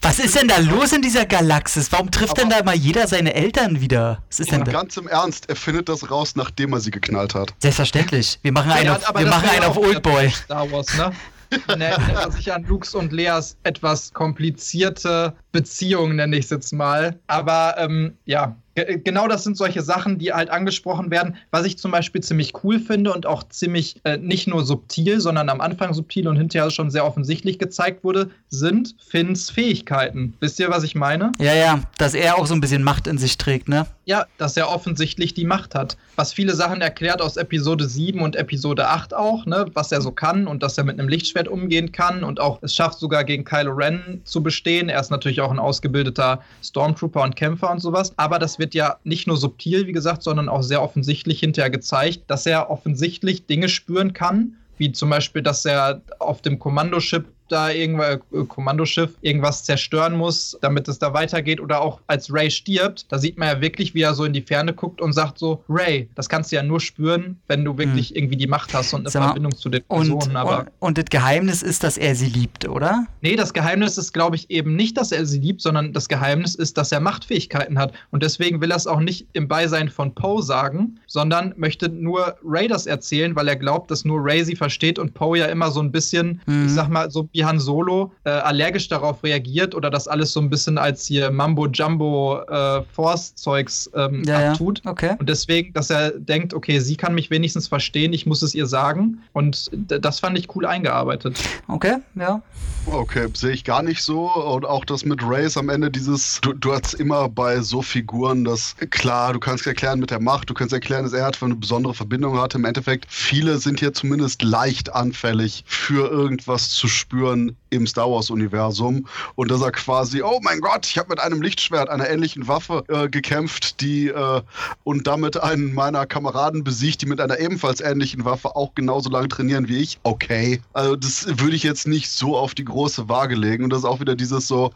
Speaker 3: Was ist denn da los in dieser Galaxis? Warum trifft denn da mal jeder seine Eltern wieder? Was ist denn da?
Speaker 4: Ganz im Ernst, er findet das raus, nachdem er sie geknallt hat.
Speaker 3: Selbstverständlich. Wir machen einen auf, wir machen einen auf Oldboy.
Speaker 2: Star Wars, ne? Erinnert sich an Lukes und Leas etwas komplizierte Beziehung, nenne ich es jetzt mal. Aber ähm, ja, genau das sind solche Sachen, die halt angesprochen werden. Was ich zum Beispiel ziemlich cool finde und auch ziemlich äh, nicht nur subtil, sondern am Anfang subtil und hinterher schon sehr offensichtlich gezeigt wurde, sind Finns Fähigkeiten. Wisst ihr, was ich meine?
Speaker 3: Ja, ja, dass er auch so ein bisschen Macht in sich trägt, ne?
Speaker 2: Ja, dass er offensichtlich die Macht hat. Was viele Sachen erklärt aus Episode 7 und Episode 8 auch, ne? Was er so kann und dass er mit einem Lichtschwert umgehen kann und auch es schafft sogar gegen Kylo Ren zu bestehen. Er ist natürlich auch ein ausgebildeter Stormtrooper und Kämpfer und sowas. Aber das wird wird ja nicht nur subtil, wie gesagt, sondern auch sehr offensichtlich hinterher gezeigt, dass er offensichtlich Dinge spüren kann, wie zum Beispiel, dass er auf dem Kommandoschiff da irgendwas, äh, Kommandoschiff irgendwas zerstören muss, damit es da weitergeht. Oder auch als Ray stirbt, da sieht man ja wirklich, wie er so in die Ferne guckt und sagt so, Ray, das kannst du ja nur spüren, wenn du wirklich hm. irgendwie die Macht hast und eine Sag Verbindung zu den Personen.
Speaker 3: Und, aber und, und das Geheimnis ist, dass er sie liebt, oder?
Speaker 2: Nee, das Geheimnis ist, glaube ich, eben nicht, dass er sie liebt, sondern das Geheimnis ist, dass er Machtfähigkeiten hat. Und deswegen will er es auch nicht im Beisein von Poe sagen, sondern möchte nur Ray das erzählen, weil er glaubt, dass nur Ray sie versteht und Poe ja immer so ein bisschen, mhm. ich sag mal, so wie Han Solo äh, allergisch darauf reagiert oder das alles so ein bisschen als hier Mambo Jumbo äh, Force-Zeugs ähm, ja, abtut.
Speaker 3: Ja. Okay.
Speaker 2: Und deswegen, dass er denkt, okay, sie kann mich wenigstens verstehen, ich muss es ihr sagen. Und das fand ich cool eingearbeitet.
Speaker 3: Okay, ja.
Speaker 4: Okay, sehe ich gar nicht so. Und auch das mit Race am Ende dieses, du, du hast immer bei so Figuren, dass klar, du kannst erklären mit der Macht, du kannst erklären, dass er hat eine besondere Verbindung hatte. Im Endeffekt, viele sind hier zumindest leicht anfällig für irgendwas zu spüren everyone im Star Wars-Universum und dass er quasi, oh mein Gott, ich habe mit einem Lichtschwert, einer ähnlichen Waffe äh, gekämpft, die äh, und damit einen meiner Kameraden besiegt, die mit einer ebenfalls ähnlichen Waffe auch genauso lange trainieren wie ich. Okay, also das würde ich jetzt nicht so auf die große Waage legen und das ist auch wieder dieses so,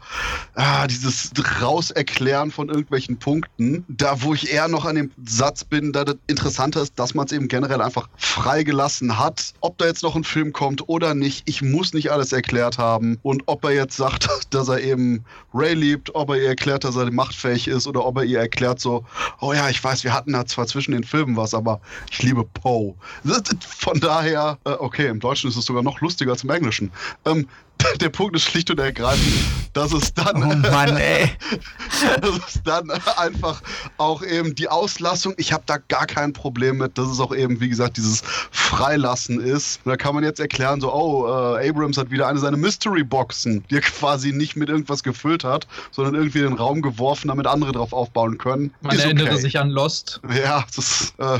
Speaker 4: ah, dieses Rauserklären von irgendwelchen Punkten, da wo ich eher noch an dem Satz bin, da das Interessante ist, dass man es eben generell einfach freigelassen hat, ob da jetzt noch ein Film kommt oder nicht. Ich muss nicht alles erklärt haben haben. Und ob er jetzt sagt, dass er eben Ray liebt, ob er ihr erklärt, dass er machtfähig ist oder ob er ihr erklärt so, oh ja, ich weiß, wir hatten da zwar zwischen den Filmen was, aber ich liebe Poe. Von daher, äh, okay, im Deutschen ist es sogar noch lustiger als im Englischen. Ähm, der Punkt ist schlicht und ergreifend, dass es dann,
Speaker 3: Oh Mann, ey.
Speaker 4: dass es dann einfach auch eben die Auslassung, ich habe da gar kein Problem mit, dass es auch eben, wie gesagt, dieses Freilassen ist. Und da kann man jetzt erklären, so, oh, äh, Abrams hat wieder eine seiner Mystery-Boxen, die er quasi nicht mit irgendwas gefüllt hat, sondern irgendwie in den Raum geworfen, damit andere drauf aufbauen können.
Speaker 2: Man
Speaker 4: Ist
Speaker 2: erinnere
Speaker 4: okay.
Speaker 2: sich an Lost.
Speaker 4: Ja, das, äh,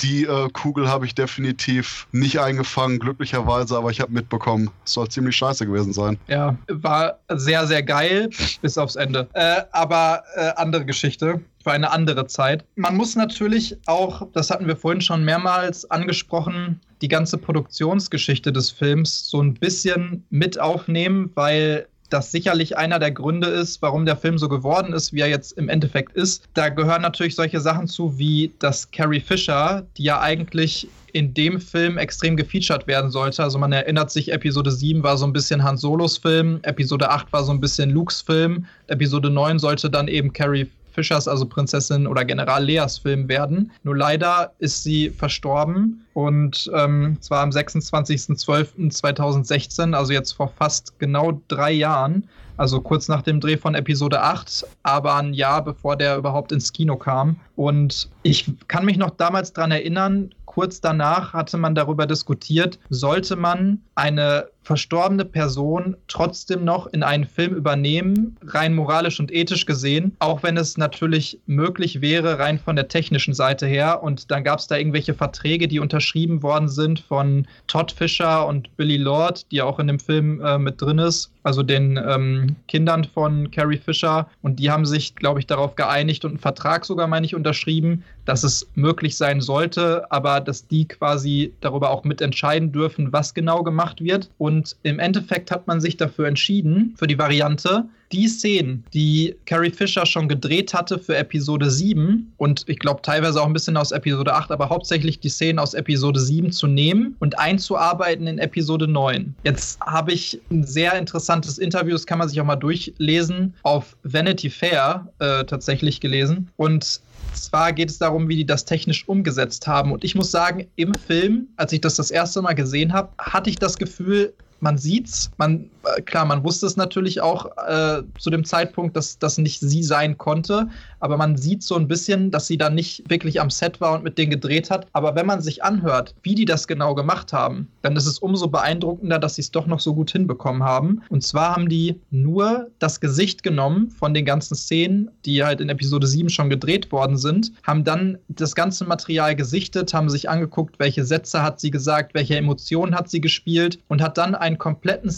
Speaker 4: die äh, Kugel habe ich definitiv nicht eingefangen, glücklicherweise, aber ich habe mitbekommen, es soll ziemlich scheiße gewesen sein.
Speaker 2: Ja, war sehr, sehr geil bis aufs Ende. Äh, aber äh, andere Geschichte für eine andere Zeit. Man muss natürlich auch, das hatten wir vorhin schon mehrmals angesprochen, die ganze Produktionsgeschichte des Films so ein bisschen mit aufnehmen, weil das sicherlich einer der Gründe ist, warum der Film so geworden ist, wie er jetzt im Endeffekt ist. Da gehören natürlich solche Sachen zu, wie dass Carrie Fisher, die ja eigentlich in dem Film extrem gefeatured werden sollte. Also man erinnert sich, Episode 7 war so ein bisschen Han Solos Film, Episode 8 war so ein bisschen Lukes Film, Episode 9 sollte dann eben Carrie Fischers, also Prinzessin oder General Leas Film werden. Nur leider ist sie verstorben und ähm, zwar am 26.12.2016, also jetzt vor fast genau drei Jahren. Also kurz nach dem Dreh von Episode 8, aber ein Jahr bevor der überhaupt ins Kino kam. Und ich kann mich noch damals daran erinnern, kurz danach hatte man darüber diskutiert, sollte man eine verstorbene Person trotzdem noch in einen Film übernehmen, rein moralisch und ethisch gesehen, auch wenn es natürlich möglich wäre, rein von der technischen Seite her. Und dann gab es da irgendwelche Verträge, die unterschrieben worden sind von Todd Fisher und Billy Lord, die auch in dem Film äh, mit drin ist, also den ähm, Kindern von Carrie Fisher. Und die haben sich, glaube ich, darauf geeinigt und einen Vertrag sogar, meine ich, unterschrieben, dass es möglich sein sollte, aber dass die quasi darüber auch mitentscheiden dürfen, was genau gemacht wird. Und im Endeffekt hat man sich dafür entschieden, für die Variante, die Szenen, die Carrie Fisher schon gedreht hatte für Episode 7 und ich glaube teilweise auch ein bisschen aus Episode 8, aber hauptsächlich die Szenen aus Episode 7 zu nehmen und einzuarbeiten in Episode 9. Jetzt habe ich ein sehr interessantes Interview, das kann man sich auch mal durchlesen, auf Vanity Fair äh, tatsächlich gelesen und zwar geht es darum, wie die das technisch umgesetzt haben. Und ich muss sagen, im Film, als ich das das erste Mal gesehen habe, hatte ich das Gefühl, man sieht's, man klar, man wusste es natürlich auch äh, zu dem Zeitpunkt, dass das nicht sie sein konnte, aber man sieht so ein bisschen, dass sie dann nicht wirklich am Set war und mit denen gedreht hat. Aber wenn man sich anhört, wie die das genau gemacht haben, dann ist es umso beeindruckender, dass sie es doch noch so gut hinbekommen haben. Und zwar haben die nur das Gesicht genommen von den ganzen Szenen, die halt in Episode 7 schon gedreht worden sind, haben dann das ganze Material gesichtet, haben sich angeguckt, welche Sätze hat sie gesagt, welche Emotionen hat sie gespielt und hat dann einen kompletten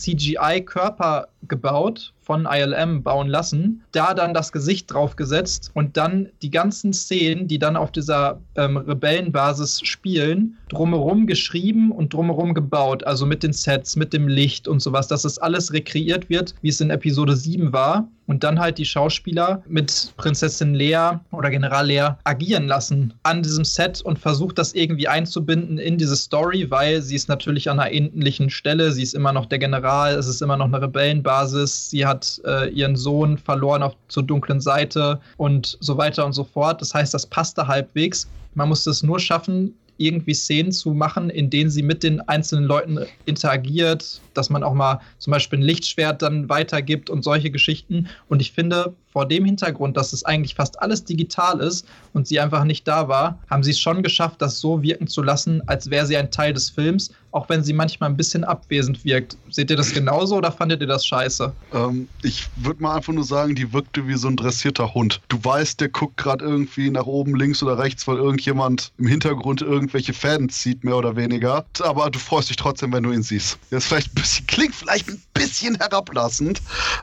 Speaker 2: CGI-Körper gebaut von ILM bauen lassen, da dann das Gesicht draufgesetzt und dann die ganzen Szenen, die dann auf dieser ähm, Rebellenbasis spielen, drumherum geschrieben und drumherum gebaut, also mit den Sets, mit dem Licht und sowas, dass es alles rekreiert wird, wie es in Episode 7 war. Und dann halt die Schauspieler mit Prinzessin Lea oder General Lea agieren lassen an diesem Set und versucht das irgendwie einzubinden in diese Story, weil sie ist natürlich an einer ähnlichen Stelle, sie ist immer noch der General, es ist immer noch eine Rebellenbasis, sie hat äh, ihren Sohn verloren auf, zur dunklen Seite und so weiter und so fort. Das heißt, das passte halbwegs. Man musste es nur schaffen, irgendwie Szenen zu machen, in denen sie mit den einzelnen Leuten interagiert, dass man auch mal zum Beispiel ein Lichtschwert dann weitergibt und solche Geschichten. Und ich finde, vor dem Hintergrund, dass es eigentlich fast alles digital ist und sie einfach nicht da war, haben sie es schon geschafft, das so wirken zu lassen, als wäre sie ein Teil des Films, auch wenn sie manchmal ein bisschen abwesend wirkt. Seht ihr das genauso oder fandet ihr das scheiße?
Speaker 4: Ähm, ich würde mal einfach nur sagen, die wirkte wie so ein dressierter Hund. Du weißt, der guckt gerade irgendwie nach oben, links oder rechts, weil irgendjemand im Hintergrund irgendwelche Fäden zieht, mehr oder weniger. Aber du freust dich trotzdem, wenn du ihn siehst. Das vielleicht bisschen, klingt vielleicht ein bisschen herablassend,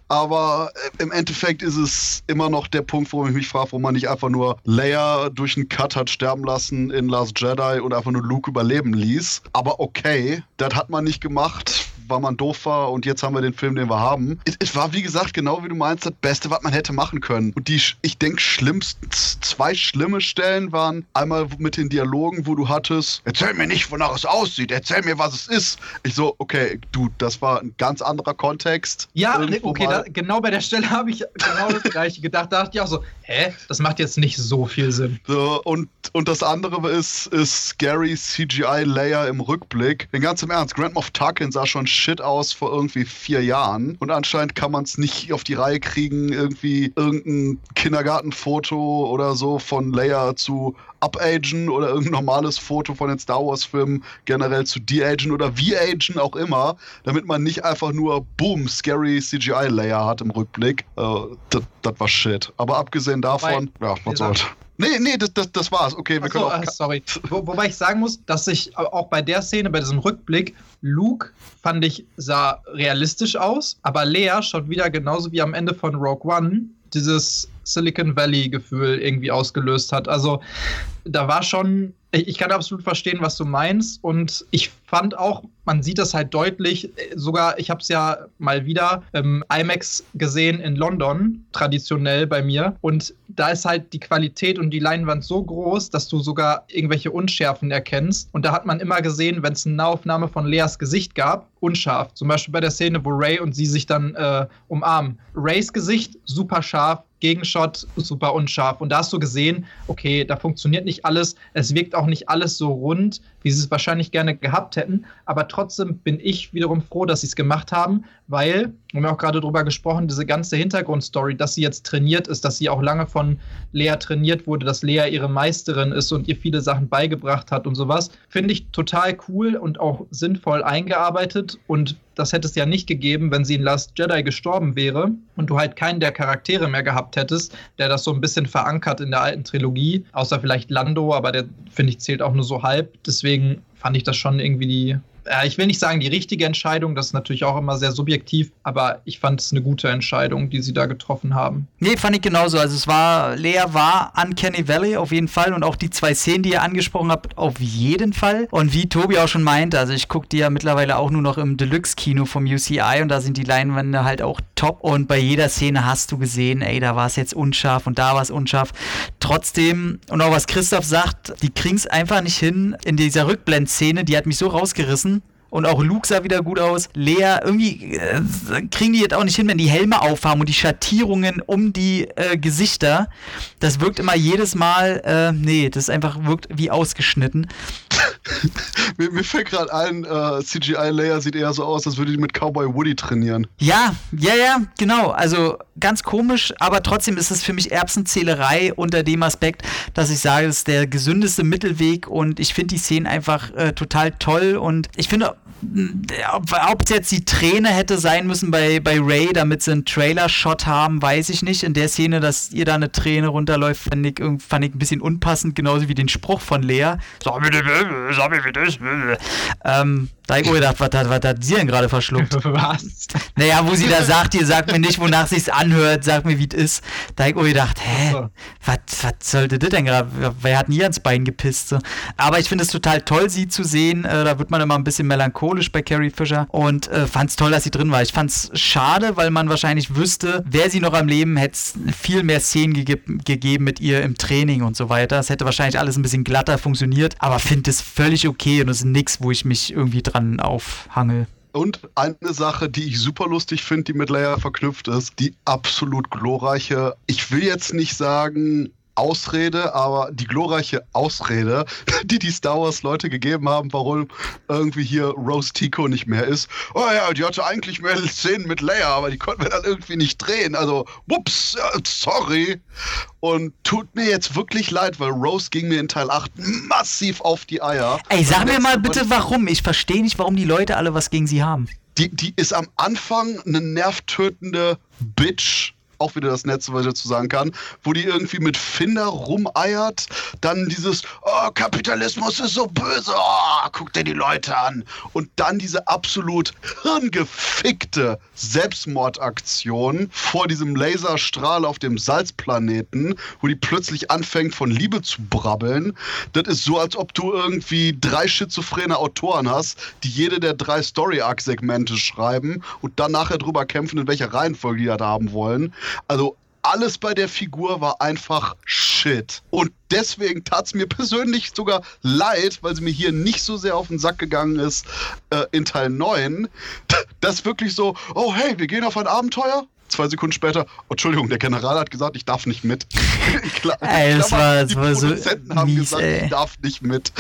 Speaker 4: aber im Endeffekt ist es immer noch der Punkt, wo ich mich frage, wo man nicht einfach nur Leia durch einen Cut hat sterben lassen in Last Jedi und einfach nur Luke überleben ließ. Aber okay, das hat man nicht gemacht weil man doof war und jetzt haben wir den Film, den wir haben. Es, war, wie gesagt, genau wie du meinst, das Beste, was man hätte machen können. Und die, ich denke, schlimmsten, zwei schlimme Stellen waren einmal mit den Dialogen, wo du hattest, erzähl mir nicht, wonach es aussieht, erzähl mir, was es ist. Ich so, okay, du, das war ein ganz anderer Kontext.
Speaker 2: Ja, okay, da, genau bei der Stelle habe ich genau das gleiche gedacht. Da dachte ich auch so, hä, das macht jetzt nicht so viel Sinn.
Speaker 4: So, und, und das andere ist, ist Gary CGI Layer im Rückblick. Denn ganz im Ernst, Grand Moff Tarkin sah schon Shit aus vor irgendwie vier Jahren und anscheinend kann man es nicht auf die Reihe kriegen, irgendwie irgendein Kindergartenfoto oder so von Leia zu upagen oder irgendein normales Foto von den Star Wars-Filmen generell zu de-agen oder v-agen auch immer, damit man nicht einfach nur boom, scary CGI-Layer hat im Rückblick. Äh, das war shit. Aber abgesehen davon, Wobei, ja, was soll's. Nee, nee, das, das, das war's. Okay, wir Achso, können auch.
Speaker 2: Äh, sorry. Wo, wobei ich sagen muss, dass ich auch bei der Szene, bei diesem Rückblick, Luke fand ich sah realistisch aus, aber Lea schaut wieder genauso wie am Ende von Rogue One dieses Silicon Valley-Gefühl irgendwie ausgelöst hat. Also da war schon, ich kann absolut verstehen, was du meinst. Und ich fand auch, man sieht das halt deutlich, sogar, ich habe es ja mal wieder im IMAX gesehen in London, traditionell bei mir. Und da ist halt die Qualität und die Leinwand so groß, dass du sogar irgendwelche Unschärfen erkennst. Und da hat man immer gesehen, wenn es eine Nahaufnahme von Leas Gesicht gab, unscharf. Zum Beispiel bei der Szene, wo Ray und sie sich dann äh, umarmen. Rays Gesicht super scharf, Gegenshot super unscharf. Und da hast du gesehen, okay, da funktioniert nicht alles. Es wirkt auch nicht alles so rund, wie sie es wahrscheinlich gerne gehabt hätten. Aber trotzdem bin ich wiederum froh, dass sie es gemacht haben, weil, haben ja auch gerade drüber gesprochen, diese ganze Hintergrundstory, dass sie jetzt trainiert ist, dass sie auch lange von Lea trainiert wurde, dass Lea ihre Meisterin ist und ihr viele Sachen beigebracht hat und sowas, finde ich total cool und auch sinnvoll eingearbeitet und das hätte es ja nicht gegeben, wenn sie in Last Jedi gestorben wäre und du halt keinen der Charaktere mehr gehabt hättest, der das so ein bisschen verankert in der alten Trilogie, außer vielleicht Lando, aber der, finde ich, zählt auch nur so halb. Deswegen fand ich das schon irgendwie die äh, ich will nicht sagen die richtige Entscheidung, das ist natürlich auch immer sehr subjektiv, aber ich fand es eine gute Entscheidung, die sie da getroffen haben.
Speaker 3: Nee, fand ich genauso. Also es war, Lea war Uncanny Valley auf jeden Fall und auch die zwei Szenen, die ihr angesprochen habt, auf jeden Fall. Und wie Tobi auch schon meinte, also ich gucke die ja mittlerweile auch nur noch im Deluxe-Kino vom UCI und da sind die Leinwände halt auch top und bei jeder Szene hast du gesehen, ey, da war es jetzt unscharf und da war es unscharf. Trotzdem, und auch was Christoph sagt, die kriegen es einfach nicht hin in dieser Rückblendszene, die hat mich so rausgerissen und auch Luke sah wieder gut aus. Lea, irgendwie äh, kriegen die jetzt auch nicht hin, wenn die Helme aufhaben und die Schattierungen um die äh, Gesichter. Das wirkt immer jedes Mal, äh, nee, das einfach wirkt wie ausgeschnitten.
Speaker 4: Mir, mir, fällt gerade ein, äh, CGI-Layer sieht eher so aus, als würde die mit Cowboy Woody trainieren.
Speaker 3: Ja, ja, ja, genau. Also ganz komisch, aber trotzdem ist es für mich Erbsenzählerei unter dem Aspekt, dass ich sage, es ist der gesündeste Mittelweg und ich finde die Szenen einfach äh, total toll und ich finde ob es jetzt die Träne hätte sein müssen bei, bei Ray, damit sie einen Trailer-Shot haben, weiß ich nicht. In der Szene, dass ihr da eine Träne runterläuft, fand ich, fand ich ein bisschen unpassend, genauso wie den Spruch von Lea. Sag mir, sag mir, wie das. Ähm, da ich gedacht, was hat, was hat sie denn gerade verschluckt? Was? Naja, wo sie da sagt, ihr sagt mir nicht, wonach sie es anhört, sagt mir, wie es ist. Da ich gedacht, hä, was, was sollte das denn gerade? Wer hat nie ans Bein gepisst? So. Aber ich finde es total toll, sie zu sehen. Äh, da wird man immer ein bisschen melancholisch bei Carrie Fisher und äh, fand es toll, dass sie drin war. Ich fand es schade, weil man wahrscheinlich wüsste, wäre sie noch am Leben, hätte es viel mehr Szenen ge gegeben mit ihr im Training und so weiter. Es hätte wahrscheinlich alles ein bisschen glatter funktioniert, aber finde es völlig okay und es ist nichts, wo ich mich irgendwie dran aufhangel.
Speaker 4: Und eine Sache, die ich super lustig finde, die mit Leia verknüpft ist, die absolut glorreiche, ich will jetzt nicht sagen, Ausrede, aber die glorreiche Ausrede, die die Star Wars Leute gegeben haben, warum irgendwie hier Rose Tico nicht mehr ist. Oh ja, die hatte eigentlich mehr Szenen mit Leia, aber die konnten wir dann irgendwie nicht drehen. Also, whoops, sorry. Und tut mir jetzt wirklich leid, weil Rose ging mir in Teil 8 massiv auf die Eier.
Speaker 3: Ey, sag mir mal bitte warum. Ich verstehe nicht, warum die Leute alle was gegen sie haben.
Speaker 4: Die, die ist am Anfang eine nervtötende Bitch auch wieder das Netz, was ich dazu sagen kann, wo die irgendwie mit Finder rumeiert, dann dieses oh, Kapitalismus ist so böse, oh, guck dir die Leute an und dann diese absolut hirngefickte Selbstmordaktion vor diesem Laserstrahl auf dem Salzplaneten, wo die plötzlich anfängt von Liebe zu brabbeln. Das ist so, als ob du irgendwie drei schizophrene Autoren hast, die jede der drei Story-Arc-Segmente schreiben und dann nachher drüber kämpfen, in welcher Reihenfolge die das haben wollen. Also alles bei der Figur war einfach Shit. Und deswegen tat es mir persönlich sogar leid, weil sie mir hier nicht so sehr auf den Sack gegangen ist äh, in Teil 9, dass wirklich so, oh hey, wir gehen auf ein Abenteuer. Zwei Sekunden später, oh, Entschuldigung, der General hat gesagt, ich darf nicht mit.
Speaker 3: Klar, ey, das war, das war so
Speaker 4: haben mies, gesagt, ey. ich darf nicht mit.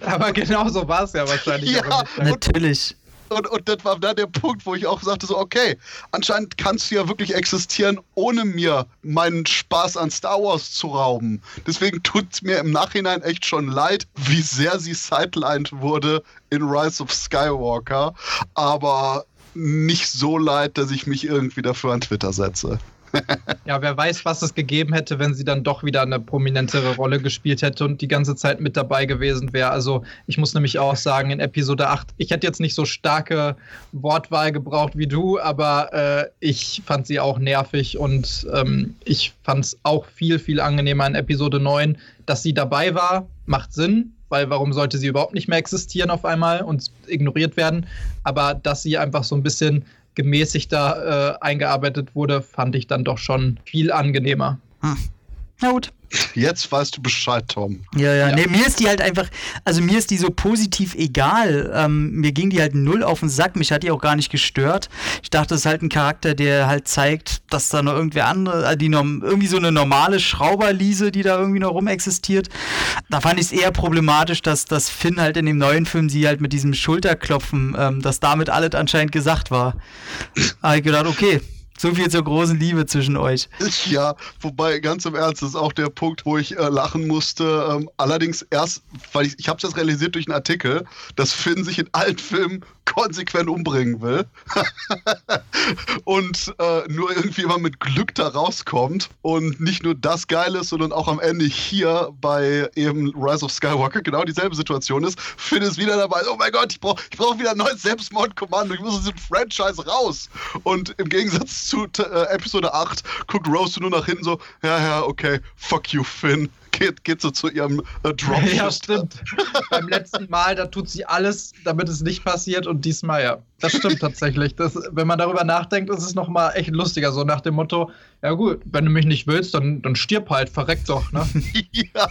Speaker 2: Aber genau so war es ja wahrscheinlich.
Speaker 3: ja, natürlich.
Speaker 4: Und, und das war dann der Punkt, wo ich auch sagte: so, okay, anscheinend kannst du ja wirklich existieren, ohne mir meinen Spaß an Star Wars zu rauben. Deswegen tut es mir im Nachhinein echt schon leid, wie sehr sie sidelined wurde in Rise of Skywalker. Aber nicht so leid, dass ich mich irgendwie dafür an Twitter setze.
Speaker 2: Ja, wer weiß, was es gegeben hätte, wenn sie dann doch wieder eine prominentere Rolle gespielt hätte und die ganze Zeit mit dabei gewesen wäre. Also ich muss nämlich auch sagen, in Episode 8, ich hätte jetzt nicht so starke Wortwahl gebraucht wie du, aber äh, ich fand sie auch nervig und ähm, ich fand es auch viel, viel angenehmer in Episode 9, dass sie dabei war. Macht Sinn, weil warum sollte sie überhaupt nicht mehr existieren auf einmal und ignoriert werden? Aber dass sie einfach so ein bisschen gemäßigter äh, eingearbeitet wurde, fand ich dann doch schon viel angenehmer. Hm.
Speaker 3: Na gut.
Speaker 4: Jetzt weißt du Bescheid, Tom.
Speaker 3: Ja, ja, ja. Nee, mir ist die halt einfach, also mir ist die so positiv egal. Ähm, mir ging die halt null auf den Sack. Mich hat die auch gar nicht gestört. Ich dachte, das ist halt ein Charakter, der halt zeigt, dass da noch irgendwer andere, äh, die noch, irgendwie so eine normale Schrauberliese, die da irgendwie noch rum existiert. Da fand ich es eher problematisch, dass, dass Finn halt in dem neuen Film sie halt mit diesem Schulterklopfen, ähm, dass damit alles anscheinend gesagt war. Da habe ich gedacht, okay, so viel zur großen Liebe zwischen euch.
Speaker 4: Ja, wobei ganz im Ernst, das ist auch der Punkt, wo ich äh, lachen musste. Ähm, allerdings erst, weil ich, ich habe jetzt realisiert durch einen Artikel, dass Finn sich in allen Filmen konsequent umbringen will und äh, nur irgendwie immer mit Glück da rauskommt und nicht nur das geil ist, sondern auch am Ende hier bei eben Rise of Skywalker genau dieselbe Situation ist. Finn ist wieder dabei, oh mein Gott, ich brauche ich brauch wieder ein neues Selbstmordkommando, ich muss aus diesem Franchise raus. Und im Gegensatz zu äh, Episode 8 guckt Rose nur nach hinten so, ja, ja, okay, fuck you, Finn. Geht, geht so zu ihrem äh, Drop.
Speaker 2: Ja, stimmt. Beim letzten Mal, da tut sie alles, damit es nicht passiert und diesmal ja. Das stimmt tatsächlich. Das, wenn man darüber nachdenkt, ist es nochmal echt lustiger. So nach dem Motto, ja gut, wenn du mich nicht willst, dann, dann stirb halt, verreck doch. Ne? ja.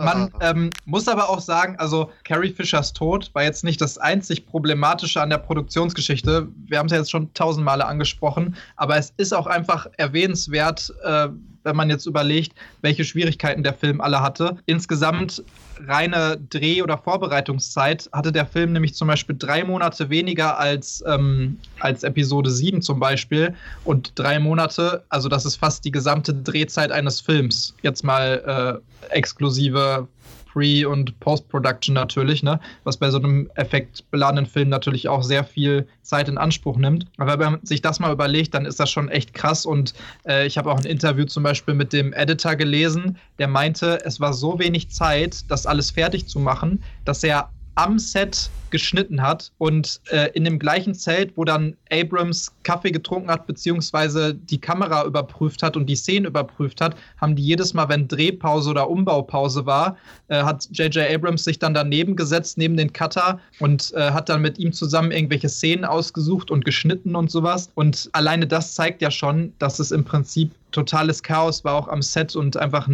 Speaker 2: Man ähm, muss aber auch sagen, also Carrie Fishers Tod war jetzt nicht das einzig Problematische an der Produktionsgeschichte. Wir haben es ja jetzt schon tausend Male angesprochen, aber es ist auch einfach erwähnenswert, äh, wenn man jetzt überlegt, welche Schwierigkeiten der Film alle hatte. Insgesamt reine Dreh- oder Vorbereitungszeit hatte der Film nämlich zum Beispiel drei Monate weniger als, ähm, als Episode 7 zum Beispiel. Und drei Monate, also das ist fast die gesamte Drehzeit eines Films. Jetzt mal äh, exklusive Pre- und Post-Production natürlich, ne? was bei so einem effektbeladenen Film natürlich auch sehr viel Zeit in Anspruch nimmt. Aber wenn man sich das mal überlegt, dann ist das schon echt krass. Und äh, ich habe auch ein Interview zum Beispiel mit dem Editor gelesen, der meinte, es war so wenig Zeit, das alles fertig zu machen, dass er am Set geschnitten hat und äh, in dem gleichen Zelt, wo dann Abrams Kaffee getrunken hat, beziehungsweise die Kamera überprüft hat und die Szenen überprüft hat, haben die jedes Mal, wenn Drehpause oder Umbaupause war, äh, hat J.J. Abrams sich dann daneben gesetzt, neben den Cutter und äh, hat dann mit ihm zusammen irgendwelche Szenen ausgesucht und geschnitten und sowas. Und alleine das zeigt ja schon, dass es im Prinzip totales Chaos war auch am Set und einfach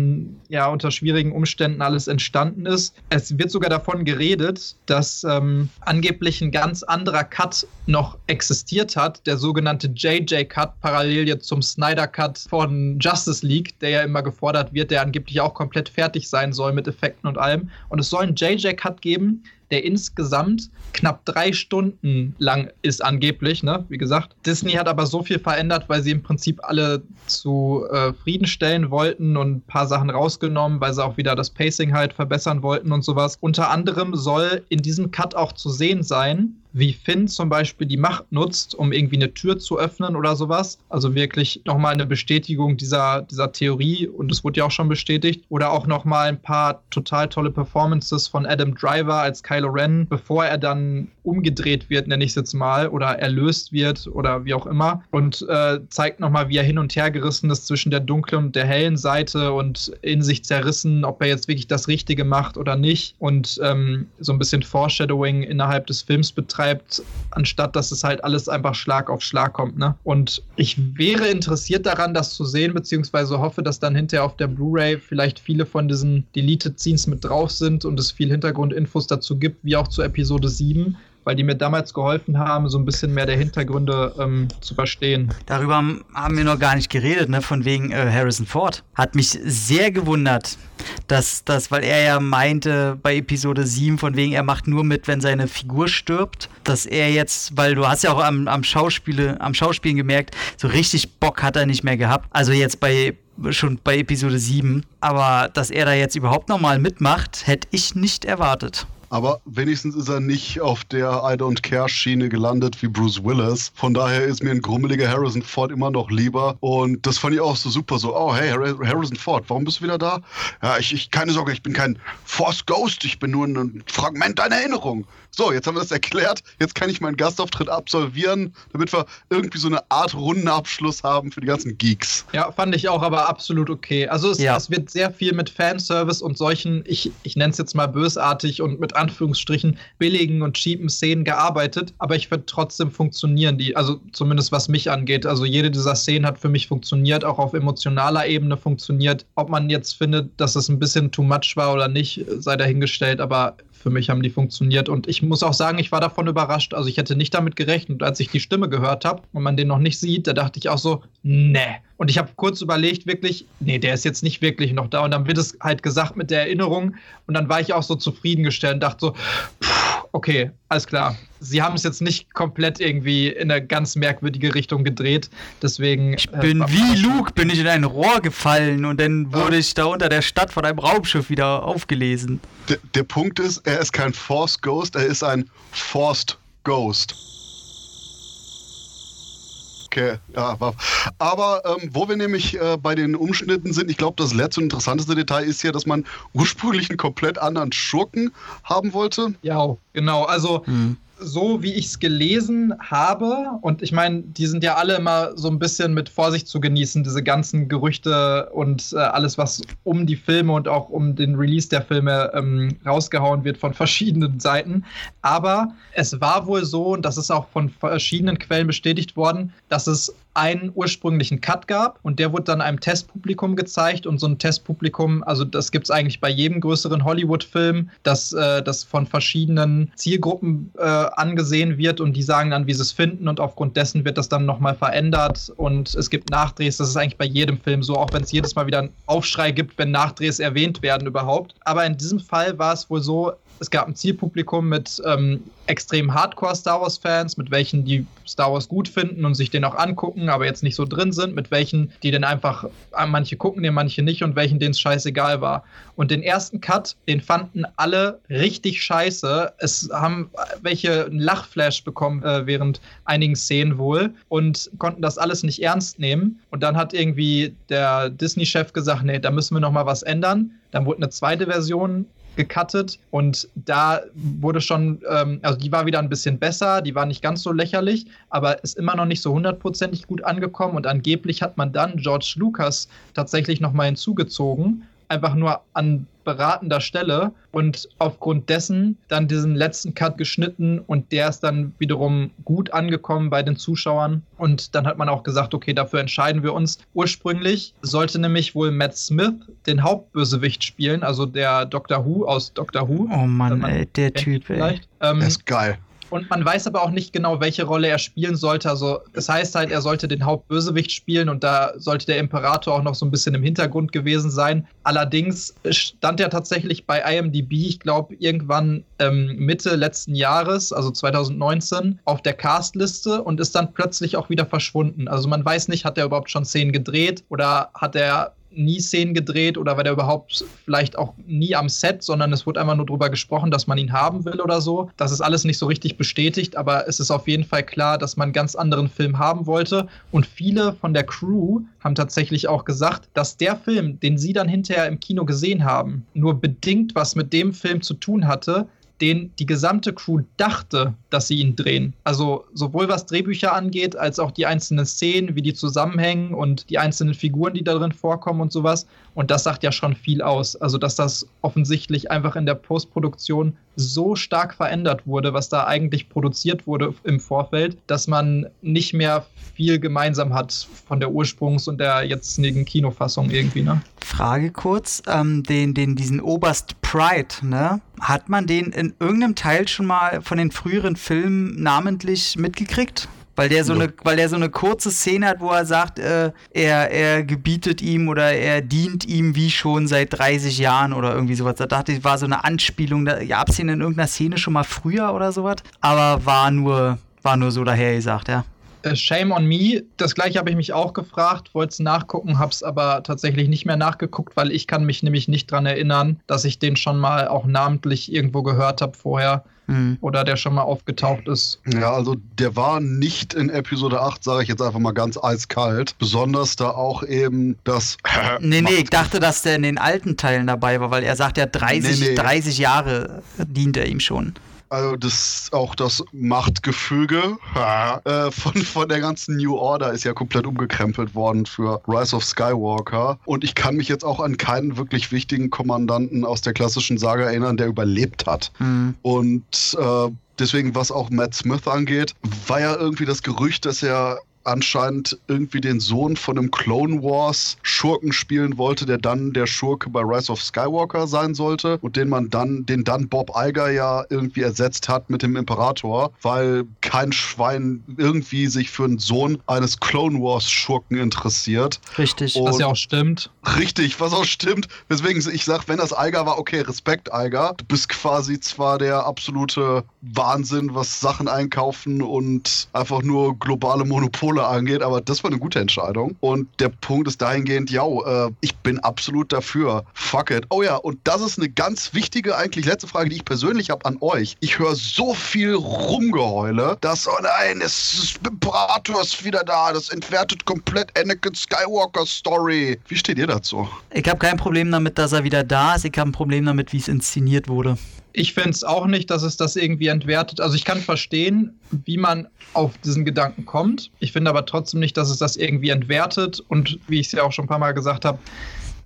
Speaker 2: ja, unter schwierigen Umständen alles entstanden ist. Es wird sogar davon geredet, dass ähm, angeblich ein ganz anderer Cut noch existiert hat, der sogenannte JJ-Cut, parallel jetzt zum Snyder-Cut von Justice League, der ja immer gefordert wird, der angeblich auch komplett fertig sein soll mit Effekten und allem. Und es soll einen JJ-Cut geben, der insgesamt knapp drei Stunden lang ist, angeblich, ne? Wie gesagt. Disney hat aber so viel verändert, weil sie im Prinzip alle zufriedenstellen äh, wollten und ein paar Sachen rausgenommen, weil sie auch wieder das Pacing halt verbessern wollten und sowas. Unter anderem soll in diesem Cut auch zu sehen sein, wie Finn zum Beispiel die Macht nutzt, um irgendwie eine Tür zu öffnen oder sowas. Also wirklich nochmal eine Bestätigung dieser, dieser Theorie und es wurde ja auch schon bestätigt. Oder auch nochmal ein paar total tolle Performances von Adam Driver als Kylo Ren, bevor er dann umgedreht wird, nenne ich es jetzt mal, oder erlöst wird oder wie auch immer. Und äh, zeigt nochmal, wie er hin und her gerissen ist zwischen der dunklen und der hellen Seite und in sich zerrissen, ob er jetzt wirklich das Richtige macht oder nicht. Und ähm, so ein bisschen Foreshadowing innerhalb des Films betreibt betreibt, anstatt dass es halt alles einfach Schlag auf Schlag kommt. Ne? Und ich wäre interessiert daran, das zu sehen, beziehungsweise hoffe, dass dann hinterher auf der Blu-ray vielleicht viele von diesen Deleted Scenes mit drauf sind und es viel Hintergrundinfos dazu gibt, wie auch zu Episode 7 weil die mir damals geholfen haben, so ein bisschen mehr der Hintergründe ähm, zu verstehen.
Speaker 3: Darüber haben wir noch gar nicht geredet, ne? Von wegen äh, Harrison Ford. Hat mich sehr gewundert, dass das, weil er ja meinte bei Episode 7, von wegen, er macht nur mit, wenn seine Figur stirbt, dass er jetzt, weil du hast ja auch am, am Schauspiele, am Schauspielen gemerkt, so richtig Bock hat er nicht mehr gehabt. Also jetzt bei schon bei Episode 7. Aber dass er da jetzt überhaupt nochmal mitmacht, hätte ich nicht erwartet.
Speaker 4: Aber wenigstens ist er nicht auf der I don't care Schiene gelandet wie Bruce Willis. Von daher ist mir ein grummeliger Harrison Ford immer noch lieber. Und das fand ich auch so super. So, oh hey, Harrison Ford, warum bist du wieder da? Ja, ich, ich keine Sorge, ich bin kein Force Ghost, ich bin nur ein Fragment deiner Erinnerung. So, jetzt haben wir das erklärt. Jetzt kann ich meinen Gastauftritt absolvieren, damit wir irgendwie so eine Art Rundenabschluss haben für die ganzen Geeks.
Speaker 2: Ja, fand ich auch, aber absolut okay. Also es, ja. es wird sehr viel mit Fanservice und solchen, ich, ich nenne es jetzt mal bösartig und mit Anführungsstrichen billigen und cheapen Szenen gearbeitet, aber ich finde trotzdem funktionieren die, also zumindest was mich angeht. Also jede dieser Szenen hat für mich funktioniert, auch auf emotionaler Ebene funktioniert. Ob man jetzt findet, dass es ein bisschen too much war oder nicht, sei dahingestellt, aber für mich haben die funktioniert. Und ich muss auch sagen, ich war davon überrascht. Also ich hätte nicht damit gerechnet. Als ich die Stimme gehört habe und man den noch nicht sieht, da dachte ich auch so, nee. Und ich habe kurz überlegt, wirklich, nee, der ist jetzt nicht wirklich noch da. Und dann wird es halt gesagt mit der Erinnerung. Und dann war ich auch so zufriedengestellt und dachte so, pff, okay, alles klar. Sie haben es jetzt nicht komplett irgendwie in eine ganz merkwürdige Richtung gedreht. Deswegen.
Speaker 3: Ich äh, bin äh, wie Luke, bin ich in ein Rohr gefallen und dann wurde ich da unter der Stadt von einem Raumschiff wieder aufgelesen.
Speaker 4: Der, der Punkt ist, er ist kein Force Ghost, er ist ein Forced Ghost. Okay, ja, aber ähm, wo wir nämlich äh, bei den Umschnitten sind, ich glaube, das letzte und interessanteste Detail ist ja, dass man ursprünglich einen komplett anderen Schurken haben wollte.
Speaker 2: Ja, genau. Also hm so wie ich es gelesen habe, und ich meine, die sind ja alle immer so ein bisschen mit Vorsicht zu genießen, diese ganzen Gerüchte und äh, alles, was um die Filme und auch um den Release der Filme ähm, rausgehauen wird von verschiedenen Seiten. Aber es war wohl so, und das ist auch von verschiedenen Quellen bestätigt worden, dass es einen ursprünglichen Cut gab und der wurde dann einem Testpublikum gezeigt und so ein Testpublikum, also das gibt es eigentlich bei jedem größeren Hollywood-Film, dass äh, das von verschiedenen Zielgruppen äh, angesehen wird und die sagen dann, wie sie es finden und aufgrund dessen wird das dann nochmal verändert und es gibt Nachdrehs, das ist eigentlich bei jedem Film so, auch wenn es jedes Mal wieder einen Aufschrei gibt, wenn Nachdrehs erwähnt werden überhaupt. Aber in diesem Fall war es wohl so, es gab ein Zielpublikum mit ähm, extrem Hardcore-Star Wars-Fans, mit welchen die Star Wars gut finden und sich den auch angucken, aber jetzt nicht so drin sind, mit welchen, die dann einfach, äh, manche gucken den, manche nicht und welchen denen es scheißegal war. Und den ersten Cut, den fanden alle richtig scheiße. Es haben welche einen Lachflash bekommen äh, während einigen Szenen wohl und konnten das alles nicht ernst nehmen. Und dann hat irgendwie der Disney-Chef gesagt, nee, da müssen wir noch mal was ändern. Dann wurde eine zweite Version gecuttet und da wurde schon, ähm, also die war wieder ein bisschen besser, die war nicht ganz so lächerlich, aber ist immer noch nicht so hundertprozentig gut angekommen und angeblich hat man dann George Lucas tatsächlich nochmal hinzugezogen einfach nur an beratender Stelle und aufgrund dessen dann diesen letzten Cut geschnitten und der ist dann wiederum gut angekommen bei den Zuschauern und dann hat man auch gesagt, okay, dafür entscheiden wir uns. Ursprünglich sollte nämlich wohl Matt Smith den Hauptbösewicht spielen, also der Doctor Who aus Doctor Who.
Speaker 3: Oh Mann, ey, der Typ, ey.
Speaker 4: Ähm, der ist geil.
Speaker 2: Und man weiß aber auch nicht genau, welche Rolle er spielen sollte. Also es heißt halt, er sollte den Hauptbösewicht spielen und da sollte der Imperator auch noch so ein bisschen im Hintergrund gewesen sein. Allerdings stand er tatsächlich bei IMDb, ich glaube, irgendwann ähm, Mitte letzten Jahres, also 2019, auf der Castliste und ist dann plötzlich auch wieder verschwunden. Also man weiß nicht, hat er überhaupt schon Szenen gedreht oder hat er nie Szenen gedreht oder war der überhaupt vielleicht auch nie am Set, sondern es wurde einfach nur darüber gesprochen, dass man ihn haben will oder so. Das ist alles nicht so richtig bestätigt, aber es ist auf jeden Fall klar, dass man einen ganz anderen Film haben wollte. Und viele von der Crew haben tatsächlich auch gesagt, dass der Film, den sie dann hinterher im Kino gesehen haben, nur bedingt was mit dem Film zu tun hatte, den die gesamte Crew dachte, dass sie ihn drehen. Also sowohl was Drehbücher angeht, als auch die einzelnen Szenen, wie die zusammenhängen und die einzelnen Figuren, die darin vorkommen und sowas. Und das sagt ja schon viel aus. Also dass das offensichtlich einfach in der Postproduktion so stark verändert wurde, was da eigentlich produziert wurde im Vorfeld, dass man nicht mehr viel gemeinsam hat von der Ursprungs- und der jetzigen Kinofassung irgendwie, ne?
Speaker 3: Frage kurz, ähm, den, den, diesen Oberst Pride, ne? Hat man den in irgendeinem Teil schon mal von den früheren Filmen namentlich mitgekriegt? Weil der so eine, weil der so eine kurze Szene hat, wo er sagt, äh, er, er gebietet ihm oder er dient ihm wie schon seit 30 Jahren oder irgendwie sowas. Da dachte ich, war so eine Anspielung. Da gab es ihn in irgendeiner Szene schon mal früher oder sowas. Aber war nur, war nur so daher gesagt, ja.
Speaker 2: Äh, Shame on me. Das gleiche habe ich mich auch gefragt, wollte es nachgucken, habe es aber tatsächlich nicht mehr nachgeguckt, weil ich kann mich nämlich nicht dran erinnern, dass ich den schon mal auch namentlich irgendwo gehört habe vorher. Mhm. Oder der schon mal aufgetaucht ist.
Speaker 4: Ja, also der war nicht in Episode 8, sage ich jetzt einfach mal ganz eiskalt. Besonders da auch eben das.
Speaker 3: nee, nee, ich dachte, dass der in den alten Teilen dabei war, weil er sagt ja 30, nee, nee. 30 Jahre dient er ihm schon.
Speaker 4: Also das auch das Machtgefüge äh, von, von der ganzen New Order ist ja komplett umgekrempelt worden für Rise of Skywalker. Und ich kann mich jetzt auch an keinen wirklich wichtigen Kommandanten aus der klassischen Saga erinnern, der überlebt hat. Mhm. Und äh, deswegen, was auch Matt Smith angeht, war ja irgendwie das Gerücht, dass er anscheinend irgendwie den Sohn von einem Clone Wars Schurken spielen wollte, der dann der Schurke bei Rise of Skywalker sein sollte und den man dann, den dann Bob Iger ja irgendwie ersetzt hat mit dem Imperator, weil kein Schwein irgendwie sich für einen Sohn eines Clone Wars Schurken interessiert.
Speaker 3: Richtig,
Speaker 2: und was ja auch stimmt.
Speaker 4: Richtig, was auch stimmt. Weswegen ich sage, wenn das Iger war, okay, Respekt Iger. Du bist quasi zwar der absolute Wahnsinn, was Sachen einkaufen und einfach nur globale Monopole Kohle angeht, aber das war eine gute Entscheidung. Und der Punkt ist dahingehend, ja, äh, ich bin absolut dafür. Fuck it. Oh ja, und das ist eine ganz wichtige, eigentlich letzte Frage, die ich persönlich habe an euch. Ich höre so viel Rumgeheule, dass, oh nein, es ist Imperator ist wieder da, das entwertet komplett Anakin Skywalker Story. Wie steht ihr dazu?
Speaker 3: Ich habe kein Problem damit, dass er wieder da ist. Ich habe ein Problem damit, wie es inszeniert wurde.
Speaker 2: Ich finde es auch nicht, dass es das irgendwie entwertet. Also ich kann verstehen, wie man auf diesen Gedanken kommt. Ich finde aber trotzdem nicht, dass es das irgendwie entwertet. Und wie ich es ja auch schon ein paar Mal gesagt habe,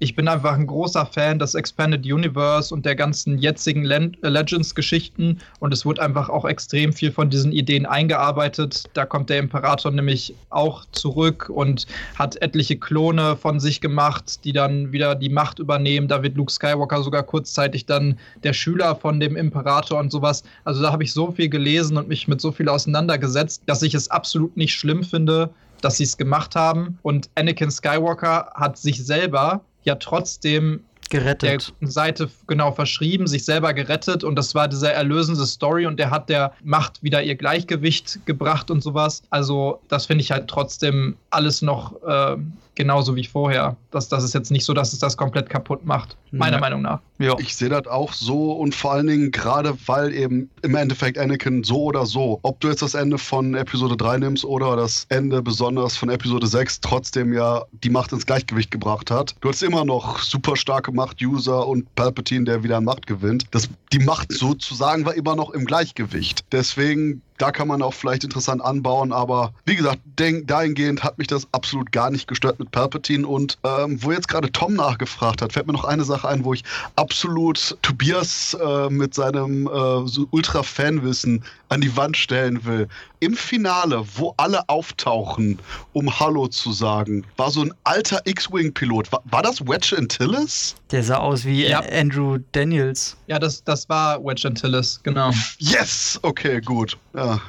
Speaker 2: ich bin einfach ein großer Fan des Expanded Universe und der ganzen jetzigen äh, Legends-Geschichten und es wurde einfach auch extrem viel von diesen Ideen eingearbeitet. Da kommt der Imperator nämlich auch zurück und hat etliche Klone von sich gemacht, die dann wieder die Macht übernehmen. Da wird Luke Skywalker sogar kurzzeitig dann der Schüler von dem Imperator und sowas. Also da habe ich so viel gelesen und mich mit so viel auseinandergesetzt, dass ich es absolut nicht schlimm finde, dass sie es gemacht haben. Und Anakin Skywalker hat sich selber ja trotzdem
Speaker 3: gerettet.
Speaker 2: der Seite genau verschrieben, sich selber gerettet und das war diese erlösende Story und der hat der Macht wieder ihr Gleichgewicht gebracht und sowas. Also das finde ich halt trotzdem alles noch äh, genauso wie vorher. Das, das ist jetzt nicht so, dass es das komplett kaputt macht, meiner ja. Meinung nach.
Speaker 4: Ja. Ich sehe das auch so und vor allen Dingen gerade, weil eben im Endeffekt Anakin so oder so, ob du jetzt das Ende von Episode 3 nimmst oder das Ende besonders von Episode 6, trotzdem ja die Macht ins Gleichgewicht gebracht hat. Du hast immer noch super starke Macht-User und Palpatine, der wieder an Macht gewinnt. Das, die Macht sozusagen war immer noch im Gleichgewicht. Deswegen da kann man auch vielleicht interessant anbauen, aber wie gesagt, dahingehend hat mich das absolut gar nicht gestört mit Palpatine. Und ähm, wo jetzt gerade Tom nachgefragt hat, fällt mir noch eine Sache ein, wo ich absolut Tobias äh, mit seinem äh, so Ultra-Fanwissen an die Wand stellen will. Im Finale, wo alle auftauchen, um Hallo zu sagen, war so ein alter X-Wing-Pilot. War, war, das Wedge Antilles?
Speaker 3: Der sah aus wie ja. Andrew Daniels.
Speaker 2: Ja, das, das war Wedge Antilles, genau.
Speaker 4: Yes! Okay, gut. Ja,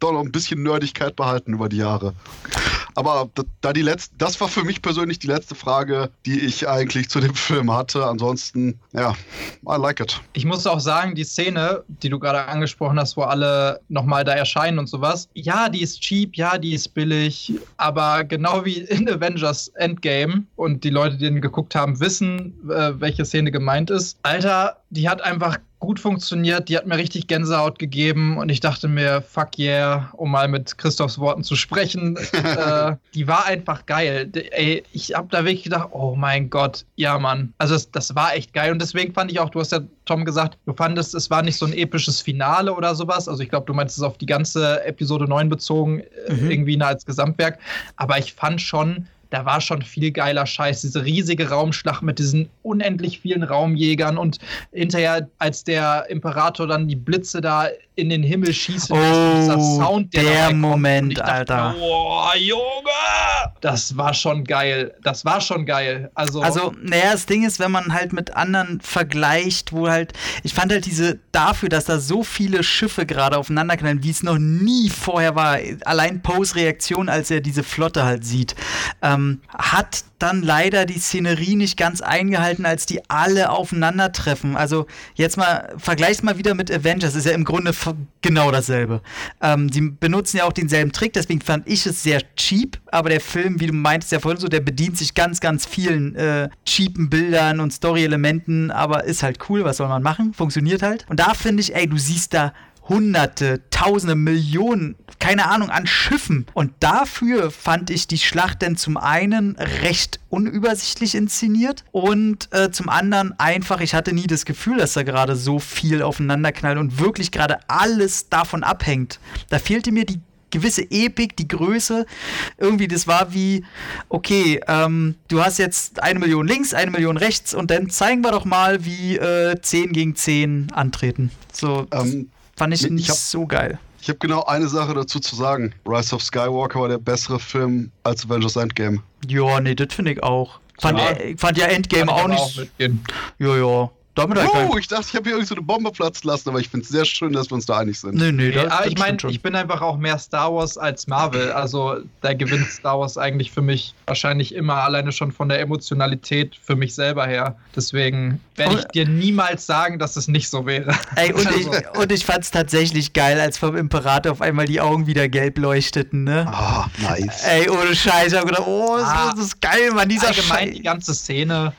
Speaker 4: doch noch ein bisschen Nerdigkeit behalten über die Jahre. Aber da die letzte, das war für mich persönlich die letzte Frage, die ich eigentlich zu dem Film hatte. Ansonsten, ja, I like it.
Speaker 2: Ich muss auch sagen, die Szene, die du gerade angesprochen hast, wo alle nochmal da erscheinen und sowas, ja, die ist cheap, ja, die ist billig, aber genau wie in Avengers Endgame und die Leute, die den geguckt haben, wissen, äh, welche Szene gemeint ist. Alter, die hat einfach gut funktioniert. Die hat mir richtig Gänsehaut gegeben und ich dachte mir, fuck yeah, um mal mit Christophs Worten zu sprechen. äh, die war einfach geil. Ey, ich hab da wirklich gedacht, oh mein Gott, ja, Mann. Also, das, das war echt geil und deswegen fand ich auch, du hast ja, Tom, gesagt, du fandest, es war nicht so ein episches Finale oder sowas. Also, ich glaube, du meinst es auf die ganze Episode 9 bezogen, äh, mhm. irgendwie als Gesamtwerk. Aber ich fand schon, da war schon viel geiler Scheiß. Diese riesige Raumschlacht mit diesen unendlich vielen Raumjägern und hinterher, als der Imperator dann die Blitze da in den Himmel schießt,
Speaker 3: oh,
Speaker 2: dieser
Speaker 3: Sound, der, der Moment,
Speaker 2: dachte,
Speaker 3: Alter.
Speaker 2: Oh, Junge! Das war schon geil. Das war schon geil. Also,
Speaker 3: also, naja, das Ding ist, wenn man halt mit anderen vergleicht, wo halt, ich fand halt diese, dafür, dass da so viele Schiffe gerade aufeinander knallen, wie es noch nie vorher war, allein Poes Reaktion, als er diese Flotte halt sieht, ähm, hat dann leider die Szenerie nicht ganz eingehalten, als die alle aufeinandertreffen. Also jetzt mal, vergleich's mal wieder mit Avengers, ist ja im Grunde genau dasselbe. Ähm, die benutzen ja auch denselben Trick, deswegen fand ich es sehr cheap, aber der Film, wie du meintest ja vorhin so, der bedient sich ganz, ganz vielen äh, cheapen Bildern und Story-Elementen, aber ist halt cool, was soll man machen? Funktioniert halt. Und da finde ich, ey, du siehst da Hunderte, Tausende, Millionen, keine Ahnung, an Schiffen. Und dafür fand ich die Schlacht denn zum einen recht unübersichtlich inszeniert und äh, zum anderen einfach, ich hatte nie das Gefühl, dass da gerade so viel aufeinander knallt und wirklich gerade alles davon abhängt. Da fehlte mir die gewisse Epik, die Größe. Irgendwie, das war wie, okay, ähm, du hast jetzt eine Million links, eine Million rechts und dann zeigen wir doch mal, wie äh, 10 gegen 10 antreten. So. Ähm, Fand ich nicht hab, so geil.
Speaker 4: Ich habe genau eine Sache dazu zu sagen. Rise of Skywalker war der bessere Film als Avengers Endgame.
Speaker 3: Ja, nee, das finde ich auch. Fand, ja. äh, fand ja Endgame auch nicht. Auch ja, ja.
Speaker 4: Damit oh, ich dachte, ich habe hier irgendeine so Bombe platzen lassen, aber ich finde es sehr schön, dass wir uns da einig sind.
Speaker 2: Nee, nee, das, aber ich meine, ich bin einfach auch mehr Star Wars als Marvel. Also da gewinnt Star Wars eigentlich für mich wahrscheinlich immer alleine schon von der Emotionalität für mich selber her. Deswegen werde ich dir niemals sagen, dass es nicht so wäre.
Speaker 3: Ey, und also. ich, und ich fand es tatsächlich geil, als vom Imperator auf einmal die Augen wieder gelb leuchteten, ne?
Speaker 4: Ah, oh, nice.
Speaker 3: Ey, ohne Scheiß, ich hab gedacht, oh, ah, das ist geil, Mann, dieser
Speaker 2: Allgemein Scheiß. die ganze Szene.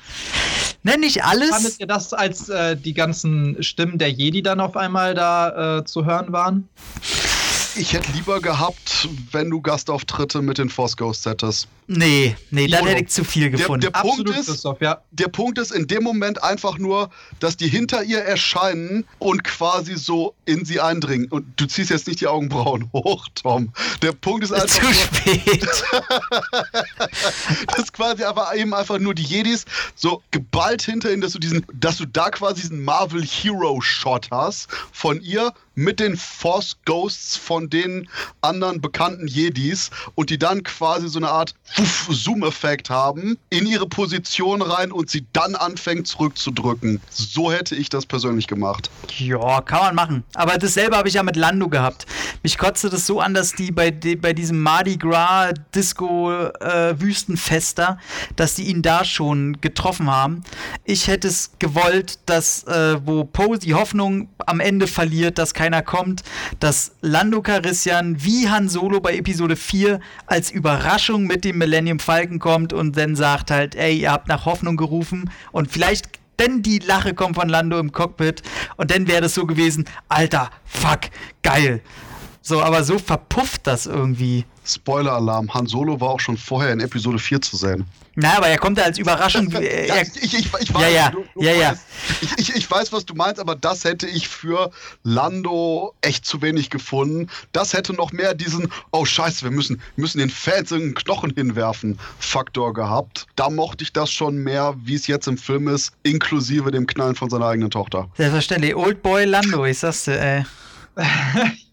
Speaker 3: Nenn nicht alles.
Speaker 2: Fandet ihr das, als äh, die ganzen Stimmen der Jedi dann auf einmal da äh, zu hören waren?
Speaker 4: Ich hätte lieber gehabt, wenn du Gastauftritte mit den Force Ghosts hättest.
Speaker 3: Nee, nee, dann hätte ich zu viel gefunden.
Speaker 4: Der, der Punkt ist, ja. der Punkt ist in dem Moment einfach nur, dass die hinter ihr erscheinen und quasi so in sie eindringen. Und du ziehst jetzt nicht die Augenbrauen hoch, Tom. Der Punkt ist einfach.
Speaker 3: Zu
Speaker 4: nur,
Speaker 3: spät.
Speaker 4: das ist quasi aber eben einfach nur die Jedis so geballt hinter ihnen, dass du diesen, dass du da quasi diesen Marvel Hero Shot hast von ihr mit den Force Ghosts von den anderen bekannten Jedis und die dann quasi so eine Art Zoom-Effekt haben in ihre Position rein und sie dann anfängt zurückzudrücken. So hätte ich das persönlich gemacht.
Speaker 3: Ja, kann man machen. Aber dasselbe habe ich ja mit Lando gehabt. Mich kotzte das so an, dass die bei, bei diesem Mardi Gras Disco äh, Wüstenfester, dass die ihn da schon getroffen haben. Ich hätte es gewollt, dass äh, wo Poe die Hoffnung am Ende verliert, dass keiner kommt, dass Lando Carissian wie Han Solo bei Episode 4 als Überraschung mit dem Millennium Falcon kommt und dann sagt halt, ey, ihr habt nach Hoffnung gerufen und vielleicht denn die Lache kommt von Lando im Cockpit und dann wäre das so gewesen, alter, fuck, geil. So, aber so verpufft das irgendwie.
Speaker 4: Spoiler-Alarm, Han Solo war auch schon vorher in Episode 4 zu sehen.
Speaker 3: Na, aber er kommt ja als Überraschung.
Speaker 4: Das, ja, ich, ich, ich, weiß,
Speaker 3: ja, ja, du, du ja, ja.
Speaker 4: Ich, ich, ich weiß, was du meinst, aber das hätte ich für Lando echt zu wenig gefunden. Das hätte noch mehr diesen, oh Scheiße, wir müssen, müssen den Fans einen Knochen hinwerfen, Faktor gehabt. Da mochte ich das schon mehr, wie es jetzt im Film ist, inklusive dem Knallen von seiner eigenen Tochter.
Speaker 3: Selbstverständlich. Old Boy Lando, ich sag's dir, ey.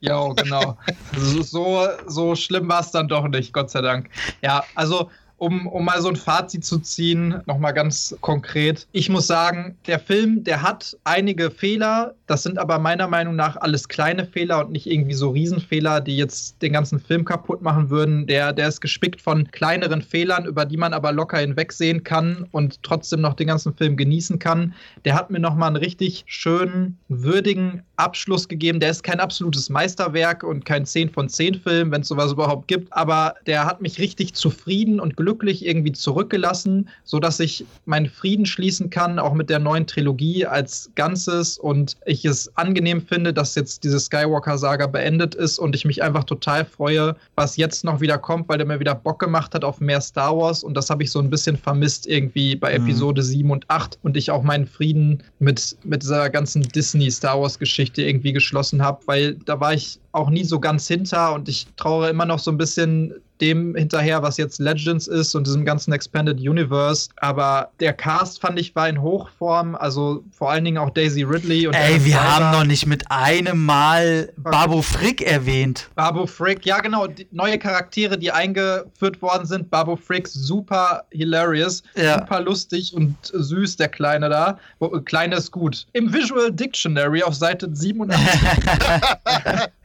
Speaker 2: ja, genau. so, so schlimm war es dann doch nicht, Gott sei Dank. Ja, also um, um mal so ein Fazit zu ziehen, nochmal ganz konkret. Ich muss sagen, der Film, der hat einige Fehler, das sind aber meiner Meinung nach alles kleine Fehler und nicht irgendwie so Riesenfehler, die jetzt den ganzen Film kaputt machen würden. Der, der ist gespickt von kleineren Fehlern, über die man aber locker hinwegsehen kann und trotzdem noch den ganzen Film genießen kann. Der hat mir nochmal einen richtig schönen, würdigen Abschluss gegeben. Der ist kein absolutes Meisterwerk und kein 10 von 10 Film, wenn es sowas überhaupt gibt, aber der hat mich richtig zufrieden und glücklich irgendwie zurückgelassen, sodass ich meinen Frieden schließen kann, auch mit der neuen Trilogie als Ganzes und ich es angenehm finde, dass jetzt diese Skywalker-Saga beendet ist und ich mich einfach total freue, was jetzt noch wieder kommt, weil der mir wieder Bock gemacht hat auf mehr Star Wars und das habe ich so ein bisschen vermisst irgendwie bei mhm. Episode 7 und 8 und ich auch meinen Frieden mit, mit dieser ganzen Disney-Star Wars-Geschichte irgendwie geschlossen habe, weil da war ich auch nie so ganz hinter und ich traue immer noch so ein bisschen dem hinterher, was jetzt Legends ist und diesem ganzen Expanded Universe. Aber der Cast fand ich war in Hochform, also vor allen Dingen auch Daisy Ridley und
Speaker 3: Ey, wir haben noch nicht mit einem Mal Babo Frick erwähnt.
Speaker 2: Babo Frick, ja genau, neue Charaktere, die eingeführt worden sind. Babo Frick, super hilarious, ja. super lustig und süß, der Kleine da. Kleine ist gut. Im Visual Dictionary auf Seite 87.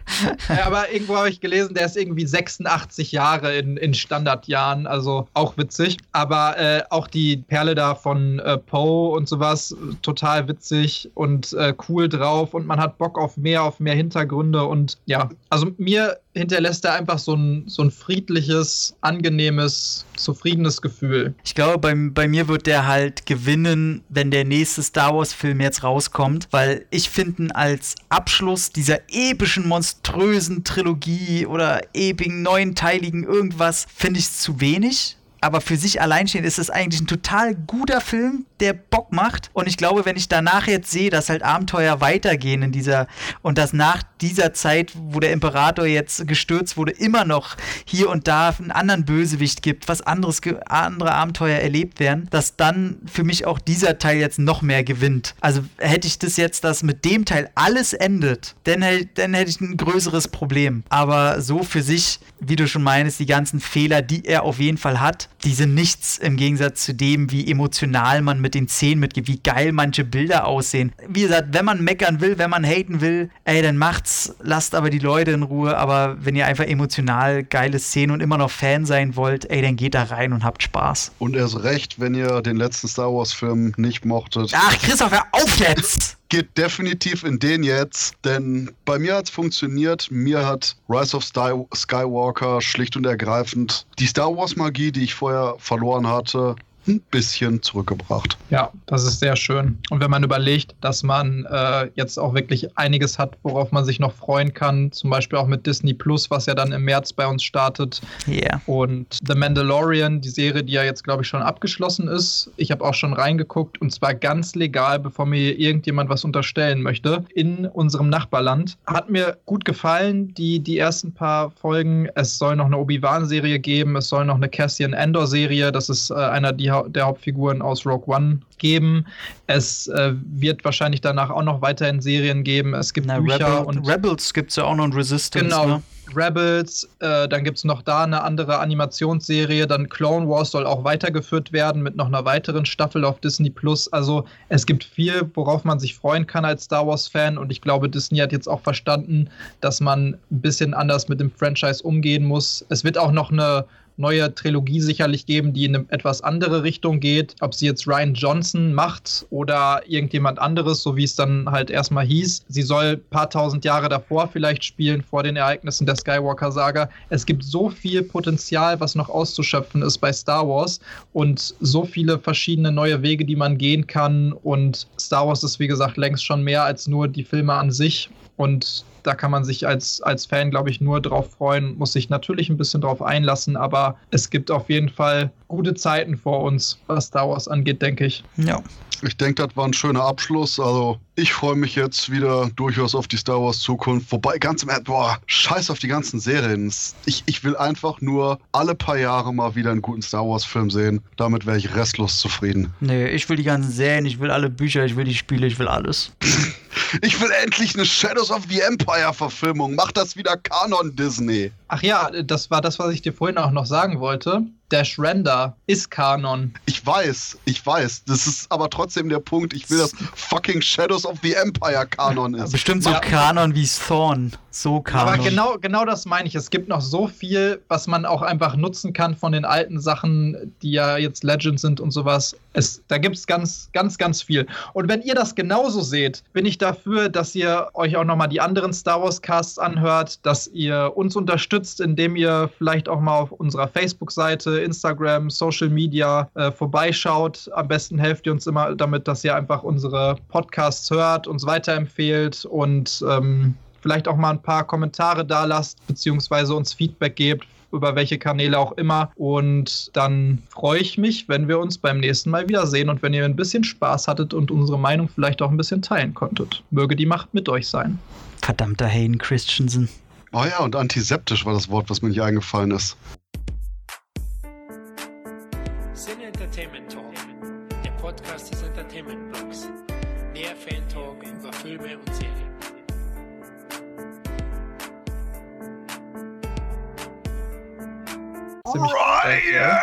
Speaker 2: aber irgendwo habe ich gelesen, der ist irgendwie 86 Jahre in, in Standardjahren, also auch witzig. Aber äh, auch die Perle da von äh, Poe und sowas, total witzig und äh, cool drauf und man hat Bock auf mehr, auf mehr Hintergründe und ja, also mir hinterlässt er einfach so ein, so ein friedliches, angenehmes, zufriedenes Gefühl.
Speaker 3: Ich glaube, bei, bei mir wird der halt gewinnen, wenn der nächste Star Wars-Film jetzt rauskommt, weil ich finde, als Abschluss dieser epischen, monströsen Trilogie oder epigen, neunteiligen irgendwas, finde ich zu wenig aber für sich alleinstehend ist es eigentlich ein total guter Film, der Bock macht. Und ich glaube, wenn ich danach jetzt sehe, dass halt Abenteuer weitergehen in dieser und dass nach dieser Zeit, wo der Imperator jetzt gestürzt wurde, immer noch hier und da einen anderen Bösewicht gibt, was anderes, andere Abenteuer erlebt werden, dass dann für mich auch dieser Teil jetzt noch mehr gewinnt. Also hätte ich das jetzt, dass mit dem Teil alles endet, dann, dann hätte ich ein größeres Problem. Aber so für sich, wie du schon meinst, die ganzen Fehler, die er auf jeden Fall hat, die sind nichts im Gegensatz zu dem, wie emotional man mit den Szenen mitgibt, wie geil manche Bilder aussehen. Wie gesagt, wenn man meckern will, wenn man haten will, ey, dann macht's, lasst aber die Leute in Ruhe. Aber wenn ihr einfach emotional geile Szenen und immer noch Fan sein wollt, ey, dann geht da rein und habt Spaß.
Speaker 4: Und erst recht, wenn ihr den letzten Star Wars-Film nicht mochtet.
Speaker 3: Ach, Christoph, hör auf jetzt!
Speaker 4: Geht definitiv in den jetzt, denn bei mir hat es funktioniert. Mir hat Rise of Skywalker schlicht und ergreifend die Star Wars Magie, die ich vorher verloren hatte, ein bisschen zurückgebracht.
Speaker 2: Ja, das ist sehr schön. Und wenn man überlegt, dass man äh, jetzt auch wirklich einiges hat, worauf man sich noch freuen kann, zum Beispiel auch mit Disney Plus, was ja dann im März bei uns startet.
Speaker 3: Yeah.
Speaker 2: Und The Mandalorian, die Serie, die ja jetzt, glaube ich, schon abgeschlossen ist. Ich habe auch schon reingeguckt und zwar ganz legal, bevor mir irgendjemand was unterstellen möchte, in unserem Nachbarland. Hat mir gut gefallen, die, die ersten paar Folgen. Es soll noch eine Obi-Wan-Serie geben, es soll noch eine Cassian Endor-Serie. Das ist äh, einer die der Hauptfiguren aus Rogue One geben. Es äh, wird wahrscheinlich danach auch noch weiterhin Serien geben. Es gibt Na, Bücher
Speaker 3: Rebel, und Rebels gibt es ja auch noch und Resistance.
Speaker 2: Genau.
Speaker 3: Ne?
Speaker 2: Rebels, äh, dann gibt es noch da eine andere Animationsserie, dann Clone Wars soll auch weitergeführt werden mit noch einer weiteren Staffel auf Disney Plus. Also es gibt viel, worauf man sich freuen kann als Star Wars-Fan und ich glaube, Disney hat jetzt auch verstanden, dass man ein bisschen anders mit dem Franchise umgehen muss. Es wird auch noch eine neue Trilogie sicherlich geben, die in eine etwas andere Richtung geht. Ob sie jetzt Ryan Johnson macht oder irgendjemand anderes, so wie es dann halt erstmal hieß. Sie soll ein paar tausend Jahre davor vielleicht spielen, vor den Ereignissen der Skywalker-Saga. Es gibt so viel Potenzial, was noch auszuschöpfen ist bei Star Wars und so viele verschiedene neue Wege, die man gehen kann. Und Star Wars ist, wie gesagt, längst schon mehr als nur die Filme an sich. Und da kann man sich als, als Fan, glaube ich, nur drauf freuen, muss sich natürlich ein bisschen drauf einlassen, aber es gibt auf jeden Fall gute Zeiten vor uns, was Star Wars angeht, denke ich.
Speaker 3: Ja.
Speaker 4: Ich denke, das war ein schöner Abschluss. Also, ich freue mich jetzt wieder durchaus auf die Star Wars Zukunft. Wobei, ganz im Ernst, boah, scheiß auf die ganzen Serien. Ich, ich will einfach nur alle paar Jahre mal wieder einen guten Star Wars Film sehen. Damit wäre ich restlos zufrieden.
Speaker 3: Nee, ich will die ganzen Serien, ich will alle Bücher, ich will die Spiele, ich will alles.
Speaker 4: ich will endlich eine Shadows of the Empire Verfilmung. Mach das wieder Kanon Disney.
Speaker 2: Ach ja, das war das, was ich dir vorhin auch noch sagen wollte. Dash Render ist Kanon.
Speaker 4: Ich weiß, ich weiß. Das ist aber trotzdem der Punkt. Ich will, dass fucking Shadows of the Empire Kanon ist.
Speaker 3: Bestimmt so ja. Kanon wie Thorn. So Kanon.
Speaker 2: Aber genau, genau das meine ich. Es gibt noch so viel, was man auch einfach nutzen kann von den alten Sachen, die ja jetzt Legend sind und sowas. Es, da gibt es ganz, ganz, ganz viel. Und wenn ihr das genauso seht, bin ich dafür, dass ihr euch auch nochmal die anderen Star Wars Casts anhört, dass ihr uns unterstützt, indem ihr vielleicht auch mal auf unserer Facebook-Seite Instagram, Social Media äh, vorbeischaut. Am besten helft ihr uns immer damit, dass ihr einfach unsere Podcasts hört, uns weiterempfehlt und ähm, vielleicht auch mal ein paar Kommentare da lasst, beziehungsweise uns Feedback gebt, über welche Kanäle auch immer. Und dann freue ich mich, wenn wir uns beim nächsten Mal wiedersehen und wenn ihr ein bisschen Spaß hattet und unsere Meinung vielleicht auch ein bisschen teilen konntet. Möge die Macht mit euch sein.
Speaker 3: Verdammter Hayden Christensen.
Speaker 4: Oh ja, und antiseptisch war das Wort, was mir nicht eingefallen ist.
Speaker 1: Sin Entertainment Talk, der Podcast des Entertainment Blogs. Mehr Fan Talk über Filme und Serien.
Speaker 4: Ryan!